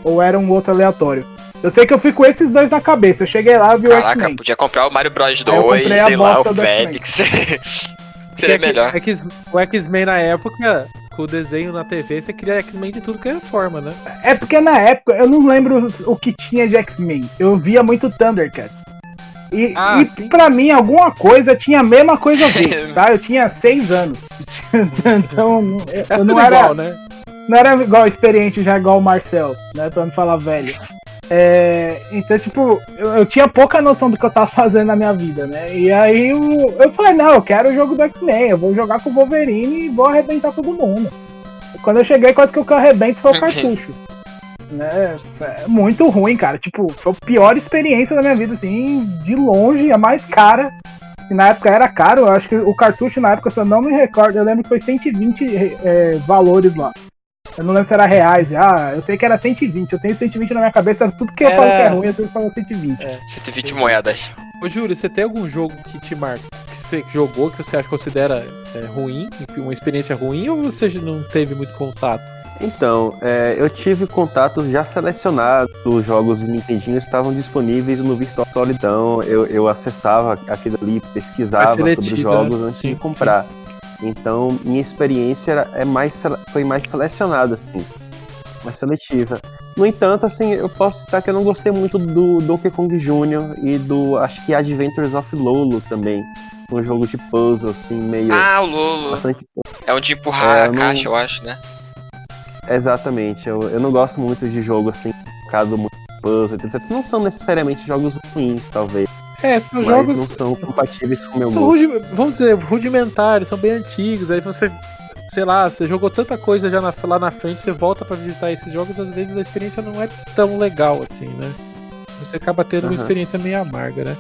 ou era um outro aleatório. Eu sei que eu fui com esses dois na cabeça. Eu cheguei lá e vi o Caraca, X-Men. podia comprar o Mario Bros Aí eu 2, comprei a sei lá, o. Félix. Seria Porque melhor. X- o X-Men na época, com o desenho na TV, você queria X-Men de tudo que era forma, né? É porque na época eu não lembro o que tinha de X-Men. Eu via muito Thundercats. E, Ah, e pra mim, alguma coisa tinha a mesma coisa a ver, tá? Eu tinha seis anos. então, eu, É eu tudo não era, igual, né? Não era igual experiente já igual o Marcel, né? Pra não falar velho. É, então, tipo, eu, eu tinha pouca noção do que eu tava fazendo na minha vida, né? E aí eu, eu falei, não, eu quero o jogo do X-Men, eu vou jogar com o Wolverine e vou arrebentar todo mundo. Quando eu cheguei, quase que o que eu arrebento foi o cartucho. né? É muito ruim, cara. Tipo, foi a pior experiência da minha vida, assim, de longe, a mais cara. E na época era caro, eu acho que o cartucho na época, se eu não me recordo, eu lembro que foi 120 é, valores lá. Eu não lembro se era reais já, eu sei que era 120, eu tenho 120 na minha cabeça, tudo que eu Era- falo que é ruim, eu tenho que falar 120. 120 moedas. Ô, Júlio, você tem algum jogo que te marca, que você jogou, que você acha, considera é, ruim, uma experiência ruim, ou você não teve muito contato? Então, é, eu tive contatos já selecionados, os jogos do Nintendinho estavam disponíveis no Virtual Console, então eu, eu acessava aquilo ali, pesquisava sobre os seletiva, jogos antes sim, de comprar. Então, minha experiência é mais, foi mais selecionada, assim, mais seletiva. No entanto, assim, eu posso citar que eu não gostei muito do Donkey Kong Jr. e do, acho que Adventures of Lolo também, um jogo de puzzle, assim, meio... Ah, o Lolo. bastante É um de empurrar É, a não- caixa, eu acho, né? Exatamente, eu, eu não gosto muito de jogo assim, focado muito em puzzle, etc. Não são necessariamente jogos ruins, talvez, É, são mas jogos. não são compatíveis com o meu São rudi- vamos dizer, rudimentares, são bem antigos. Aí você, sei lá, você jogou tanta coisa já na- lá na frente, você volta pra visitar esses jogos, às vezes a experiência não é tão legal assim, né? Você acaba tendo uma Aham. experiência meio amarga, né?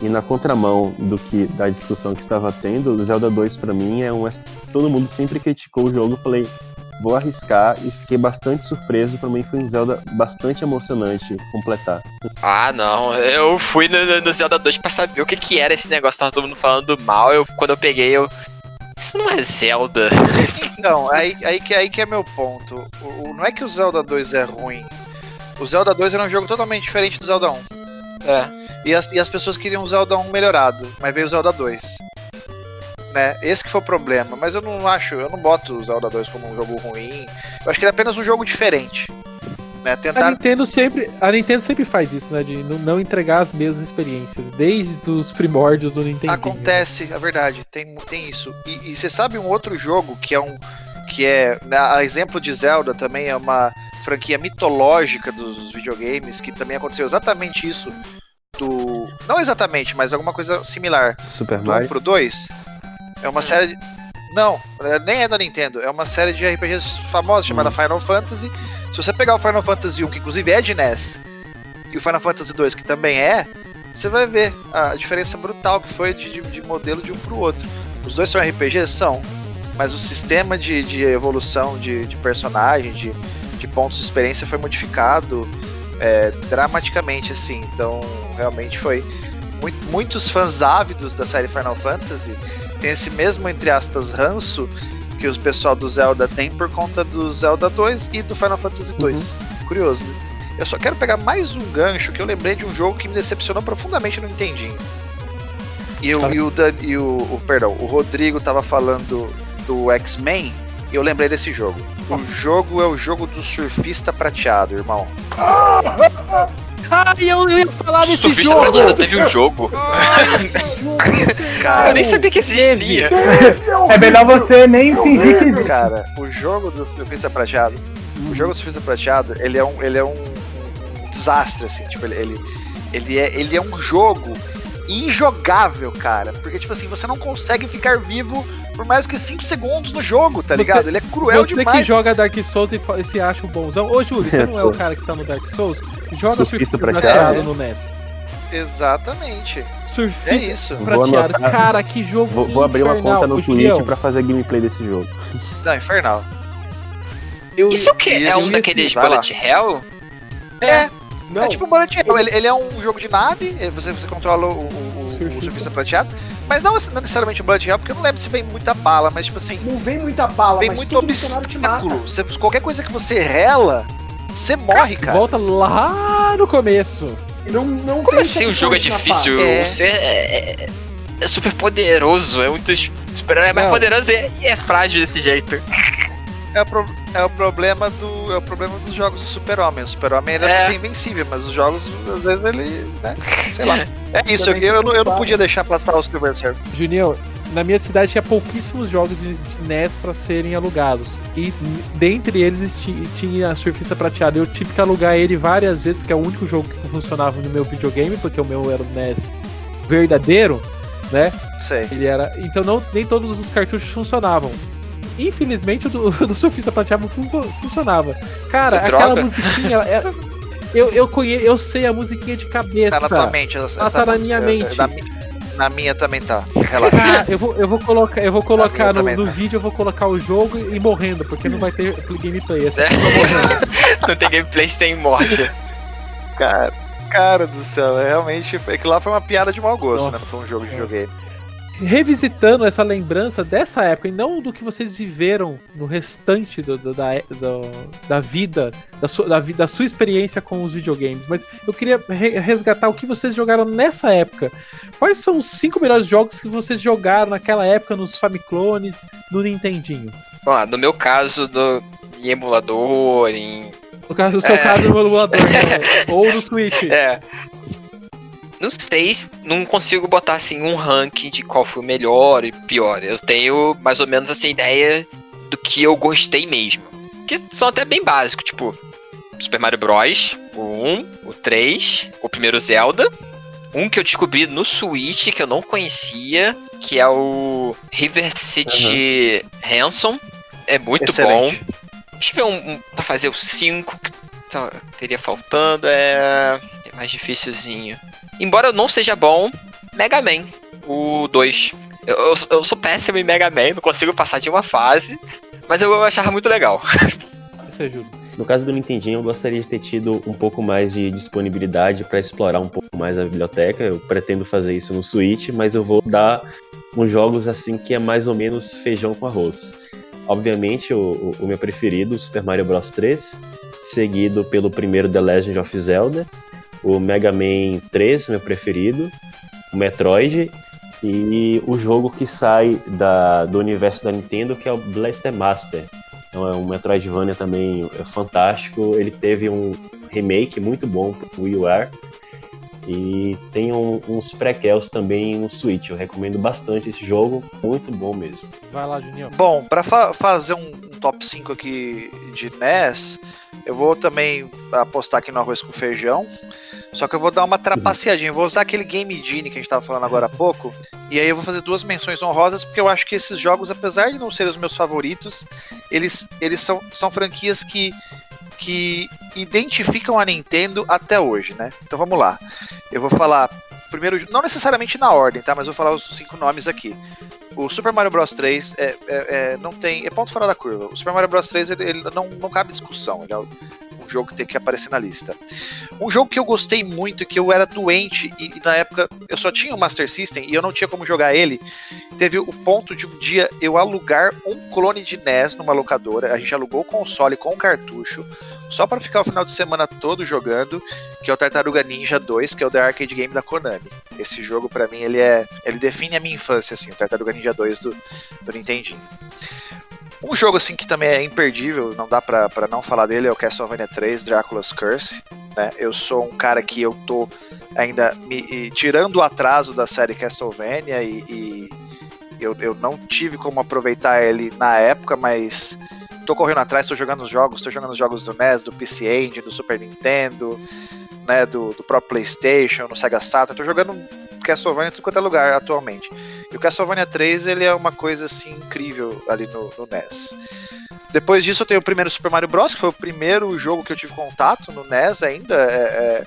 E na contramão do que da discussão que estava tendo, Zelda 2 pra mim é um todo mundo sempre criticou o jogo, falei, vou arriscar e fiquei bastante surpreso, pra mim foi um Zelda bastante emocionante completar. Ah, não. Eu fui no, no- Zelda 2 pra saber o que que era esse negócio. Tava todo mundo falando mal. Eu, quando eu peguei, eu. Isso não é Zelda. Então, aí, aí, que, aí que é meu ponto. O, o- não é que o Zelda 2 é ruim. O Zelda 2 era um jogo totalmente diferente do Zelda 1. É. E as, e as pessoas queriam o Zelda 1 melhorado, mas veio o Zelda 2. Né? Esse que foi o problema. Mas eu não acho, eu não boto o Zelda 2 como um jogo ruim. Eu acho que ele é apenas um jogo diferente. Né? a Tentar. Nintendo sempre, a Nintendo sempre faz isso, né? De não entregar as mesmas experiências, desde os primórdios do Nintendo. Acontece, é verdade, tem, tem isso. E, e você sabe um outro jogo que é um. que é. né, A exemplo de Zelda também é uma franquia mitológica dos videogames, que também aconteceu exatamente isso. Do. Não exatamente, mas alguma coisa similar. Super Do 1 Mario. pro 2. É uma série de. Não, é, nem é da Nintendo. É uma série de RPGs famosa chamada Final Fantasy. Se você pegar o Final Fantasy 1, que inclusive é de NES, e o Final Fantasy 2, que também é, você vai ver a diferença brutal que foi de, de- de modelo de um pro outro. Os dois são RPGs? São. Mas o sistema de, de evolução de, de personagem, de, de pontos de experiência foi modificado é, dramaticamente, assim. Então, realmente foi. Muito, muitos fãs ávidos da série Final Fantasy têm esse mesmo, entre aspas, ranço que os pessoal do Zelda tem por conta do Zelda 2 e do Final Fantasy 2. Curioso, né? Eu só quero pegar mais um gancho que eu lembrei de um jogo que me decepcionou profundamente no Nintendinho. E, eu, e, o, Dan- e o, o- perdão, o Rodrigo tava falando do X-Men e eu lembrei desse jogo. O jogo é o jogo do surfista prateado, irmão. Ah, eu, eu ia falar desse Surfista jogo! Prateado teve um jogo. Cara, Eu nem sabia que existia. É melhor você nem fingir que existe. Cara, o jogo do surfista prateado, o jogo do surfista prateado, ele é um, ele é um, um desastre, assim, tipo, ele, ele, ele, é, ele é um jogo injogável, cara, porque, tipo assim, você não consegue ficar vivo por mais que 5 segundos no jogo, tá Você- ligado? Ele é cruel Você que demais. joga Dark Souls e, e se acha o bonzão. Ô, Júlio, você não é o cara que tá no Dark Souls? Joga Surfista surfista prateado. prateado no NES. Exatamente. É Surfista isso. Vou prateado. Cara, que jogo Vou, vou abrir uma conta no Twitch pra fazer gameplay desse jogo. Não, infernal. eu- Isso o quê? É Isso, um daqueles bullet hell? É, Não, é tipo um Bullet Hell. Ele, ele é um jogo de nave, eh, você, você controla o, o, o- o Surfista. prateado, mas não, não necessariamente um Bullet Hell, porque eu não lembro se vem muita bala, mas tipo assim, não vem muita bala, vem mas muito obstáculo. Você- qualquer coisa que você rela, você morre, cara. Volta lá no começo. E Não, não Como tem assim o jogo é difícil? É. Você é, é- é super poderoso, é um dos super-heróis mais Não. poderosos e é, e é frágil desse jeito. É o, pro- é o problema do é o problema dos jogos do Super-Homem. O Super-Homem ele é. É. ser invencível, mas os jogos às vezes ele, né, sei lá. É isso, eu, eu, eu não podia deixar passar o Silver Surfer. Juninho, na minha cidade tinha pouquíssimos jogos de NES pra serem alugados. E dentre eles ti- tinha a Surfista Prateada. Eu tive que alugar ele várias vezes, porque é o único jogo que funcionava no meu videogame, porque o meu era o NES verdadeiro, né? Sei. Ele era. Então não, nem todos os cartuchos funcionavam. Infelizmente o do, do Surfista Prateado fun- funcionava. Cara, Que aquela droga. musiquinha. ela era- eu, eu, conhe, eu sei a musiquinha de cabeça. Tá na tua mente. essa- Ela essa tá na minha mente. Na, na minha também tá. Relaxa. Cara, eu vou, eu vou colocar, eu vou colocar no, no tá. vídeo, eu vou colocar o jogo e morrendo, porque não vai ter gameplay. Esse É. Não tem gameplay sem morte. Cara, cara do céu, é realmente. Aquilo lá foi uma piada de mau gosto, né? Não Nossa foi um jogo de videogame. Revisitando essa lembrança dessa época e não do que vocês viveram no restante do- do- da, do- da vida, da sua, da, da sua experiência com os videogames, mas eu queria re- resgatar o que vocês jogaram nessa época. Quais são os cinco melhores jogos que vocês jogaram naquela época nos Famiclones, no Nintendinho? Bom, no meu caso, no, em emulador, em. No caso, no seu É. caso, no emulador, ou no Switch. É. Não sei, não consigo botar assim um ranking de qual foi o melhor e pior. Eu tenho mais ou menos essa ideia do que eu gostei mesmo. Que são até bem básicos, tipo Super Mario Bros. O 1, o 3, o primeiro Zelda. Um que eu descobri no Switch que eu não conhecia, que é o River City Ransom. É muito Excelente. bom. Deixa eu ver um, um pra fazer o 5 que tá- teria faltando. É, é mais dificilzinho. Embora eu não seja bom, Mega Man, o 2. Eu, eu, eu sou péssimo em Mega Man, não consigo passar de uma fase, mas eu achava muito legal. Isso Júlio. No caso do Nintendinho, eu gostaria de ter tido um pouco mais de disponibilidade para explorar um pouco mais a biblioteca. Eu pretendo fazer isso no Switch, mas eu vou dar uns jogos assim que é mais ou menos feijão com arroz. Obviamente, o, o- o meu preferido, Super Mario Bros 3, seguido pelo primeiro The Legend of Zelda, o Mega Man 3, meu preferido, o Metroid e o jogo que sai da, do universo da Nintendo, que é o Blaster Master. Então é um Metroidvania também é fantástico. Ele teve um remake muito bom pro Wii U e tem um- uns prequels também no Switch. Eu recomendo bastante esse jogo, muito bom mesmo. Vai lá, Juninho. Bom, pra fa- fazer um, um top 5 aqui de NES, eu vou também apostar aqui no arroz com feijão. Só que eu vou dar uma trapaceadinha. Eu vou usar aquele Game Genie que a gente tava falando agora há pouco. E aí eu vou fazer duas menções honrosas, porque eu acho que esses jogos, apesar de não serem os meus favoritos, eles, eles são, são franquias que, que identificam a Nintendo até hoje, né? Então vamos lá. Eu vou falar primeiro, não necessariamente na ordem, tá? Mas eu vou falar os cinco nomes aqui. O Super Mario Bros 3 é, é- é- não tem. É ponto fora da curva. O Super Mario Bros 3 ele, ele não, não cabe discussão. Ele é um um jogo que tem que aparecer na lista. Um jogo que eu gostei muito, que eu era doente e, e na época eu só tinha o Master System e eu não tinha como jogar ele. Teve o ponto de um dia eu alugar um clone de NES numa locadora. A gente alugou o console com o cartucho, só para ficar o final de semana todo jogando, que é o Tartaruga Ninja 2, que é o The Arcade Game da Konami. Esse jogo para mim ele é, ele define a minha infância assim, o Tartaruga Ninja 2 do, do Nintendinho. Um jogo assim que também é imperdível, não dá pra, não falar dele, é o Castlevania 3, Dracula's Curse. Né? Eu sou um cara que eu tô ainda me, e, tirando o atraso da série Castlevania e, e eu, eu não tive como aproveitar ele na época, mas tô correndo atrás, tô jogando os jogos, tô jogando os jogos do NES, do PC Engine, do Super Nintendo, né, do, do próprio PlayStation, no Sega Saturn, tô jogando Castlevania em tudo quanto é lugar atualmente. E o Castlevania 3 ele é uma coisa assim incrível ali no, no NES. Depois disso eu tenho o primeiro Super Mario Bros, que foi o primeiro jogo que eu tive contato no NES ainda. É, é,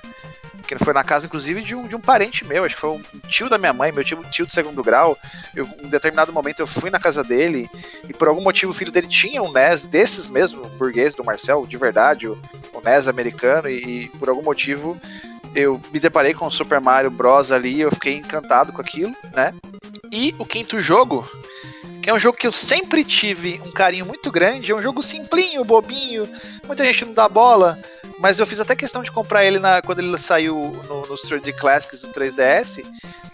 que foi na casa, inclusive, de um, de um parente meu, acho que foi um tio da minha mãe, meu tio, tio de segundo grau. Eu, em um determinado momento eu fui na casa dele e por algum motivo o filho dele tinha um NES desses mesmo, burguês do Marcel, de verdade, o, o NES americano, e, e por algum motivo eu me deparei com o Super Mario Bros. ali, eu fiquei encantado com aquilo, né? E o quinto jogo, que é um jogo que eu sempre tive um carinho muito grande, é um jogo simplinho, bobinho, muita gente não dá bola, mas eu fiz até questão de comprar ele na, quando ele saiu no, nos 3D Classics do 3DS,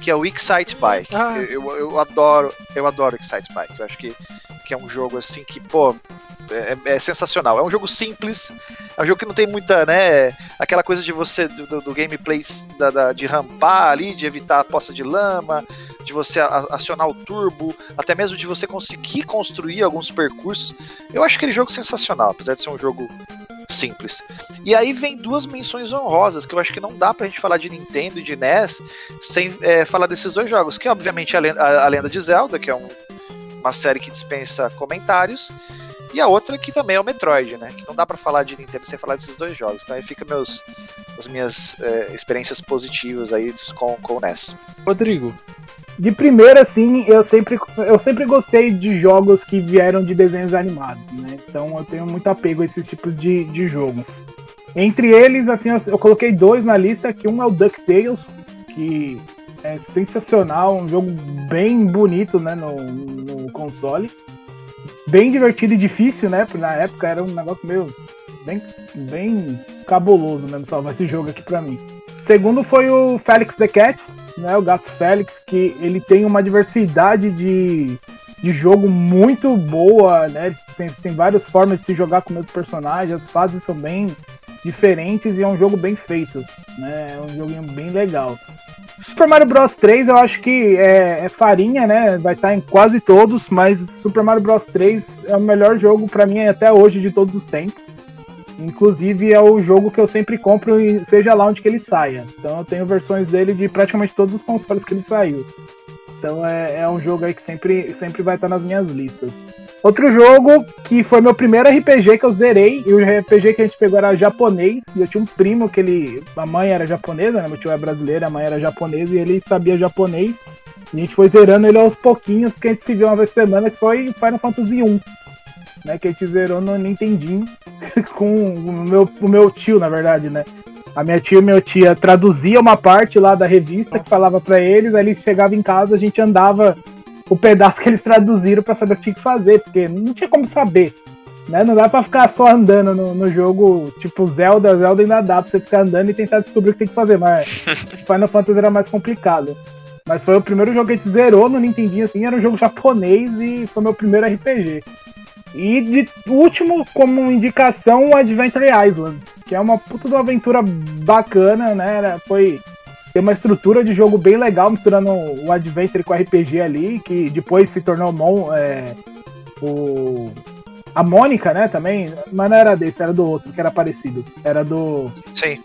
que é o Excite Bike. Ah. Eu, eu, eu, adoro, eu adoro Excite Bike. Eu acho que, que é um jogo assim que, pô, é, é, sensacional. É um jogo simples, é um jogo que não tem muita, né? Aquela coisa de você, do, do gameplay da, da, de rampar ali, de evitar a poça de lama, de você acionar o turbo, até mesmo de você conseguir construir alguns percursos. Eu acho aquele jogo sensacional, apesar de ser um jogo simples. E aí vem duas menções honrosas, que eu acho que não dá pra gente falar de Nintendo e de NES sem é, falar desses dois jogos, que é obviamente a Lenda, a Lenda de Zelda, que é um, uma série que dispensa comentários, e a outra que também é o Metroid, né? Que não dá para falar de Nintendo sem falar desses dois jogos. Então aí fica meus, as minhas é, experiências positivas aí com, com o NES. Rodrigo. De primeira, assim, eu sempre, eu sempre gostei de jogos que vieram de desenhos animados, né? Então eu tenho muito apego a esses tipos de, de jogo. Entre eles, assim, eu, eu coloquei dois na lista, que um é o DuckTales, que é sensacional, um jogo bem bonito, né, no, no console bem divertido e difícil, né? Porque na época era um negócio meio bem, bem cabuloso mesmo salvar esse jogo aqui pra mim. Segundo foi o Felix the Cat, né? O gato Félix, que ele tem uma diversidade de, de jogo muito boa, né? Tem, tem várias formas de se jogar com meus personagens, as fases são bem diferentes e é um jogo bem feito, né? É um joguinho bem legal. Super Mario Bros 3 eu acho que é, é farinha, né? Vai estar em quase todos, mas Super Mario Bros 3 é o melhor jogo para mim até hoje de todos os tempos. Inclusive é o jogo que eu sempre compro, seja lá onde que ele saia. Então eu tenho versões dele de praticamente todos os consoles que ele saiu. Então é, é um jogo aí que sempre, sempre vai estar nas minhas listas. Outro jogo que foi meu primeiro RPG que eu zerei, e o RPG que a gente pegou era japonês, e eu tinha um primo que ele. A mãe era japonesa, né? Meu tio é brasileiro, a mãe era japonesa e ele sabia japonês. E a gente foi zerando ele aos pouquinhos, porque a gente se viu uma vez por semana, que foi Final Fantasy 1. Né, que a gente zerou no Nintendinho com o meu, o meu tio, na verdade, né? A minha tia e meu tia traduzia uma parte lá da revista que falava para eles, aí ele chegava em casa, a gente andava o pedaço que eles traduziram para saber o que tinha que fazer, porque não tinha como saber. Né? Não dá pra ficar só andando no, no jogo, tipo Zelda, Zelda ainda dá pra você ficar andando e tentar descobrir o que tem que fazer, mas Final Fantasy era mais complicado. Mas foi o primeiro jogo que a gente zerou no Nintendinho, assim, era um jogo japonês e foi meu primeiro RPG. E de último, como indicação, o Adventure Island, que é uma puta de uma aventura bacana, né? Foi tem uma estrutura de jogo bem legal, misturando o Adventure com o RPG ali, que depois se tornou Mon, é, o, a Mônica, né, também, mas não era desse, era do outro, que era parecido. Era do. Sim.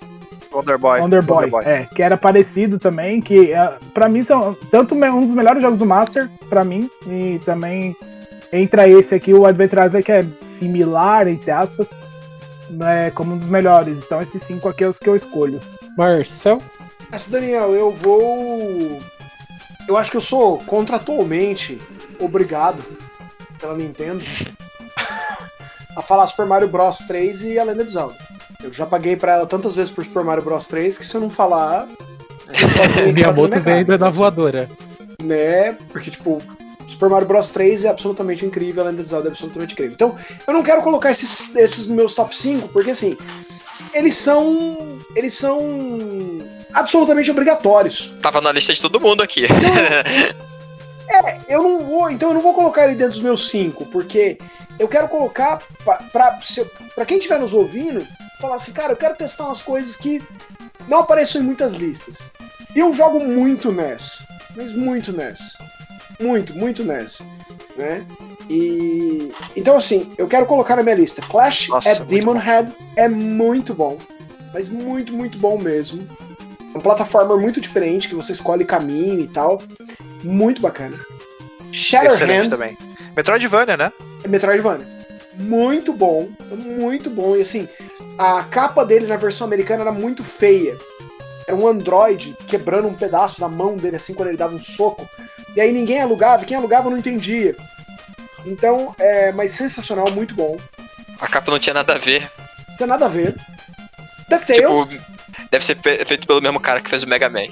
Wonder Boy. Wonder Boy, Wonder Boy. é, que era parecido também, que é, para mim são tanto um dos melhores jogos do Master, para mim, e também entra esse aqui, o Adventure Island, que é similar, entre aspas, é, como um dos melhores. Então esses cinco aqui é os que eu escolho. Marcel? Essa, Daniel, eu vou. Eu acho que eu sou contratualmente obrigado pela Nintendo a falar Super Mario Bros 3 e a Lenda de Zelda. Eu já paguei pra ela tantas vezes por Super Mario Bros 3 que se eu não falar. eu Minha moto vem na voadora. né? Porque, tipo, Super Mario Bros 3 é absolutamente incrível, além de Zelda é absolutamente incrível. Então, eu não quero colocar esses, esses meus top 5, porque assim, eles são. Eles são absolutamente obrigatórios. Tava na lista de todo mundo aqui. Eu não vou, então eu não vou colocar ele dentro dos meus 5, porque eu quero colocar pra quem estiver nos ouvindo, falar assim, cara, eu quero testar umas coisas que não aparecem em muitas listas. E eu jogo muito NES, mas muito NES. Muito, muito NES, né? E então assim, eu quero colocar na minha lista Clash Nossa, at Demon Head é muito bom, mas muito, muito bom mesmo. É um plataforma muito diferente que você escolhe caminho e tal, muito bacana. Shatterhand também. Metroidvania, né? é Metroidvania. Muito bom, muito bom. E assim, a capa dele na versão americana era muito feia. Era um android quebrando um pedaço da mão dele assim quando ele dava um soco. E aí ninguém alugava, quem alugava não entendia. Então, é, mas sensacional, muito bom. A capa não tinha nada a ver. Não tem nada a ver. DuckTales. Tipo, deve ser fe- feito pelo mesmo cara que fez o Mega Man.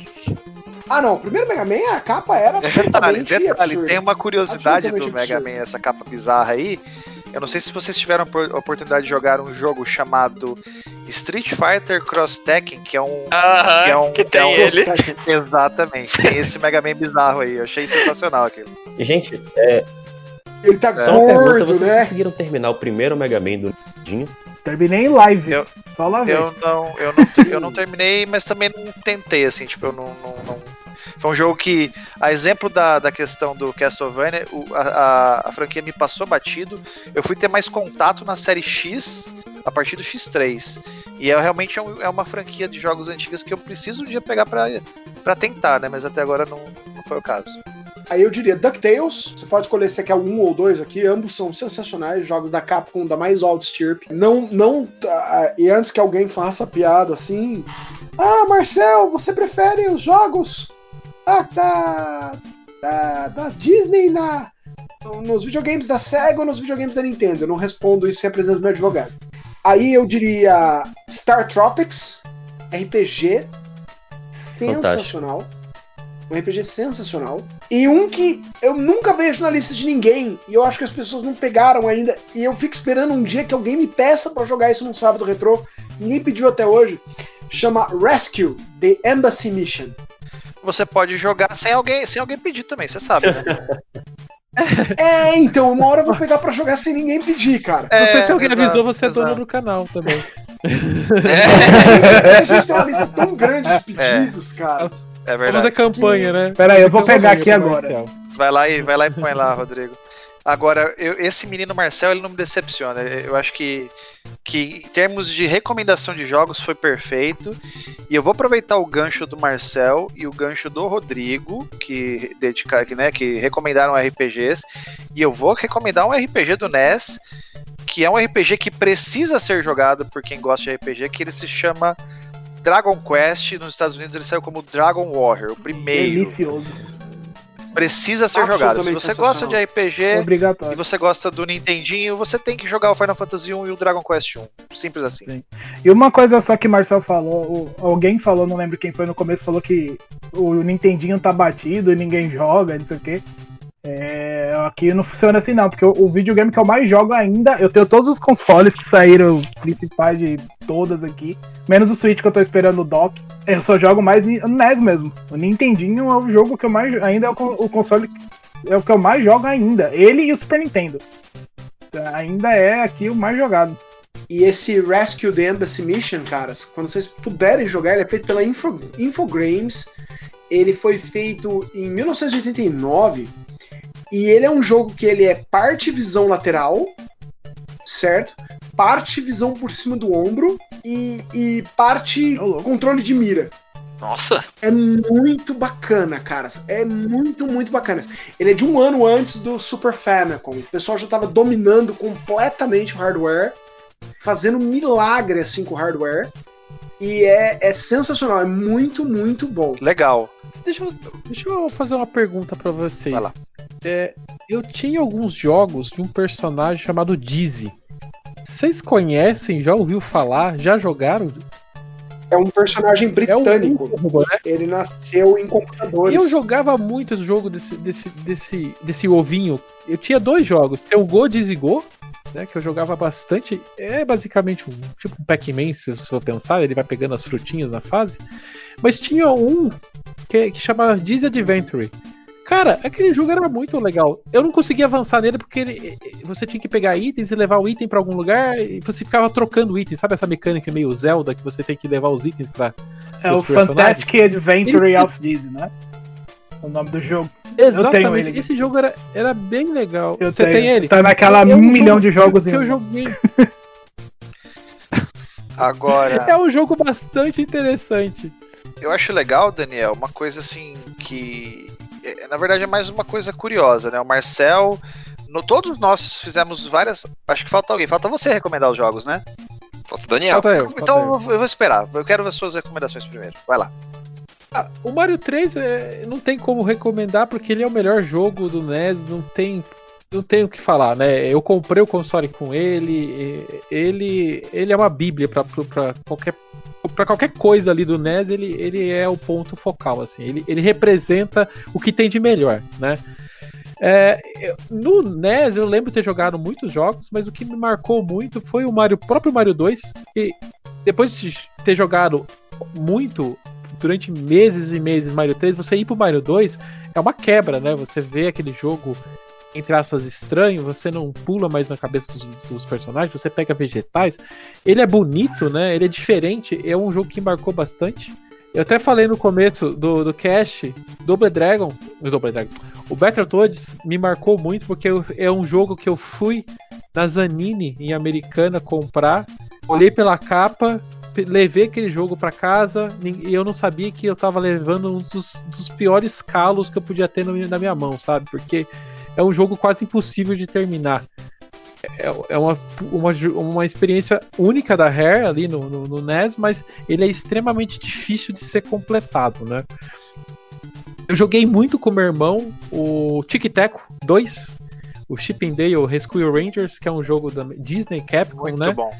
Ah, não. O primeiro Mega Man, a capa era Detalhe, detalhe, tem uma curiosidade do Mega absurdo. Man, essa capa bizarra aí. Eu não sei se vocês tiveram a oportunidade de jogar um jogo chamado Street Fighter Cross Tekken, que é um. Aham, que é um- que tem é um- ele. Exatamente, tem esse Mega Man bizarro aí. Eu achei sensacional aquilo. Gente, é, Ele tá só uma pergunta, vocês né? conseguiram terminar o primeiro Mega Man do Nintendinho? Terminei em live. Eu- Só lá ver. Eu não, eu não, eu não terminei, mas também não tentei, assim, tipo, eu não. não- não- Foi um jogo que, a exemplo da, da questão do Castlevania, o- a, a, franquia me passou batido. Eu fui ter mais contato na série X a partir do X3. E é realmente é, um- é uma franquia de jogos antigos que eu preciso um dia pegar pra tentar, né? Mas até agora não, não foi o caso. Aí eu diria DuckTales. Você pode escolher se você quer um ou dois aqui. Ambos são sensacionais. Jogos da Capcom da mais alta estirpe. Não, não. ah, e antes que alguém faça piada assim. Ah, Marcel, você prefere os jogos ah, da, da, da Disney na, nos videogames da Sega ou nos videogames da Nintendo? Eu não respondo isso sem a presença do meu advogado. Aí eu diria Star Tropics, RPG sensacional. Um RPG sensacional. E um que eu nunca vejo na lista de ninguém. E eu acho que as pessoas não pegaram ainda. E eu fico esperando um dia que alguém me peça pra jogar isso num sábado retrô. Ninguém pediu até hoje. Chama Rescue The Embassy Mission. Você pode jogar sem alguém, sem alguém pedir também, você sabe, né? É, então, uma hora eu vou pegar pra jogar sem ninguém pedir, cara. Não sei É, se alguém exato, avisou, você é dono do canal também. A gente tem uma lista tão grande de pedidos, cara. É Vamos verdade. fazer campanha, né? Pera aí, eu vou pegar aqui agora. Vai lá e vai lá e põe lá, Rodrigo. Agora, eu- esse menino Marcel, ele não me decepciona. Eu acho que, que em termos de recomendação de jogos foi perfeito. E eu vou aproveitar o gancho do Marcel e o gancho do Rodrigo, que dedicar, que, né, que recomendaram RPGs. E eu vou recomendar um RPG do NES, que é um RPG que precisa ser jogado por quem gosta de RPG, que ele se chama Dragon Quest. Nos Estados Unidos ele saiu como Dragon Warrior, o primeiro. Delicioso. Precisa ser jogado. Se você gosta de RPG, e você gosta do Nintendinho, você tem que jogar o Final Fantasy 1 e o Dragon Quest 1. Simples assim. E uma coisa só que o Marcel falou, alguém falou, não lembro quem foi no começo, falou que o Nintendinho tá batido e ninguém joga, não sei o quê. É, aqui não funciona assim não, porque o, o videogame que eu mais jogo ainda, eu tenho todos os consoles que saíram principais de todas aqui, menos o Switch que eu tô esperando o dock. Eu só jogo mais NES mesmo. O Nintendinho é o jogo que eu mais ainda é o, o console é o que eu mais jogo ainda. Ele e o Super Nintendo. Ainda é aqui o mais jogado. E esse Rescue the Embassy Mission, caras, quando vocês puderem jogar, ele é feito pela Info, Infogrames. Ele foi feito em 1989 e ele é um jogo que ele é parte visão lateral, certo? Parte visão por cima do ombro e, e parte louco. controle de mira. Nossa, É muito bacana, caras. É muito, muito bacana. Ele é de um ano antes do Super Famicom. O pessoal já estava dominando completamente o hardware, fazendo milagre assim com o hardware. E é, é sensacional, é muito, muito bom. Legal. Deixa eu, deixa eu fazer uma pergunta pra vocês. Vai lá. É, eu tinha alguns jogos de um personagem chamado Dizzy. Vocês conhecem, já ouviu falar, já jogaram? É um personagem É um britânico. né? Ele nasceu em computadores. E eu jogava muito esse jogo desse, desse, desse, desse ovinho. Eu tinha dois jogos. Tem o Go Dizzy Go, né? Que eu jogava bastante. É basicamente um tipo um Pac-Man, se você for pensar, ele vai pegando as frutinhas na fase. Mas tinha um que, que chamava Dizzy Adventure. Cara, aquele jogo era muito legal. Eu não conseguia avançar nele porque ele- você tinha que pegar itens e levar o item pra algum lugar e você ficava trocando itens. Sabe essa mecânica meio Zelda que você tem que levar os itens pra. É o. Fantastic Adventure Ele- of Disney, né? O nome do jogo. Exatamente. Esse jogo era, era bem legal. Eu você tenho. tem ele? Tá naquela É um milhão de jogos que eu joguei. Agora, É um jogo bastante interessante. eu acho legal, Daniel, uma coisa assim que. É, Na verdade é mais uma coisa curiosa, né? O Marcel. no- todos nós fizemos várias. Acho que falta alguém. Falta você recomendar os jogos, né? Falta o Daniel. Falta eu, falta então eu. eu vou- eu vou esperar. Eu quero ver suas recomendações primeiro. Vai lá. Ah, o Mario 3 é, não tem como recomendar porque ele é o melhor jogo do NES, não tem não tem o que falar, né? Eu comprei o console com ele, ele ele é uma bíblia pra pra qualquer para qualquer coisa ali do NES, ele, ele é o ponto focal assim. Ele, ele representa o que tem de melhor, né? É, no NES eu lembro ter jogado muitos jogos, mas o que me marcou muito foi o Mario, próprio Mario 2. E depois de ter jogado muito durante meses e meses Mario 3, você ir pro Mario 2 é uma quebra, né? Você vê aquele jogo, entre aspas, estranho, você não pula mais na cabeça dos, dos personagens, você pega vegetais. Ele é bonito, né? Ele é diferente, é um jogo que marcou bastante. Eu até falei no começo do, do cast, Double Dragon, Double Dragon, o Battletoads me marcou muito porque eu- é um jogo que eu fui na Zanini, em Americana, comprar, olhei pela capa, levei aquele jogo pra casa e eu não sabia que eu tava levando um dos, dos piores calos que eu podia ter no- na minha mão, sabe? Porque é um jogo quase impossível de terminar. É, é uma, uma, uma experiência única da Rare ali no, no, no NES, mas ele é extremamente difícil de ser completado, né? Eu joguei muito com meu irmão o Tic Teco 2, o Chip and Dale Rescue Rangers, que é um jogo da Disney Capcom, Muito né? bom.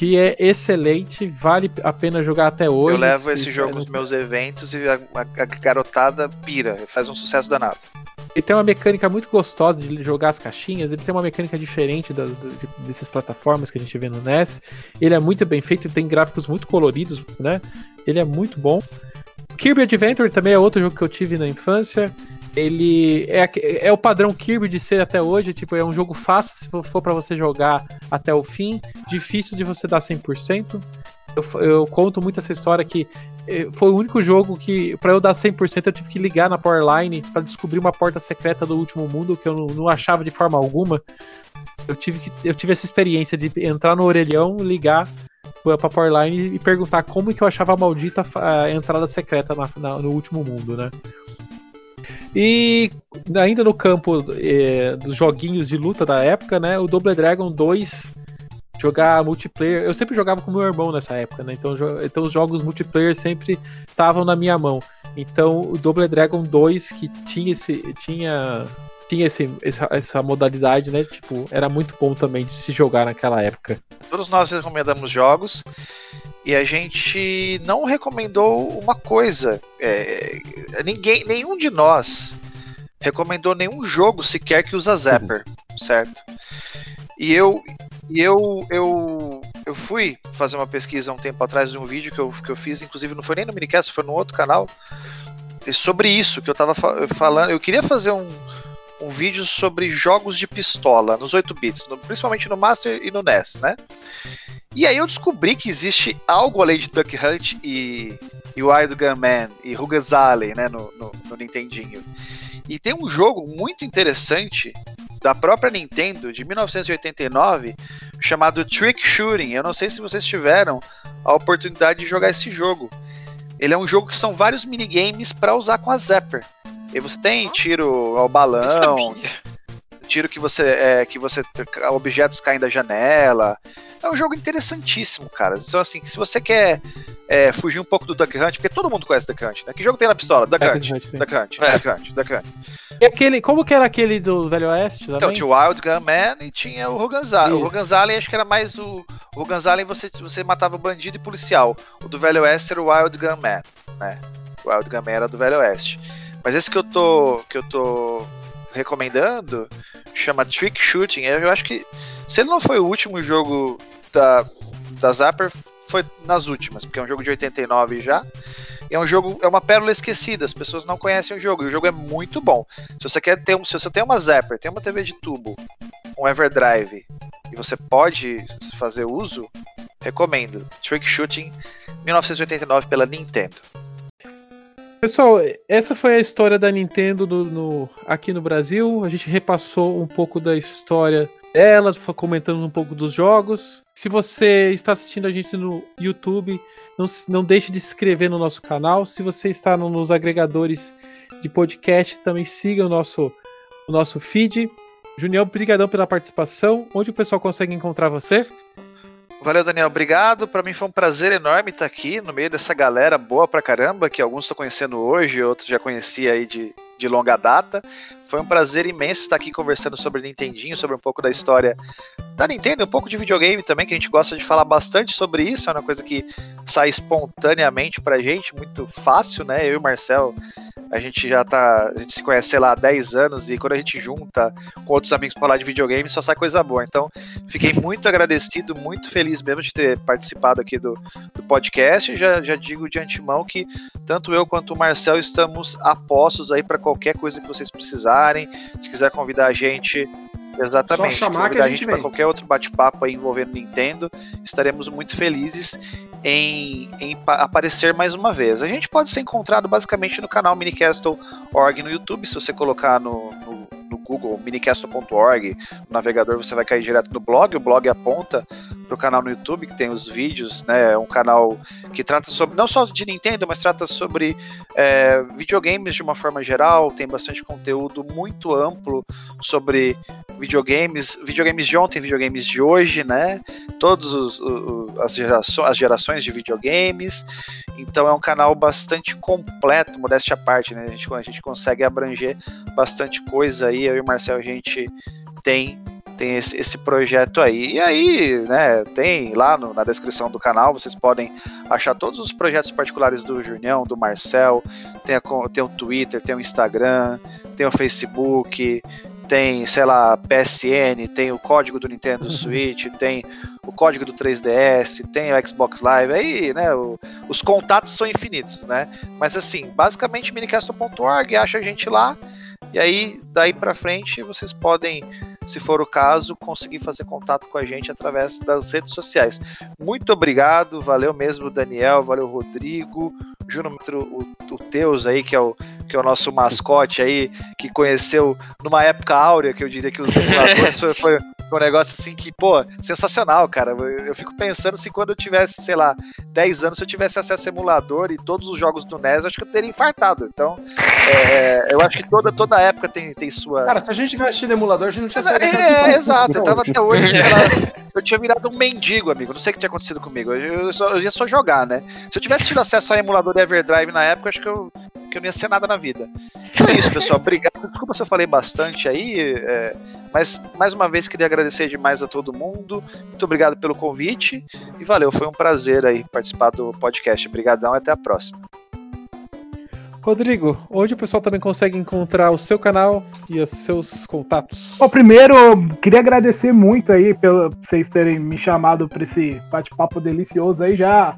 Que é excelente, vale a pena jogar até hoje. eu levo se- esse jogo nos meus eventos e a, a- garotada pira. Faz um sucesso danado. Ele tem uma mecânica muito gostosa de jogar as caixinhas, ele tem uma mecânica diferente da, de- dessas plataformas que a gente vê no NES. Ele é muito bem feito, ele tem gráficos muito coloridos, né? Ele é muito bom. Kirby Adventure também é outro jogo que eu tive na infância. Ele é, é o padrão Kirby de ser até hoje, tipo, é um jogo fácil se for, para você jogar até o fim, difícil de você dar 100%. Eu, eu conto muito essa história que eh, foi o único jogo que, pra eu dar 100%, eu tive que ligar na Powerline pra descobrir uma porta secreta do último mundo que eu não, não achava de forma alguma. Eu tive, que, eu tive essa experiência de entrar no orelhão, ligar pra Powerline e perguntar como que eu achava a maldita a entrada secreta na- na- no último mundo, né? E ainda no campo eh, dos joguinhos de luta da época, né? O Double Dragon 2 jogar multiplayer. Eu sempre jogava com meu irmão nessa época, né? Então, então os jogos multiplayer sempre estavam na minha mão. Então o Double Dragon 2 que tinha esse tinha tinha esse, essa, essa modalidade, né? Tipo, era muito bom também de se jogar naquela época. Todos nós recomendamos jogos e a gente não recomendou uma coisa. É, ninguém, nenhum de nós recomendou nenhum jogo sequer que usa Zapper, certo? E eu, eu, eu, eu fui fazer uma pesquisa um tempo atrás de um vídeo que eu, que eu fiz, inclusive não foi nem no Minicast, foi no outro canal, sobre isso que eu tava fa- falando. Eu queria fazer um, um vídeo sobre jogos de pistola nos 8 bits, no- principalmente no Master e no NES, né? E aí eu descobri que existe algo além de Duck Hunt e, e Wild Gunman e Rugas Alley, né, no, no, no Nintendinho. E tem um jogo muito interessante da própria Nintendo de 1989 chamado Trick Shooting. Eu não sei se vocês tiveram a oportunidade de jogar esse jogo. Ele é um jogo que são vários minigames para usar com a Zapper. E você tem tiro ao balão. Tiro que você é, que você objetos caem da janela. É um jogo interessantíssimo, cara. Então, assim, se você quer é, fugir um pouco do Duck Hunt, porque todo mundo conhece Duck Hunt, né? Que jogo tem na pistola? Duck Duck Hunt. Hunt, né? Duck Hunt, É. Duck Hunt, Duck Hunt. E aquele, como que era aquele do Velho Oeste também? Então, tinha o Wild Gunman e tinha o Roganzali. O. Roganzali acho que era mais o. O Roganzali você, você matava bandido e policial. O do Velho Oeste era o Wild Gunman, né? O Wild Gunman era do Velho Oeste. Mas esse que eu tô. que eu tô recomendando chama Trick Shooting. Eu acho que. Se ele não foi o último jogo da, da Zapper, foi nas últimas, porque é um jogo de 89 já. É um jogo, é uma pérola esquecida, as pessoas não conhecem o jogo, e o jogo é muito bom. Se você quer ter um, se você tem uma Zapper, tem uma TV de tubo, um Everdrive, e você pode fazer uso, recomendo. Trick Shooting 1989 pela Nintendo. Pessoal, essa foi a história da Nintendo no, aqui no Brasil. A gente repassou um pouco da história dela, comentando um pouco dos jogos. Se você está assistindo a gente no YouTube, não, não deixe de se inscrever no nosso canal. Se você está no- nos agregadores de podcast, também siga o nosso, o nosso feed. Junião, brigadão pela participação. Onde o pessoal consegue encontrar você? Valeu, Daniel. Obrigado. Pra mim foi um prazer enorme estar aqui no meio dessa galera boa pra caramba, que alguns estou conhecendo hoje, outros já conhecia aí de, de longa data. Foi um prazer imenso estar aqui conversando sobre Nintendinho, sobre um pouco da história da Nintendo, um pouco de videogame também, que a gente gosta de falar bastante sobre isso. É uma coisa que sai espontaneamente pra gente, muito fácil, né? Eu e o Marcel, a gente já tá. A gente se conhece, sei lá, há 10 anos, e quando a gente junta com outros amigos pra falar de videogame, só sai coisa boa. Então, Fiquei muito agradecido, muito feliz mesmo de ter participado aqui do, do podcast. Já, já digo de antemão que tanto eu quanto o Marcel estamos a postos aí para qualquer coisa que vocês precisarem. Se quiser convidar a gente, exatamente, Só chamar que convidar a gente para vem. qualquer outro bate-papo aí envolvendo Nintendo, estaremos muito felizes em, em pa- aparecer mais uma vez. A gente pode ser encontrado basicamente no canal minicastle.org no YouTube, se você colocar no, no, no Google minicastle.org, no navegador você vai cair direto no blog, o blog aponta pro canal no YouTube que tem os vídeos, né? É um canal que trata sobre não só de Nintendo, mas trata sobre é, videogames de uma forma geral. Tem bastante conteúdo muito amplo sobre videogames, videogames de ontem, videogames de hoje, né? Todos as, gerações, as gerações de videogames. Então é um canal bastante completo, modéstia à parte, né? A gente, a gente consegue abranger bastante coisa aí. Eu e o Marcel, a gente tem tem esse, esse projeto aí. E aí, né, tem lá no- na descrição do canal, vocês podem achar todos os projetos particulares do Junião, do Marcel, tem, a tem o Twitter, tem o Instagram, tem o Facebook, tem, sei lá, PSN, tem o código do Nintendo Switch, tem o código do 3DS, tem o Xbox Live, aí, né, o- os contatos são infinitos, né? Mas assim, basicamente minicastle.org, acha a gente lá, e aí, daí pra frente, vocês podem se for o caso, conseguir fazer contato com a gente através das redes sociais. Muito obrigado, valeu mesmo, Daniel, valeu, Rodrigo, Junômetro, o, o Teus aí, que é o, que é o nosso mascote aí, que conheceu numa época áurea, que eu diria que os emuladores foi, foi um negócio assim que, pô, sensacional, cara. Eu, fico pensando se quando eu tivesse, sei lá, 10 anos, se eu tivesse acesso ao emulador e todos os jogos do NES, acho que eu teria infartado. Então, é, eu acho que toda, toda época tem, tem sua. Cara, se a gente tivesse tido emulador, a gente não tinha É, saído é, é, exato, eu tava até hoje. eu tinha virado um mendigo, amigo. Não sei o que tinha acontecido comigo. Eu, eu só, eu ia só jogar, né? Se eu tivesse tido acesso ao emulador e Everdrive na época, acho que eu, que eu não ia ser nada na vida. Então é isso, pessoal. Obrigado. Desculpa se eu falei bastante aí. é, mas mais uma vez queria agradecer demais a todo mundo. Muito obrigado pelo convite. E valeu, foi um prazer aí participar do podcast. Obrigadão e até a próxima. Rodrigo, onde o pessoal também consegue encontrar o seu canal e os seus contatos? Bom, primeiro, queria agradecer muito aí pelo vocês terem me chamado para esse bate-papo delicioso aí já.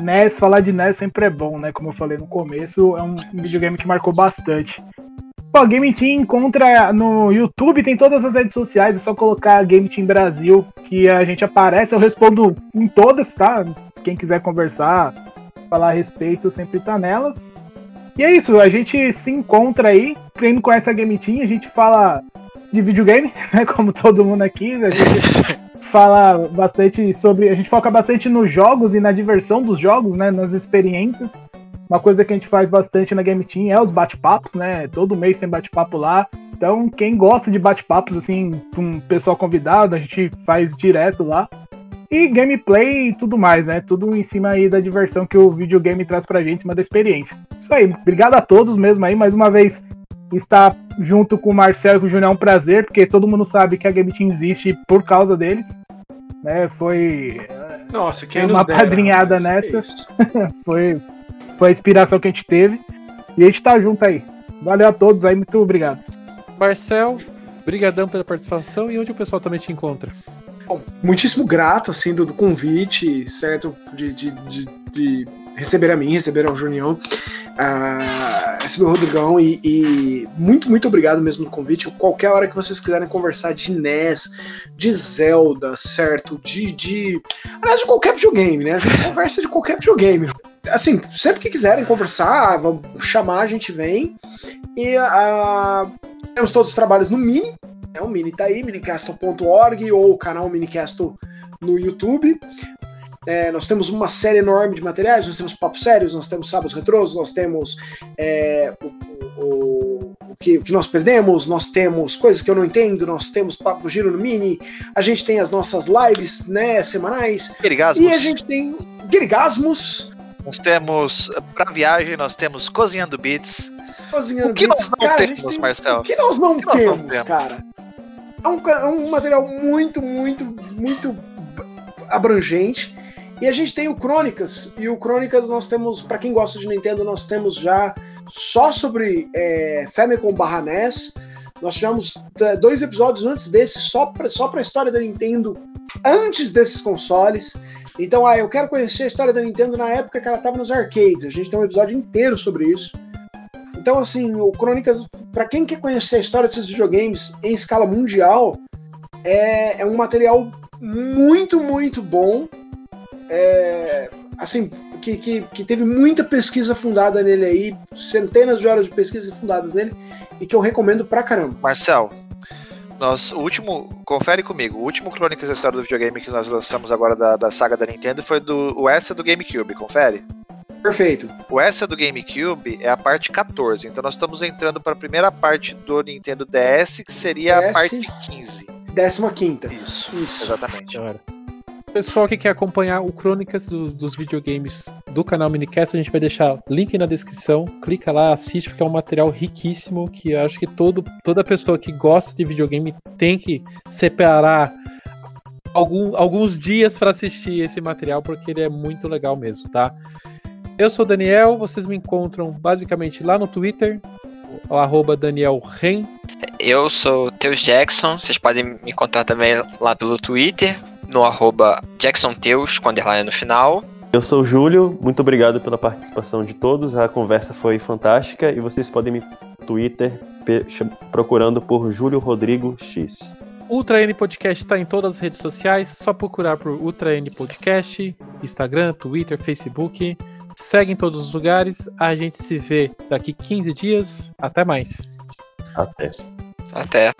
NES, falar de NES sempre é bom, né? Como eu falei no começo, é um videogame que marcou bastante. Pô, Game Team encontra no YouTube, tem todas as redes sociais, é só colocar Game Team Brasil que a gente aparece. Eu respondo em todas, tá? Quem quiser conversar, falar a respeito, sempre tá nelas. E é isso, a gente se encontra aí, quem não conhece a Game Team, a gente fala de videogame, né? Como todo mundo aqui, a gente fala bastante sobre. A gente foca bastante nos jogos e na diversão dos jogos, né? Nas experiências. Uma coisa que a gente faz bastante na Game Team é os bate-papos, né? Todo mês tem bate-papo lá. Então, quem gosta de bate-papos, assim, com pessoal convidado, a gente faz direto lá. E gameplay e tudo mais, né? Tudo em cima aí da diversão que o videogame traz pra gente, uma da experiência. Isso aí, obrigado a todos mesmo aí, mais uma vez estar junto com o Marcelo e com o Júnior é um prazer, porque todo mundo sabe que a Game Team existe por causa deles. Né? Foi Nossa, quem uma padrinhada é nessa. isso. foi, foi a inspiração que a gente teve. E a gente tá junto aí. Valeu a todos aí, muito obrigado. Marcel, brigadão pela participação e onde o pessoal também te encontra? Bom, muitíssimo grato, assim, do, do convite, certo? De, de, de, de receber a mim, receber ao Junião, ah, receber o Rodrigão e, e muito, muito obrigado mesmo do convite. Qualquer hora que vocês quiserem conversar de NES, de Zelda, certo? De. de aliás, de qualquer videogame, né? A gente conversa de qualquer videogame. Assim, sempre que quiserem conversar, vamos chamar, a gente vem. E ah, temos todos os trabalhos no Mini, é, o Mini tá aí, minicastle.org ou o canal Minicastle no YouTube. É, nós temos uma série enorme de materiais, nós temos papos sérios, nós temos sábados retrôs, nós temos é, o, o- o- que, o que nós perdemos, nós temos coisas que eu não entendo, nós temos papo giro no Mini, a gente tem as nossas lives né, semanais, Perigasmos. e a gente tem Guirigasmos, Nós temos, pra viagem, nós temos Cozinhando Beats. cozinhando O que Beats. nós não Cara, temos, tem- Marcel? O que nós não que nós não temos, temos? cara? É um, é um material muito, muito, muito abrangente. E a gente tem o Crônicas. E o Crônicas nós temos, pra quem gosta de Nintendo, nós temos já só sobre é, Famicom barra NES. Nós tivemos é, dois episódios antes desse, só pra, só pra história da Nintendo antes desses consoles. Então, ah, eu quero conhecer a história da Nintendo na época que ela tava nos arcades. A gente tem um episódio inteiro sobre isso. Então, assim, o Crônicas, pra quem quer conhecer a história desses videogames em escala mundial, é, é um material muito, muito bom. É, assim, que, que, que teve muita pesquisa fundada nele aí, centenas de horas de pesquisa fundadas nele, e que eu recomendo pra caramba. Marcel, nós, o último, confere comigo, o último Crônicas da História do Videogame que nós lançamos agora da, da saga da Nintendo foi do o essa do GameCube, confere? Perfeito. O essa do GameCube é a parte 14, então nós estamos entrando para a primeira parte do Nintendo DS, que seria a DS. parte 15. Décima quinta. Isso, Isso. exatamente. Pessoal que quer acompanhar o Crônicas dos, dos videogames do canal Minicast, a gente vai deixar link na descrição. Clica lá, assiste, porque é um material riquíssimo que eu acho que todo, toda pessoa que gosta de videogame tem que separar algum- alguns dias para assistir esse material, porque ele é muito legal mesmo, tá? Eu sou o Daniel, vocês me encontram basicamente lá no Twitter, o arroba Daniel Ren, Eu sou Teus Jackson, vocês podem me encontrar também lá pelo Twitter, no arroba JacksonTeus, com underline no final. Eu sou o Júlio, muito obrigado pela participação de todos. A conversa foi fantástica e vocês podem me no Twitter procurando por Júlio Rodrigo X. Ultra N Podcast está em todas as redes sociais, só procurar por Ultra N Podcast, Instagram, Twitter, Facebook. Segue em todos os lugares. A gente se vê daqui 15 dias. Até mais. Até. Até.